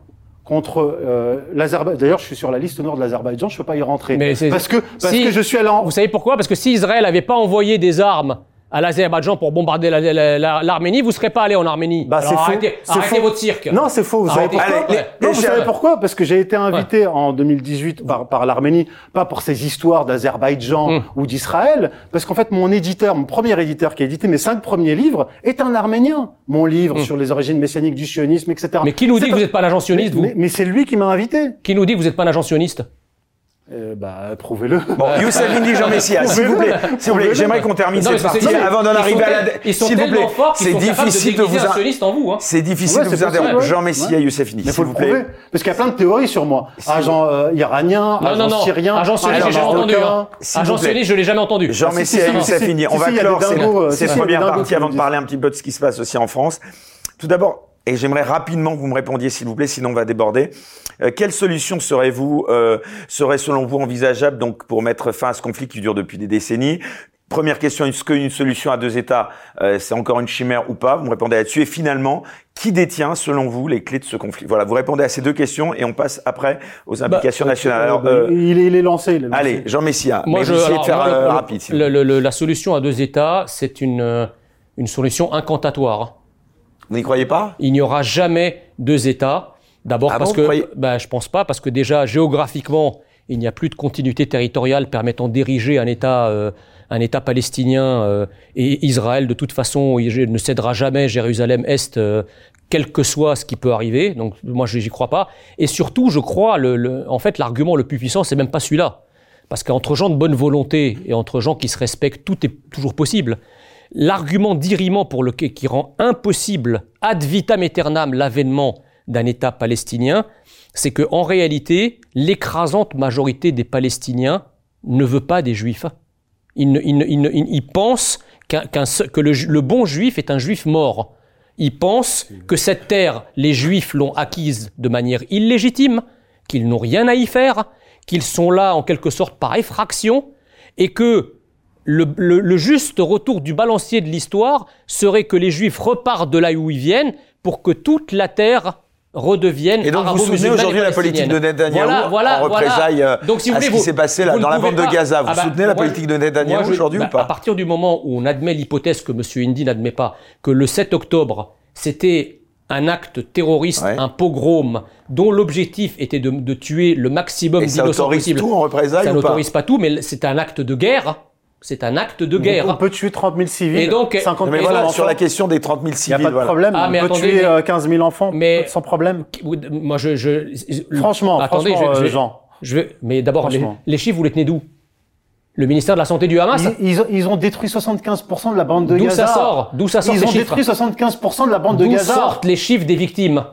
contre euh, l'Azerbaïdjan, d'ailleurs je suis sur la liste noire de l'Azerbaïdjan, je peux pas y rentrer. Mais parce que parce si- que je suis allé en Vous savez pourquoi? Parce que si Israël n'avait pas envoyé des armes à l'Azerbaïdjan pour bombarder la- la- la- l'Arménie, vous ne serez pas allé en Arménie. Bah, Alors c'est faux. arrêtez, C'est arrêtez faux. votre cirque. Non, c'est faux. Vous savez Arrêtez. pourquoi Allez, les- Non, les vous savez pourquoi Parce que j'ai été invité en 2018 par, par l'Arménie, pas pour ces histoires d'Azerbaïdjan Hum. ou d'Israël, parce qu'en fait, mon éditeur, mon premier éditeur qui a édité mes cinq premiers livres, est un Arménien. Mon livre Hum. sur les origines messianiques du sionisme, etc. Mais qui nous dit que vous n'êtes pas un agent sioniste, mais, vous mais, mais c'est lui qui m'a invité. Qui nous dit que vous n'êtes pas un agent sioniste? Euh, bah, prouvez-le. Bon, Youssef Indy, Jean Messia, s'il vous plaît, s'il vous plaît, j'aimerais qu'on termine Non, cette partie avant d'en arriver à la. Ils sont S'il vous tellement forts qu'ils sont de difficile de déguiser vous. un in- sioniste en vous. Hein. C'est difficile Ouais, de vous interrompre. ouais. Jean Messia, Ouais. Youssef Indy, Mais s'il faut vous le prouver. plaît. Parce qu'il y a plein de théories sur moi. Agent euh, iranien, Non, agent non, non. syrien, Agent sioniste, j'ai jamais entendu. Hein. Agent sioniste, je l'ai jamais entendu. Jean Ah, si, Messia Youssef Indy, on va clore ces- dingos, euh, parties qui avant de parler un petit peu de ce qui se passe aussi en France. Tout d'abord, Et j'aimerais rapidement que vous me répondiez, s'il vous plaît, sinon on va déborder. Euh, quelle solution serait-vous, euh, serait selon vous envisageable donc pour mettre fin à ce conflit qui dure depuis des décennies? Première question, est-ce qu'une solution à deux États, euh, c'est encore une chimère ou pas? Vous me répondez là-dessus. Et finalement, qui détient, selon vous, les clés de ce conflit? Voilà, vous répondez à ces deux questions et on passe après aux bah, implications nationales. Alors, euh, il, est, il, est, lancé. Allez, Jean Messia. Moi, je vais faire euh, rapide. la solution à deux États, c'est une, une solution incantatoire. Vous n'y croyez pas? Il n'y aura jamais deux États. D'abord ah parce que, je bah, je pense pas, parce que déjà géographiquement, il n'y a plus de continuité territoriale permettant d'ériger un État un État palestinien euh, et Israël, de toute façon, ne cédera jamais Jérusalem-Est, euh, quel que soit ce qui peut arriver. Donc moi, je n'y crois pas. Et surtout, je crois, le, en fait, l'argument le plus puissant, c'est même pas celui-là. Parce qu'entre gens de bonne volonté et entre gens qui se respectent, tout est toujours possible. L'argument d'irriment pour le qui rend impossible ad vitam aeternam l'avènement d'un État palestinien, c'est que en réalité, l'écrasante majorité des Palestiniens ne veut pas des Juifs il, pense que le, bon juif est un juif mort. Il pense que cette terre, les juifs l'ont acquise de manière illégitime, qu'ils n'ont rien à y faire, qu'ils sont là en quelque sorte par effraction, et que le, juste retour du balancier de l'histoire serait que les juifs repartent de là où ils viennent pour que toute la terre redeviennent Et donc vous soutenez aujourd'hui la politique de Netanyahu voilà, en représailles euh, donc, si vous à ce qui s'est passé là, dans la bande de Gaza. Vous ah bah, soutenez la politique de Netanyahu aujourd'hui ou bah, pas À partir du moment où on admet l'hypothèse que M. Indy n'admet pas, que le 7 octobre, c'était un acte terroriste, un pogrom, dont l'objectif était de, tuer le maximum d'innocents possible. Ça tout en représailles Ça n'autorise pas tout, mais c'est un acte de guerre c'est un acte de guerre. on peut tuer 30 000 civils. Et donc, 50 000 mais voilà, sur la question des 30 000 civils. Il n'y a pas de problème. Ah, mais on peut tuer 15 000 euh, enfants mais, sans problème. Moi, je, je franchement, attendez, franchement, je, euh, Jean. Je veux, mais d'abord, les, chiffres, vous les tenez d'où? Le ministère de la Santé du Hamas? Ils, ils, ont, détruit 75% de la bande de Gaza. D'où ça sort? D'où ça sort Ils ont détruit 75% de la bande de Gaza. D'où sortent les chiffres des victimes?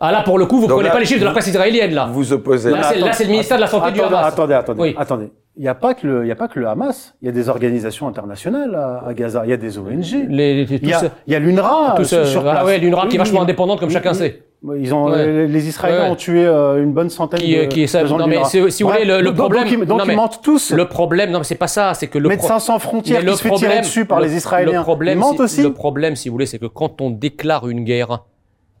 Ah là, pour le coup, vous ne prenez pas les chiffres de la presse israélienne, là. Vous opposez. Là, c'est le ministère de la Santé du Hamas. Attendez, attendez, oui. attendez. Il n'y a pas que le, il y a pas que le Hamas. Il y a des organisations internationales à, Gaza. Il y a des ONG. Les, il, y a, il y a l'UNRWA. Sur, sur ah, ouais, l'UNRWA qui est vachement indépendante, comme chacun sait. Ils ont, les Israéliens ont tué euh, une bonne centaine qui, de, qui est, non, mais si, vous voulez, le, le problème. Donc, donc ils mentent tous. Le problème, non, mais c'est pas ça, c'est que le Médecins sans frontières qui se fait tirer dessus par les Israéliens. Le problème, ils mentent aussi. Le problème, si vous voulez, c'est que quand on déclare une guerre,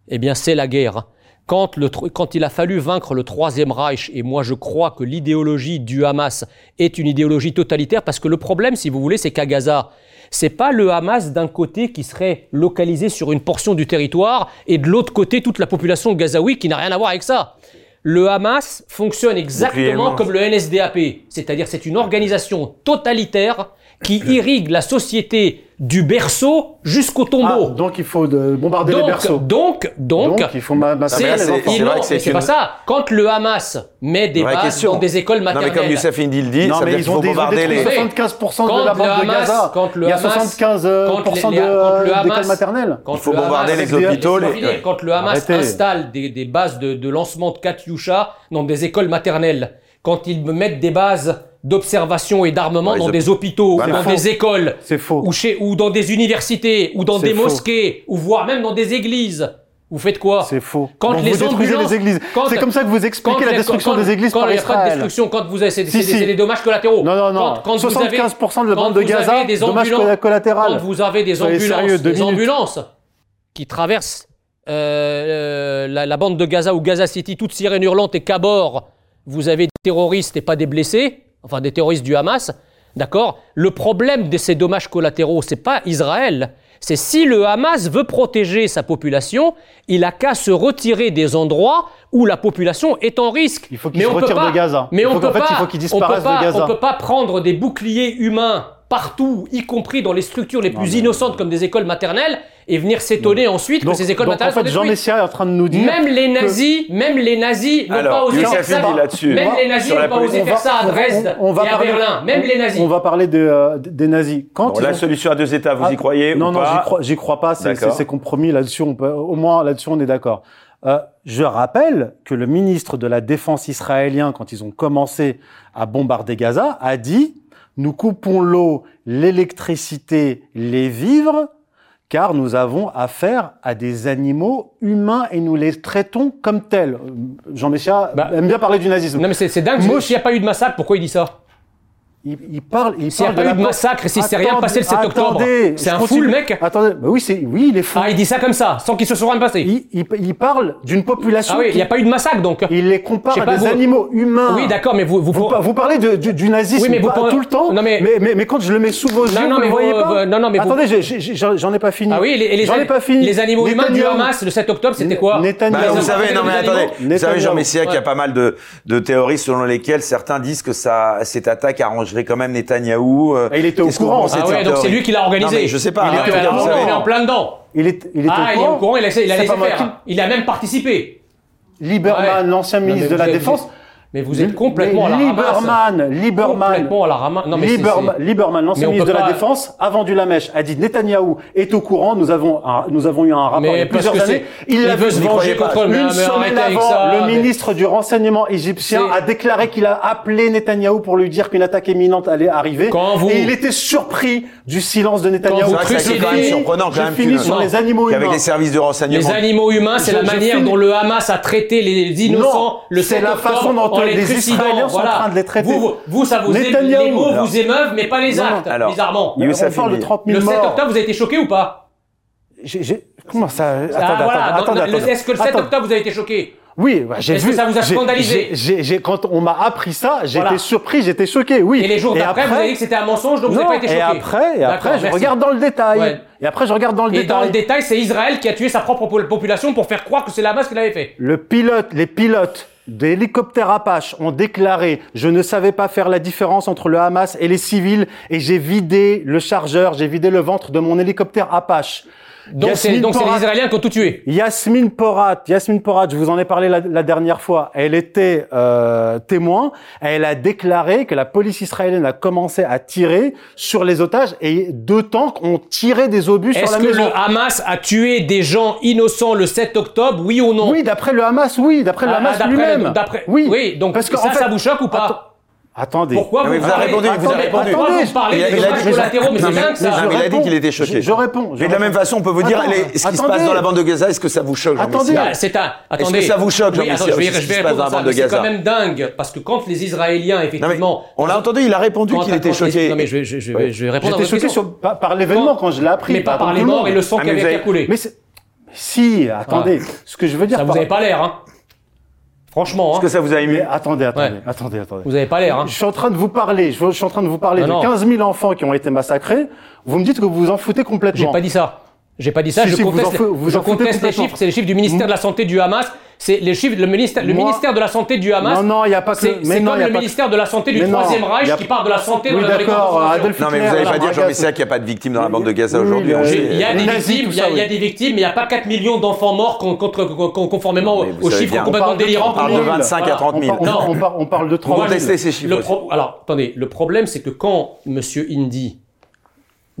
eh bien, c'est la guerre quand, le, quand il a fallu vaincre le Troisième Reich, et moi je crois que l'idéologie du Hamas est une idéologie totalitaire, parce que le problème, si vous voulez, c'est qu'à Gaza, c'est pas le Hamas d'un côté qui serait localisé sur une portion du territoire, et de l'autre côté toute la population gazaoui qui n'a rien à voir avec ça. Le Hamas fonctionne exactement comme le NSDAP, c'est-à-dire c'est une organisation totalitaire qui irrigue la société du berceau jusqu'au tombeau. Ah, donc il faut de bombarder les berceaux. Donc, donc, donc il faut massacrer les enfants. C'est pas ça. Quand le Hamas met des bases dans des écoles maternelles. Non mais comme Youssef Indy le dit, non, ça mais ils ont bombarder les 75% de la bande de Gaza. Quand le il y a 75% d'écoles maternelles. Il faut bombarder les hôpitaux. Quand le Hamas installe des bases de lancement de Katyusha dans des écoles maternelles, quand ils mettent des bases d'observation et d'armement dans des hôpitaux, ou dans des écoles, Ou, chez, ou dans des universités, ou dans des mosquées, ou voire même dans des églises. Vous faites quoi? C'est faux. Quand les vous les églises. C'est comme ça que vous expliquez la destruction des églises quand par Israël. Quand de destruction, quand vous avez, c'est des dommages collatéraux. Non, non, non. Quand, 75% de la bande de Gaza, des dommages collatéraux. Quand vous avez des ambulances, des ambulances qui traversent euh, la, la, bande de Gaza ou Gaza City, toute sirène hurlante et cabord, vous avez des terroristes et pas des blessés enfin des terroristes du Hamas, d'accord Le problème de ces dommages collatéraux, c'est pas Israël. C'est si le Hamas veut protéger sa population, il a qu'à se retirer des endroits où la population est en risque. Il faut qu'il se retire de Gaza. Mais on peut pas, il faut qu'il disparaisse de Gaza. On peut pas prendre des boucliers humains partout, y compris dans les structures les plus innocentes comme des écoles maternelles, et venir s'étonner ensuite que ces écoles donc maternelles en fait, Jean Messia est en train de nous dire même les nazis, même les nazis n'ont pas osé faire ça. Même les nazis n'ont pas osé faire ça à Dresde on, va et à Berlin. Même les nazis. On va parler de, euh, des nazis. Quand bon, la solution à deux États, vous y ah, croyez Non, ou non, j'y crois, j'y crois pas. C'est compromis là-dessus. Au moins là-dessus, on est d'accord. Euh, je rappelle que le ministre de la Défense israélien, quand ils ont commencé à bombarder Gaza, a dit nous coupons l'eau, l'électricité, les vivres, car nous avons affaire à des animaux humains et nous les traitons comme tels. Jean Messia bah, aime bien parler du nazisme. Non mais c'est dingue, Mouche, il n'y a pas eu de massacre, pourquoi il dit ça? Il, il, parle, il parle de la massacre si c'est rien passé le 7 octobre. C'est un fou le mec. Attendez, oui, c'est oui, il est fou. Ah, il dit ça comme ça, sans qu'il se soit rien passé. Il, il, il parle d'une population. Ah oui, il n'y a pas eu de massacre donc. Il les compare à des vous... animaux humains. Oui, d'accord, mais vous vous, vous, vous parlez de, du, du, nazisme oui, mais vous pas, tout le temps. Non, mais... Mais, mais... mais quand je le mets sous vos yeux, non, non, vous mais voyez pas. Euh, non, non, mais attendez, j'en ai, ai, pas fini. Ah oui, les, les pas fini. Les animaux humains du Hamas le 7 octobre, c'était quoi bah, Vous savez, non mais attendez, vous savez Jean Messia qu'il y a pas mal de de théories selon lesquelles certains disent que ça cette attaque arrangée je quand même Netanyahou. Euh, il était au courant. Ah ouais, donc c'est lui qui l'a organisé. Non, mais je sais pas. Il, hein, était à il est en plein dedans. Il est, il est ah, au courant. il est au courant, il a, il a laissé faire. Il a même participé. Lieberman, ouais. l'ancien ministre de la Défense, mais vous êtes complètement mais à la Lieberman, ramasse. Lieberman, complètement à la. Non, mais Lieberman, Lieberman l'ancien ministre de la pas... Défense, a vendu la mèche, a dit Netanyahou est au courant, nous avons, un, nous avons eu un rapport mais il y a plusieurs années. Il, il veut se venger contre pas. Une semaine avant, ça, le mais... ministre du renseignement égyptien a déclaré qu'il a appelé Netanyahou pour lui dire qu'une attaque imminente allait arriver. Quand vous... Et il était surpris du silence de Netanyahou. C'est quand même surprenant quand même. Fini sur les animaux humains. Avec les services de renseignement. Les animaux humains, c'est la manière dont le Hamas a traité les innocents le C'est la façon dont contre les, les Israéliens sont en train de les traiter. Vous, vous ça vous émeut, les mots vous émeuvent, mais pas les non, actes, alors, bizarrement. on parle de 30 000 morts. Le 7 octobre, vous avez été choqué ou pas Comment ça ah, Attendez, attendez, Est-ce que le 7 octobre, vous avez été choqué oui, bah, j'ai vu. Que ça vous a scandalisé quand on m'a appris ça, j'étais voilà. surpris, j'étais choqué, oui. Et les jours d'après, vous avez dit que c'était un mensonge, donc vous n'avez pas été choqué. Et après, après je regarde dans le détail. Et après, je regarde dans le détail. Et dans le détail, c'est Israël qui a tué sa propre population pour faire croire que c'est la base qui l'avait fait. Le pilote, les pilotes des hélicoptères Apache ont déclaré je ne savais pas faire la différence entre le Hamas et les civils et j'ai vidé le chargeur, j'ai vidé le ventre de mon hélicoptère Apache. Donc c'est les Israéliens qui ont tout tué. Yasmine Porat, Yasmine Porat, je vous en ai parlé la, la dernière fois. Elle était euh, témoin. Elle a déclaré que la police israélienne a commencé à tirer sur les otages et deux tanks ont tiré des obus sur la maison. Est-ce que le Hamas a tué des gens innocents le 7 octobre, oui ou non? Oui, d'après le Hamas, oui. D'après le ah, Hamas lui-même. Oui. oui. Donc parce que ça, en ça vous choque ou pas? Attendez. Pourquoi ah vous, vous, avez répondu, attendez, vous avez répondu. Attendez, vous parlez il, dommages collatéraux, mais c'est dingue ça. a dit qu'il était choqué. Je, réponds. Je et de la même façon, on peut vous dire, allez, ce qui se passe dans la bande de Gaza, est-ce que ça vous choque, Attendez, c'est un. Attendez. Est-ce que ça vous choque, jean michel oui, ce qui dans la bande de Gaza C'est quand même dingue, parce que quand les Israéliens, effectivement. On l'a entendu, il a répondu qu'il était choqué. Non, mais je vais répondre à votre question. J'étais choqué par l'événement quand je l'ai appris. Mais pas par les morts et le sang ah, qui avait coulé. Mais si, attendez. Ah. Ce que je veux dire. Ça vous avait pas l'air, hein. Franchement. Est-ce hein. que ça vous a ému Attendez, attendez, attendez, attendez. Vous n'avez pas l'air. Hein. Je suis en train de vous parler. Je, suis en train de vous parler ah non, de 15 000 enfants qui ont été massacrés. Vous me dites que vous vous en foutez complètement. J'ai pas dit ça. J'ai pas dit ça. Je conteste, je conteste les chiffres. C'est les chiffres du ministère de la Santé du Hamas c'est les chiffres, le ministère, le ministère de la Santé du Hamas. Non, non, il n'y a pas que. C'est comme le ministère de la Santé du Troisième Reich qui parle de la santé oui, de d'accord, Non, mais vous n'allez pas dire, Jean Messia, qu'il n'y a pas de victimes dans la bande de Gaza aujourd'hui. Hein. Il y a des victimes, il y a des victimes, mais il n'y a pas 4 millions d'enfants morts conformément aux chiffres complètement délirants. On parle de 25 à 30 000. Non, on parle de 30 000. ces chiffres. Alors, attendez, le problème, c'est que quand M. Indy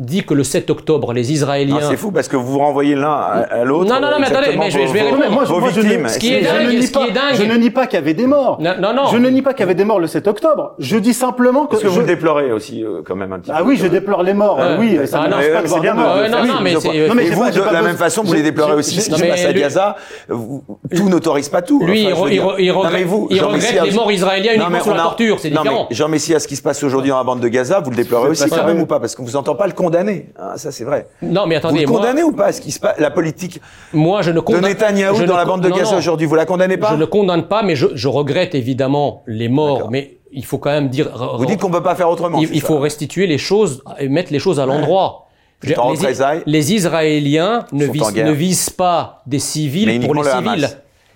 dit que le 7 octobre, les Israéliens. C'est fou parce que vous vous renvoyez l'un à, l'autre. Non, non, non, mais attendez, mais je, vais, je vais. Moi, moi je, ne, ce qui est dingue, je ne nie pas, je ne nie pas qu'il y avait des morts. Non, non, non. Je ne nie pas qu'il y avait des morts le 7 octobre. Je dis simplement que. Parce que je... vous déplorez aussi, euh, quand même, un petit ah, peu. Ah oui, je déplore les morts. Euh, oui, ah euh, pas c'est bien mort. Euh, non, non, mais euh, c'est. vous, de la même façon, vous les déplorez aussi. Ce qui se passe à Gaza, tout n'autorise pas tout. Lui, il regrette les morts israéliens uniquement sur la torture. C'est différent. Jean Messia, ce qui se passe aujourd'hui dans la bande de Gaza, vous le déplorez aussi, quand même, ou pas? Parce qu'on vous entend pas le condamnez, hein, ça c'est vrai. Non, mais attendez. Vous condamnez ou pas ce qui se passe, la politique moi, je ne condamne, de Netanyahou dans la bande de Gaza aujourd'hui Vous la condamnez pas Je ne condamne pas, mais je, je regrette évidemment les morts, mais il faut quand même dire. Vous dites qu'on ne peut pas faire autrement. Il, faut restituer les choses, et mettre les choses à l'endroit. Les, Israéliens ne visent, ne visent, pas des civils pour les civils.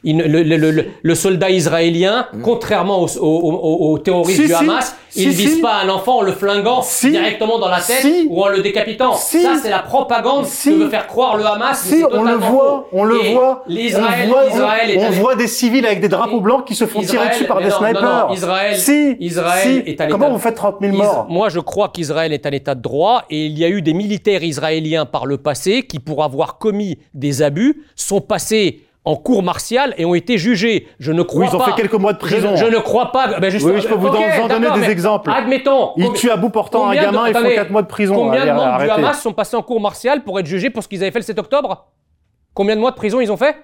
Le, soldat israélien, hmm. contrairement aux, terroristes du Hamas, si, il vise pas un enfant en le flinguant directement dans la tête ou en le décapitant. Ça, c'est la propagande que veut faire croire le Hamas. Mais on le voit, on le voit. L'Israël, on, on, on, voit des civils avec des drapeaux blancs qui se font tirer dessus par des snipers. Non, non, Israël, Israël est à Comment vous faites 30 000 morts Moi, je crois qu'Israël est à l'état de droit et il y a eu des militaires israéliens par le passé qui, pour avoir commis des abus, sont passés en cour martiale et ont été jugés. Je ne crois Oui, ils ont pas. fait quelques mois de prison. Je, ne crois pas. Ben juste- Oui, je peux vous en- donner des exemples. Admettons. Ils tuent à bout portant un combien de- gamin, ils font attendez, 4 mois de prison. Combien Allez, de membres du. Hamas sont passés en cour martiale pour être jugés pour ce qu'ils avaient fait le 7 octobre? Combien de mois de prison ils ont fait?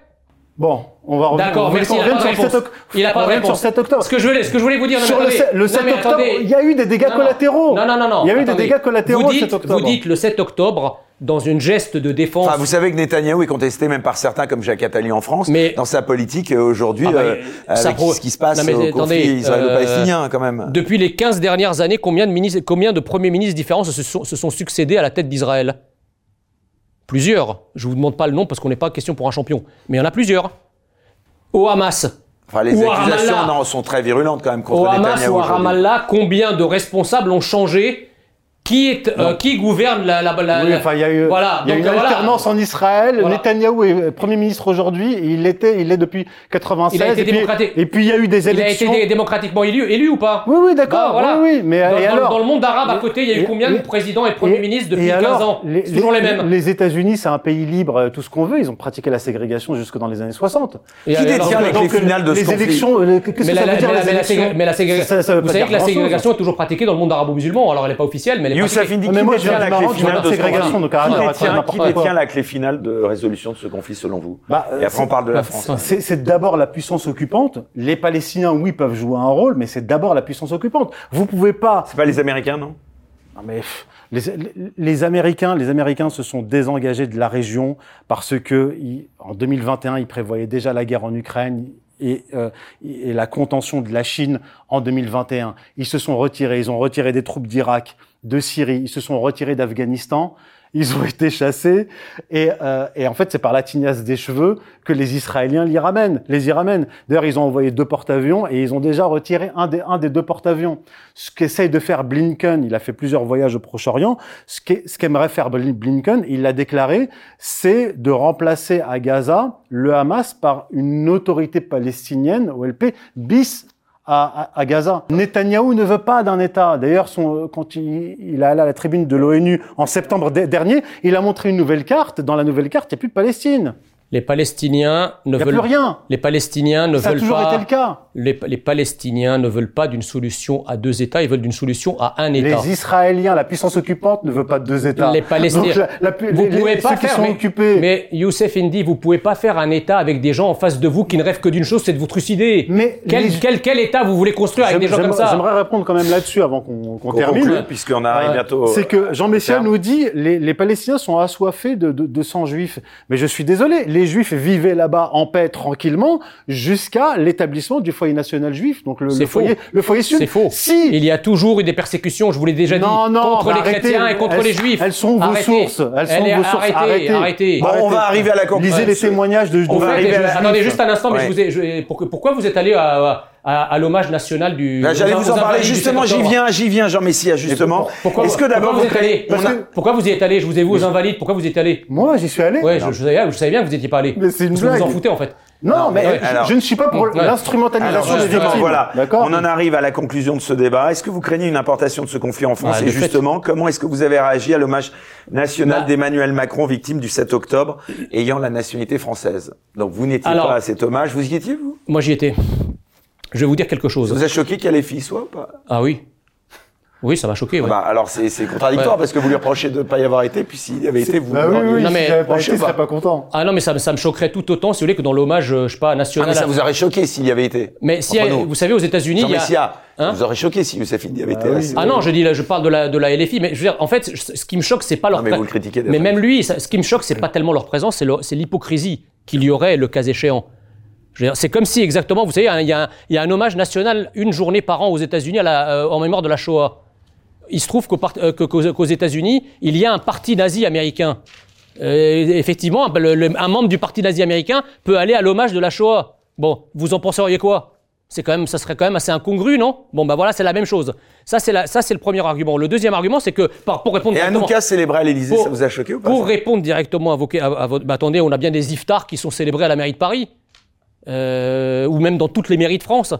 Bon, on va revenir. D'accord, on merci, pas de sur le 7 réponse. oct- Il n'a on pas revient sur le 7 octobre. Ce que je voulais, ce que je voulais vous dire, non, Sur le, attendez. sept- le Non, 7 mais octobre, attendez. il y a eu des dégâts Non, collatéraux. Non, non, non, non. Il y a eu des dégâts collatéraux Vous le dites, 7 octobre. Vous dites le 7 octobre dans une geste de défense. Enfin, vous savez que Netanyahou est contesté même par certains comme Jacques Attali en France Mais- dans sa politique euh, aujourd'hui Ah bah, euh, ça avec pro- ce qui se passe Non, mais au attendez, conflit israélo-palestinien euh, quand même. Depuis les 15 dernières années, combien de, ministres, combien de premiers ministres différents se sont, se sont succédés à la tête d'Israël? Plusieurs. Je vous demande pas le nom parce qu'on n'est pas question pour un champion. Mais il y en a plusieurs. Au Hamas. Enfin, les ou accusations non, sont très virulentes quand même contre Au Hamas ou à. Ramallah, combien de responsables ont changé qui, est, euh, qui gouverne la, la, la- Oui, la- enfin, il y a eu, Voilà, il y a donc, une voilà. alternance en Israël. Voilà. Netanyahou est Premier ministre aujourd'hui. Il l'était, il l'est depuis 96. Il a été et, puis, et puis il y a eu des Il a été élections. dé- démocratiquement élu, élu ou pas? Oui, oui, d'accord. Bah, voilà. Oui, oui, mais dans, et dans- alors? dans le monde arabe à côté, il y a eu Et- combien de présidents et premiers ministres depuis et 15 alors, ans? les, toujours les, mêmes. Les États-Unis, c'est un pays libre, euh, tout ce qu'on veut. Ils ont pratiqué la ségrégation jusque dans les années 60. Et Qui détient les donc, finales de ce les élections, euh, qu'est-ce que mais ça la, veut dire mais la- les mais la élections? ségré- mais la ségré- Ça- ça veut vous savez que la ségrégation est toujours pratiquée dans le monde arabo-musulman, alors elle n'est pas officielle, mais elle est Youssef. Indy, qui détient la clé finale de ségrégation, Qui de détient- Qui la clé finale de résolution de ce conflit selon vous Bah, Et après on parle de la France. C'est d'abord la puissance occupante. Les Palestiniens, oui, peuvent jouer un rôle, mais c'est d'abord la puissance occupante. Vous pouvez pas. C'est pas les Américains, non? Non, mais les, les- les Américains, les Américains se sont désengagés de la région parce que ils- en 2021, ils prévoyaient déjà la guerre en Ukraine. Et, euh, et la contention de la Chine en 2021. Ils se sont retirés, ils ont retiré des troupes d'Irak, de Syrie, ils se sont retirés d'Afghanistan, ils ont été chassés, et, euh, et en fait c'est par la tignasse des cheveux que les Israéliens les ramènent, les y ramènent. D'ailleurs ils ont envoyé deux porte-avions et ils ont déjà retiré un des, un des deux porte-avions. Ce qu'essaye de faire Blinken, il a fait plusieurs voyages au Proche-Orient, ce qu'aimerait faire Blin- Blinken, il l'a déclaré, c'est de remplacer à Gaza le Hamas par une autorité palestinienne, OLP, bis à, à- Gaza. Netanyahou ne veut pas d'un État. D'ailleurs, quand il, il est allé à la tribune de l'ONU en septembre de- dernier, il a montré une nouvelle carte. Dans la nouvelle carte, il n'y a plus de Palestine. Les Palestiniens ne a veulent plus rien. Les Palestiniens ne Ça a veulent toujours pas. été le cas. Les, les Palestiniens ne veulent pas d'une solution à deux États, ils veulent d'une solution à un État. Les Israéliens, la puissance occupante, ne veut pas de deux États. Les Palestiniens- Donc, la- la- Vous les- pouvez les- pas qui faire. sont mais, occupés. mais Youssef Indy, vous pouvez pas faire un État avec des gens en face de vous qui ne rêvent que d'une chose, c'est de vous trucider. Mais quel, les- quel, quel État vous voulez construire avec des gens comme J'aimerais ça j'aimerais répondre quand même là-dessus avant qu'on Qu'on termine. puisqu'on arrive bientôt. C'est que Jean Messia terme. nous dit les, les Palestiniens sont assoiffés de, de, de sang juif. Mais je suis désolé, les Juifs vivaient là-bas en paix tranquillement jusqu'à l'établissement du foyer national juif, donc le, C'est le faux. foyer, le foyer sud. C'est faux. Si. Il y a toujours eu des persécutions, je vous l'ai déjà non, dit, non, contre bah les arrêtez, chrétiens et contre elles- les juifs. Elles sont vos Arrêtez. sources. Elles sont Elle vos sources. arrêtez, Arrêtez. arrêtez. Bon, on va arriver à la conclusion. Lisez les témoignages de, de Au fait, arriver à la attendez juste un instant, mais Ouais. je vous ai, je- pour- pourquoi vous êtes allé à, à, à l'hommage national du. Là, J'allais vous en parler justement, 7 j'y viens, j'y viens, Jean Messia, justement. Pourquoi, Est-ce que d'abord pourquoi vous vous êtes allé a- Pourquoi vous y êtes allé Je vous ai vu aux invalides. Pourquoi vous y êtes allé Moi, j'y suis allé. Ouais, je, je savais, je savais bien que vous n'étiez pas allé. Mais c'est une Parce que vous blague. en foutez en fait. Non, Non, mais ouais, je- alors- je ne suis pas pour l'instrumentalisation des justement, victimes. voilà, D'accord on en arrive à la conclusion de ce débat. Est-ce que vous craignez une importation de ce conflit en France Ah, Et de fait. justement, comment est-ce que vous avez réagi à l'hommage national Bah. d'Emmanuel Macron, victime du 7 octobre, ayant la nationalité française? Donc vous n'étiez pas à cet hommage, vous y étiez vous? Moi j'y étais. Je vais vous dire quelque Ça chose. vous a choqué qu'Alefi soit ou pas? Ah oui. Oui, ça m'a choqué. ouais. Bah alors c'est c'est contradictoire Ouais. parce que vous lui reprochez de ne pas y avoir été, puis s'il y avait été, vous. Bah oui, oui, Non, si mais- j'avais pas été, pas. pas content. Ah non, mais ça, me- ça me choquerait tout autant, si vous voulez, que dans l'hommage, euh, je sais pas, Ah, national. mais ça à- vous aurait choqué s'il y avait été. Mais si, vous savez, aux États-Unis, il y a. Messia, Hein ça vous aurait choqué si Youssef Indy avait Ah été là. oui. c'est- Ah non, je dis là, je parle de la de la LFI, mais je veux dire, en fait, ce qui me choque, c'est pas leur. Non, mais vous le critiquez. Mais même lui, ça- ce qui me choque, c'est pas tellement leur présence, c'est l'hypocrisie qu'il y aurait le cas échéant. C'est comme si exactement, vous savez, il y, a un, il y a un hommage national une journée par an aux États-Unis euh, en mémoire de la Shoah. Il se trouve euh, qu'aux États-Unis, il y a un parti nazi américain. Euh, effectivement, le- le- un membre du parti nazi américain peut aller à l'hommage de la Shoah. Bon, vous en penseriez quoi? C'est quand même, ça serait quand même assez incongru, non? Bon, bah voilà, c'est la même chose. Ça, c'est le premier argument. Le deuxième argument, c'est que, par- pour répondre Et directement- Anouka célébré à l'Élysée, Pour- ça vous a choqué ou pas pour répondre directement à, vos, à, à votre... bah, attendez, on a bien des iftars qui sont célébrés à la mairie de Paris, euh, ou même dans toutes les mairies de France.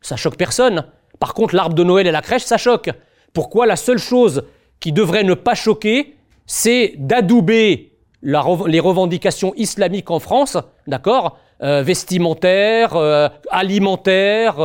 Ça choque personne. Par contre, l'arbre de Noël et la crèche, ça choque. Pourquoi la seule chose qui devrait ne pas choquer, c'est d'adouber les revendications islamiques en France, d'accord euh, vestimentaires, euh, alimentaires,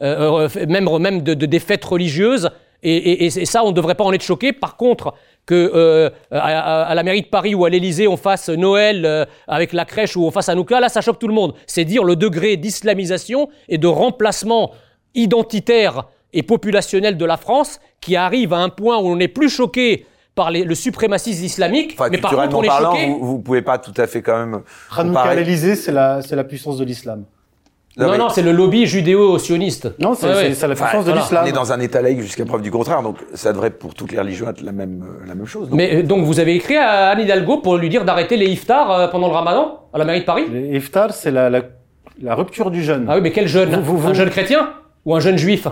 même, même de, de- des fêtes religieuses. Et, et- et ça, on ne devrait pas en être choqué. Par contre, que euh, à, la mairie de Paris ou à l'Élysée, on fasse Noël euh, avec la crèche ou on fasse Hanouka, là, ça choque tout le monde. C'est dire le degré d'islamisation et de remplacement identitaire et populationnel de la France qui arrive à un point où on n'est plus choqué par les- le suprémacisme islamique, Enfin, mais par contre, on est parlant, choqué. vous, vous pouvez pas tout à fait quand même. Hanouka à c'est la, c'est la puissance de l'islam. Non, mais non, c'est le lobby judéo-sioniste. Non, c'est Ouais, la puissance de l'islam. On est dans un état laïque jusqu'à preuve du contraire, donc ça devrait pour toutes les religions être la même, euh, la même chose. Mais euh, donc vous avez écrit à Anne Hidalgo pour lui dire d'arrêter les iftars euh, pendant le ramadan à la mairie de Paris? Les iftar, c'est la, la, la rupture du jeûne. Ah oui, mais quel jeune Vous- vous- Un jeune chrétien Ou un jeune juif?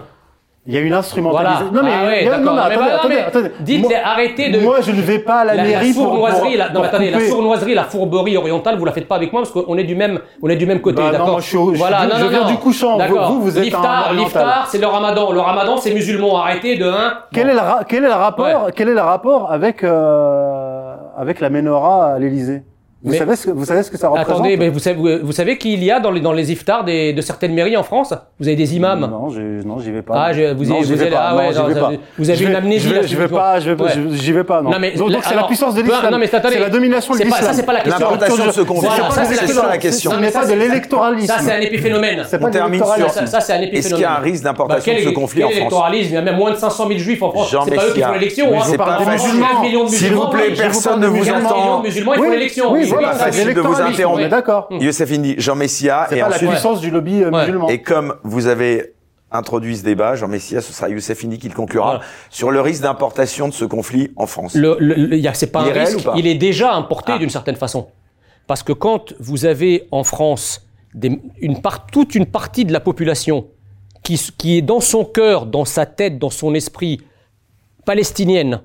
Il y a une Voilà. instrumentalisation. Non, mais, ah ouais, non, mais Mais attendez, bah, non, attendez, mais attendez. Dites, Moi- arrêtez de... Moi, je ne vais pas à la, la, la mairie pour, pour, sournoiserie, la, non, pour la sournoiserie, la fourberie orientale, vous la faites pas avec moi parce qu'on est du même, on est du même côté, Bah d'accord moi, je suis je Voilà, suis- non, je viens du couchant. Vous- vous, êtes L'iftar, l'iftar, c'est le ramadan. Le ramadan, c'est musulman. Arrêtez de un. Quel est le, quel est le rapport, quel est le rapport avec, euh, avec la menorah à l'Élysée? Vous, Mais- savez ce que, vous savez ce que ça représente Attendez, mais vous savez, vous, savez qu'il y a dans les, dans les iftars des, de certaines mairies en France? Vous avez des imams? Non, non, j'y vais pas. Ah, je- vous y- Non, j'y vous vais allez- pas. ah ouais, Non, j'y non, vais pas. vous avez Je une vais- amnésie, Je là, vais, vais pas, je vais pas, Ouais. j'y vais pas, non. Non, mais donc, c'est la puissance de l'islam. non, mais attendez, c'est la domination de l'islam. ça, c'est pas la question. L'importation de ce en ça, c'est la question. ça la question. Non, Ce mais n'est ça, pas de c'est- l'électoralisme. Ça, c'est un épiphénomène. C'est On termine l'électoralisme. sur- Ça, c'est un Est-ce qu'il y a un épiphénomène. risque Bah, d'importation quel, de ce conflit en France électoralisme Il y a même moins de 500 000 juifs en France. C'est pas eux qui font l'élection. Hein. c'est pas musulmans. S'il vous plaît, personne ne de vous musulmans, entend. musulmans, ils font l'élection. Oui, Oui, voilà, c'est facile de vous interrompre. Est d'accord. Youssef Indy, Jean Messia, C'est et pas la ensuite, puissance du lobby euh, musulman. et comme vous avez introduit ce débat, Jean Messia, ce sera Youssef Indy qui le conclura, Voilà. sur le risque d'importation de ce conflit en France. Le, le- c'est pas Il un risque, pas il est déjà importé Ah. d'une certaine façon. Parce que quand vous avez en France des- une part, toute une partie de la population qui est dans son cœur, dans sa tête, dans son esprit palestinienne,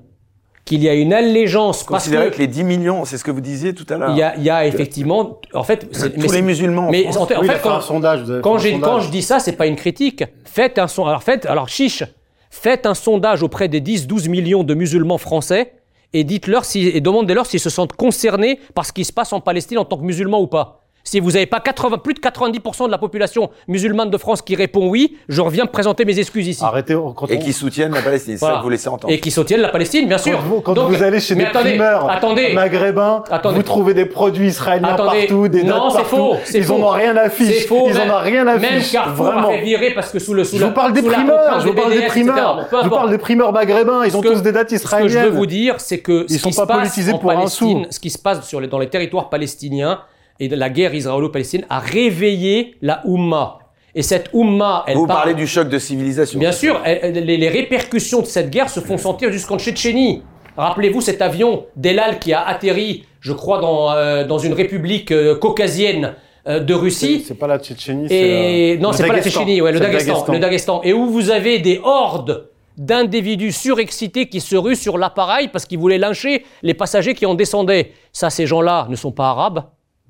qu'il y a une allégeance parce Considérez que que les 10 millions, c'est ce que vous disiez tout à l'heure. il y a, il y a effectivement, en fait, c'est- mais Tous les c'est- musulmans mais en, fait- en Oui, quand, un sondage. quand, un sondage. je dis ça, c'est pas une critique. Faites un son, alors faites, alors chiche, faites un sondage auprès des 10-12 millions de musulmans français et dites-leur si, et demandez-leur s'ils se sentent concernés par ce qui se passe en Palestine en tant que musulmans ou pas. Si vous n'avez pas 80, plus de 90% de la population musulmane de France qui répond oui, je reviens présenter mes excuses ici. Arrêtez. Quand Et on- qui soutiennent la Palestine, c'est ça Voilà. que vous laissez entendre. Et qui soutiennent la Palestine, bien sûr. Quand vous, quand Donc, vous allez chez des attendez, primeurs attendez, maghrébins, Attendez. vous trouvez des produits israéliens Attendez. partout, des Non, c'est partout. faux, Ils en faux. ont rien à C'est fiche. faux. Ils en même- ont rien à Même fiche. Carrefour Vraiment. a fait virer parce que sous le sous Je la- vous parle des primeurs, je vous parle des primeurs. Je vous parle des primeurs maghrébins, ils ont tous des dates Ce que je israéliennes. veux vous dire, c'est que Ils ce sont qui se pas passe politisés en pour un sou. ce qui se passe dans les territoires palestiniens et de la guerre israélo-palestinienne a réveillé la Oumma. Et cette Oumma, elle Vous parle- parlez du choc de civilisation. Bien sûr, elle- les, les répercussions de cette guerre se font sentir jusqu'en Tchétchénie. Rappelez-vous cet avion d'Elal qui a atterri, je crois, dans, euh, dans une république euh, caucasienne euh, de Russie. c'est pas la Tchétchénie, Et c'est non, c'est pas la Daghestan. Tchétchénie, ouais, le C'est Daghestan, le Daghestan. Et où vous avez des hordes d'individus surexcités qui se ruent sur l'appareil parce qu'ils voulaient lyncher les passagers qui en descendaient. Ça, ces gens-là ne sont pas arabes,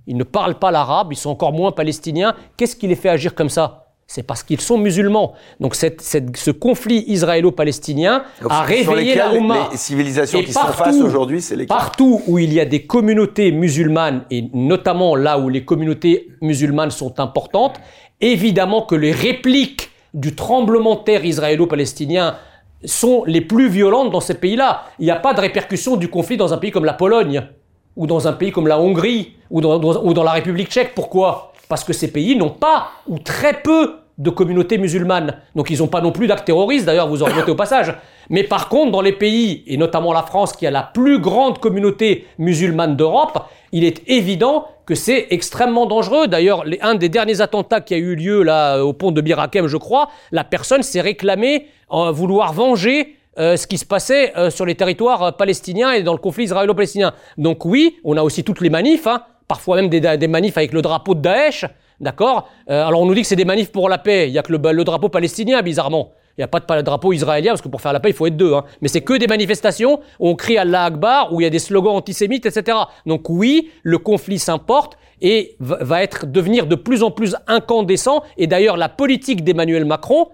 ils ne parlent pas l'arabe, ils sont encore moins palestiniens. Qu'est-ce qui les fait agir comme ça? C'est parce qu'ils sont musulmans. Donc cette- cette- ce conflit israélo-palestinien Donc, a réveillé la Oumma. Les civilisations Et qui sont partout- face aujourd'hui, c'est lesquelles? Partout où il y a des communautés musulmanes, et notamment là où les communautés musulmanes sont importantes, évidemment que les répliques du tremblement de terre israélo-palestinien sont les plus violentes dans ces pays-là. Il n'y a pas de répercussion du conflit dans un pays comme la Pologne, ou dans un pays comme la Hongrie, ou dans, la République tchèque. Pourquoi? Parce que ces pays n'ont pas, ou très peu, de communautés musulmanes. Donc ils n'ont pas non plus d'actes terroristes, d'ailleurs vous en remettez au passage. Mais par contre, dans les pays, et notamment la France, qui a la plus grande communauté musulmane d'Europe, il est évident que c'est extrêmement dangereux. D'ailleurs, un des derniers attentats qui a eu lieu là au pont de Bir Hakeim, je crois, la personne s'est réclamée en vouloir venger euh, ce qui se passait euh, sur les territoires euh, palestiniens et dans le conflit israélo-palestinien. Donc oui, on a aussi toutes les manifs, hein, parfois même des, des manifs avec le drapeau de Daesh, d'accord Euh, Alors on nous dit que c'est des manifs pour la paix, il y a que le, le drapeau palestinien, bizarrement. Il n'y a pas de drapeau israélien, parce que pour faire la paix, il faut être deux. Hein. Mais c'est que des manifestations où on crie Allah Akbar, où il y a des slogans antisémites, etc. Donc oui, le conflit s'importe et va être devenir de plus en plus incandescent. Et d'ailleurs, la politique d'Emmanuel Macron,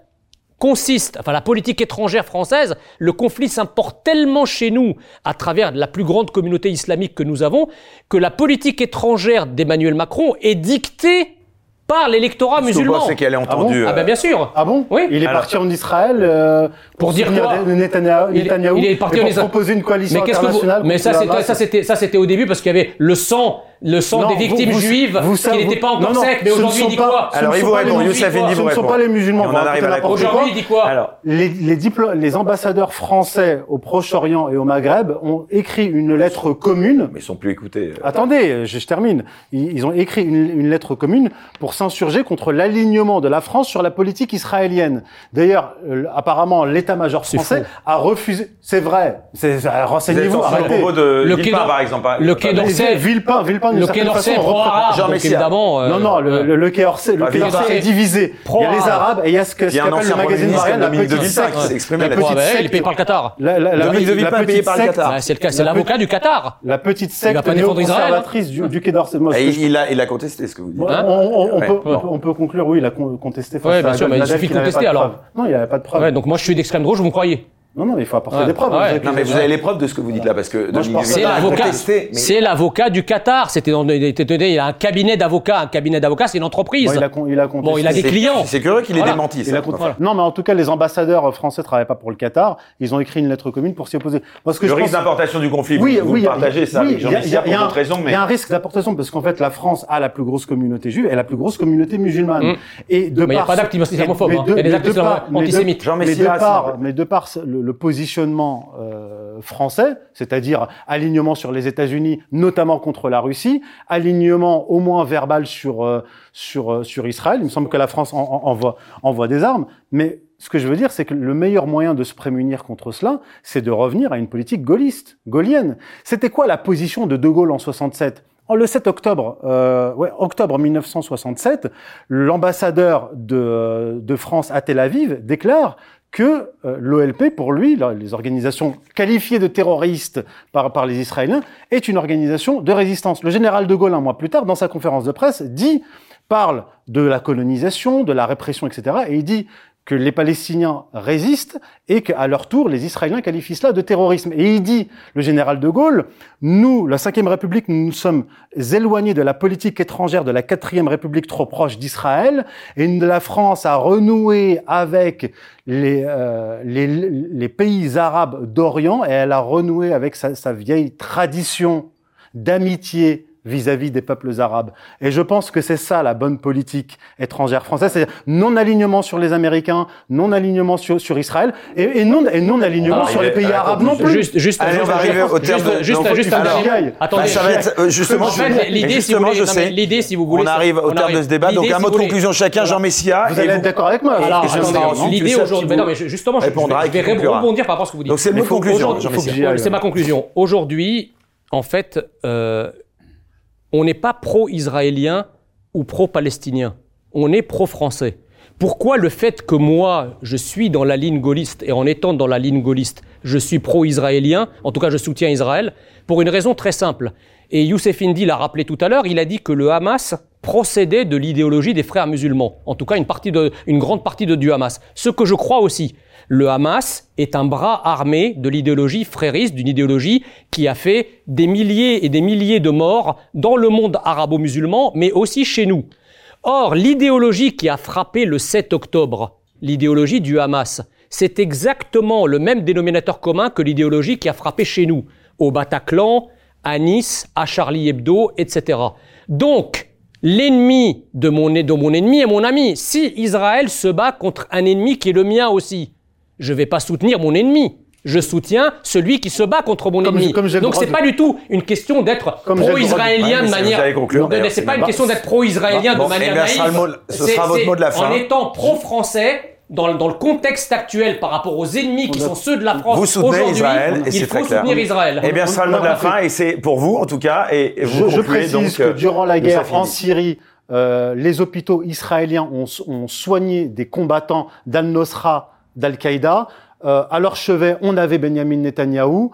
consiste, enfin la politique étrangère française, le conflit s'importe tellement chez nous à travers la plus grande communauté islamique que nous avons, que la politique étrangère d'Emmanuel Macron est dictée par l'électorat Ce que vous musulman. pensez qu'elle est bon entendue Ah ben euh, bien sûr. Ah bon Oui. Il est Alors- parti en Israël euh, Pour dire quoi Netanyahou, Il Netanyahou il est parti en pour Israël. proposer une coalition Mais qu'est-ce que vous internationale Mais ça c'était ça c'était au début parce qu'il y avait le sang le sang Non, des victimes vous- juives vous qui n'était pas encore non, non, sec mais aujourd'hui il dit pas- quoi? Alors, il vous répond, Youssef Ce ne sont pas les musulmans. On en arrive à la n'importe conclusion. quoi. Aujourd'hui il dit quoi? Alors, Les, les, diplo- les ambassadeurs français au Proche-Orient et au Maghreb ont écrit une lettre commune. mais ils sont plus écoutés. Attendez, je, je termine. Ils, ils ont écrit une, une lettre commune pour s'insurger contre l'alignement de la France sur la politique israélienne. D'ailleurs, euh, apparemment, l'état-major français a refusé. C'est vrai. C'est- Renseignez-vous. le de Le Quai d'Orsay- Villepin, Villepin, le Quai d'Orsay façon, pro-arabe évidemment euh, Non, non, le, le, le Quai d'Orsay, le Quai d'Orsay Villepin. est divisé. Il y a les Pro-arabe. Arabes et il y a ce qu'appelle le magazine Marianne, la petite secte. La petite ben, il est secte. payé par le Qatar. Dominique de la Villepin, petite payé par le secte- Qatar. C'est le cas, c'est La l'avocat du Qatar. La petite va secte pas défendre Israël, hein. conservatrice du, Quai d'Orsay. Il a, il a contesté ce que vous dites. Hein on, peut, on, peut, on peut conclure, oui, il a con- contesté. Ouais, bien sûr, mais il suffit de contester, pas de alors. Non, il n'y avait pas de preuves. Ouais, donc moi je suis d'extrême droite, vous me croyez? Non, non, il faut apporter Ouais. des preuves. Ouais. aux Non, mais vous avez les preuves de ce que vous dites là, parce que C'est l'avocat. mais- C'est l'avocat du Qatar. C'était dans, il était donné, il a un cabinet d'avocats. Un cabinet d'avocats, c'est une entreprise. Bon, il a, con- il a contesté. Bon, il a des clients. C'est curieux qu'il ait Voilà. démenti. Il ça. a contesté. Non, mais en tout cas, les ambassadeurs français travaillaient pas pour le Qatar. Ils ont écrit une lettre commune pour s'y opposer. Parce que Le je risque pense- d'importation du conflit, vous, Oui, vous oui, partagez ça il y a- un- d'autres raisons, Il mais y a un risque d'importation parce qu'en fait, la France a la plus grosse communauté juive et la plus grosse communauté musulmane. Mm. Et de Mais il n'y a pas d'actes islamophobes. mais hein. de- Il y a des mais actes de par- mais de- antisémites. Mais de le, positionnement euh, français, c'est-à-dire alignement sur les États-Unis, notamment contre la Russie, alignement au moins verbal sur euh, sur euh, sur Israël. Il me semble que la France en- en- envoie envoie des armes, mais ce que je veux dire, c'est que le meilleur moyen de se prémunir contre cela, c'est de revenir à une politique gaulliste, gaullienne. C'était quoi la position de De Gaulle en 67 en le 7 octobre, euh, ouais, octobre 1967, l'ambassadeur de, de France à Tel Aviv déclare que euh, l'OLP, pour lui, les organisations qualifiées de terroristes par, par les Israéliens, est une organisation de résistance. Le général de Gaulle, un mois plus tard, dans sa conférence de presse, dit, parle de la colonisation, de la répression, etc., et il dit que les Palestiniens résistent et qu'à leur tour, les Israéliens qualifient cela de terrorisme. Et il dit, le général de Gaulle, nous, la Cinquième République, nous nous sommes éloignés de la politique étrangère de la Quatrième République trop proche d'Israël, et la France a renoué avec les, euh, les, pays arabes d'Orient, et elle a renoué avec sa vieille tradition d'amitié vis-à-vis des peuples arabes. Et je pense que c'est ça la bonne politique étrangère française, c'est non-alignement sur les Américains, non-alignement sur, sur Israël, et, et non non-alignement Alors, sur les pays alors, arabes non plus. Juste, juste, Allez, on juste, va arriver juste, au terme de- juste, donc, juste un alors, Attendez, Bah, ça va être, euh, justement, en fait, l'idée, si vous justement, voulez, je non, mais sais. l'idée, si vous voulez, on arrive au on terme arrive. de ce débat. Donc, un si mot de conclusion chacun. Jean Messia. Vous allez être d'accord avec moi Alors, l'idée aujourd'hui, non, mais justement, je, vais, rebondir par rapport à ce que vous dites. Donc, c'est le mot de conclusion. C'est ma conclusion. Aujourd'hui, en fait, euh, on n'est pas pro-israélien ou pro-palestinien. On est pro-français. Pourquoi le fait que moi, je suis dans la ligne gaulliste, et en étant dans la ligne gaulliste, je suis pro-israélien, en tout cas je soutiens Israël, pour une raison très simple. Et Youssef Indy l'a rappelé tout à l'heure, il a dit que le Hamas procédait de l'idéologie des frères musulmans. En tout cas, une, partie de, une grande partie de, du Hamas. Ce que je crois aussi. Le Hamas est un bras armé de l'idéologie frériste, d'une idéologie qui a fait des milliers et des milliers de morts dans le monde arabo-musulman, mais aussi chez nous. Or, l'idéologie qui a frappé le 7 octobre, l'idéologie du Hamas, c'est exactement le même dénominateur commun que l'idéologie qui a frappé chez nous, au Bataclan, à Nice, à Charlie Hebdo, etc. Donc, l'ennemi de mon, de mon ennemi est mon ami. Si Israël se bat contre un ennemi qui est le mien aussi, je ne vais pas soutenir mon ennemi. Je soutiens celui qui se bat contre mon Comme ennemi. je- comme Donc c'est de- pas du tout une question d'être de- pro-israélien de c'est- manière. vous allez conclure, Non, mais d'ailleurs, c'est c'est pas une question d'être pro-israélien de manière eh bien, ce sera naïve. le mot- ce C'est- sera votre c'est mot de la fin. En étant pro-français, dans, dans le contexte actuel par rapport aux ennemis qui sont ceux de la France Vous soutenez aujourd'hui, Israël et il c'est faut très clair. soutenir Israël. Eh bien, ce sera le mot de la fin et c'est pour vous, en tout cas. Et, et vous Je, je précise donc. que euh, durant la Youssef guerre en. Syrie, euh, les hôpitaux israéliens ont, ont soigné des combattants d'Al-Nosra, d'Al-Qaïda. Euh, à leur chevet, on avait Benjamin Netanyahou.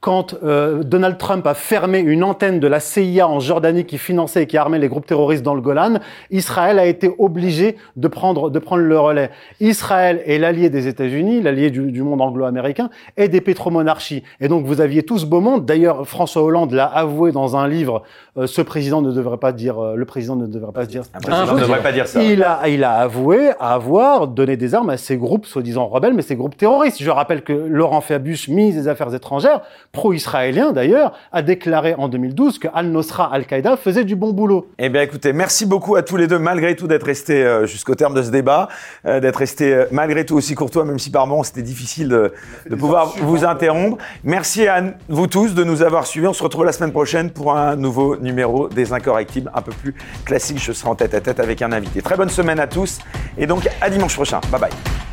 Quand euh, Donald Trump a fermé une antenne de la CIA en Jordanie qui finançait et qui armait les groupes terroristes dans le Golan, Israël a été obligé de prendre, de prendre le relais. Israël est l'allié des États-Unis, l'allié du, du, monde anglo-américain et des pétromonarchies. Et donc vous aviez tout ce beau monde. D'ailleurs, François Hollande l'a avoué dans un livre. Euh, ce président ne devrait pas dire, euh, le président ne devrait pas dire. Un président ne devrait pas dire ça. Il a, il a avoué avoir donné des armes à ces groupes soi-disant rebelles, mais ces groupes terroristes. Je rappelle que Laurent Fabius, ministre des Affaires étrangères, pro-israélien d'ailleurs, a déclaré en 2012 que Al-Nosra, Al-Qaïda faisait du bon boulot. Eh bien écoutez, merci beaucoup à tous les deux, malgré tout, d'être restés euh, jusqu'au terme de ce débat, euh, d'être restés euh, malgré tout aussi courtois, même si par moments c'était difficile de, de pouvoir vous interrompre. Merci à vous tous de nous avoir suivis. On se retrouve la semaine prochaine pour un nouveau numéro des Incorrectibles, un peu plus classique. Je serai en tête à tête avec un invité. Très bonne semaine à tous et donc à dimanche prochain. Bye bye.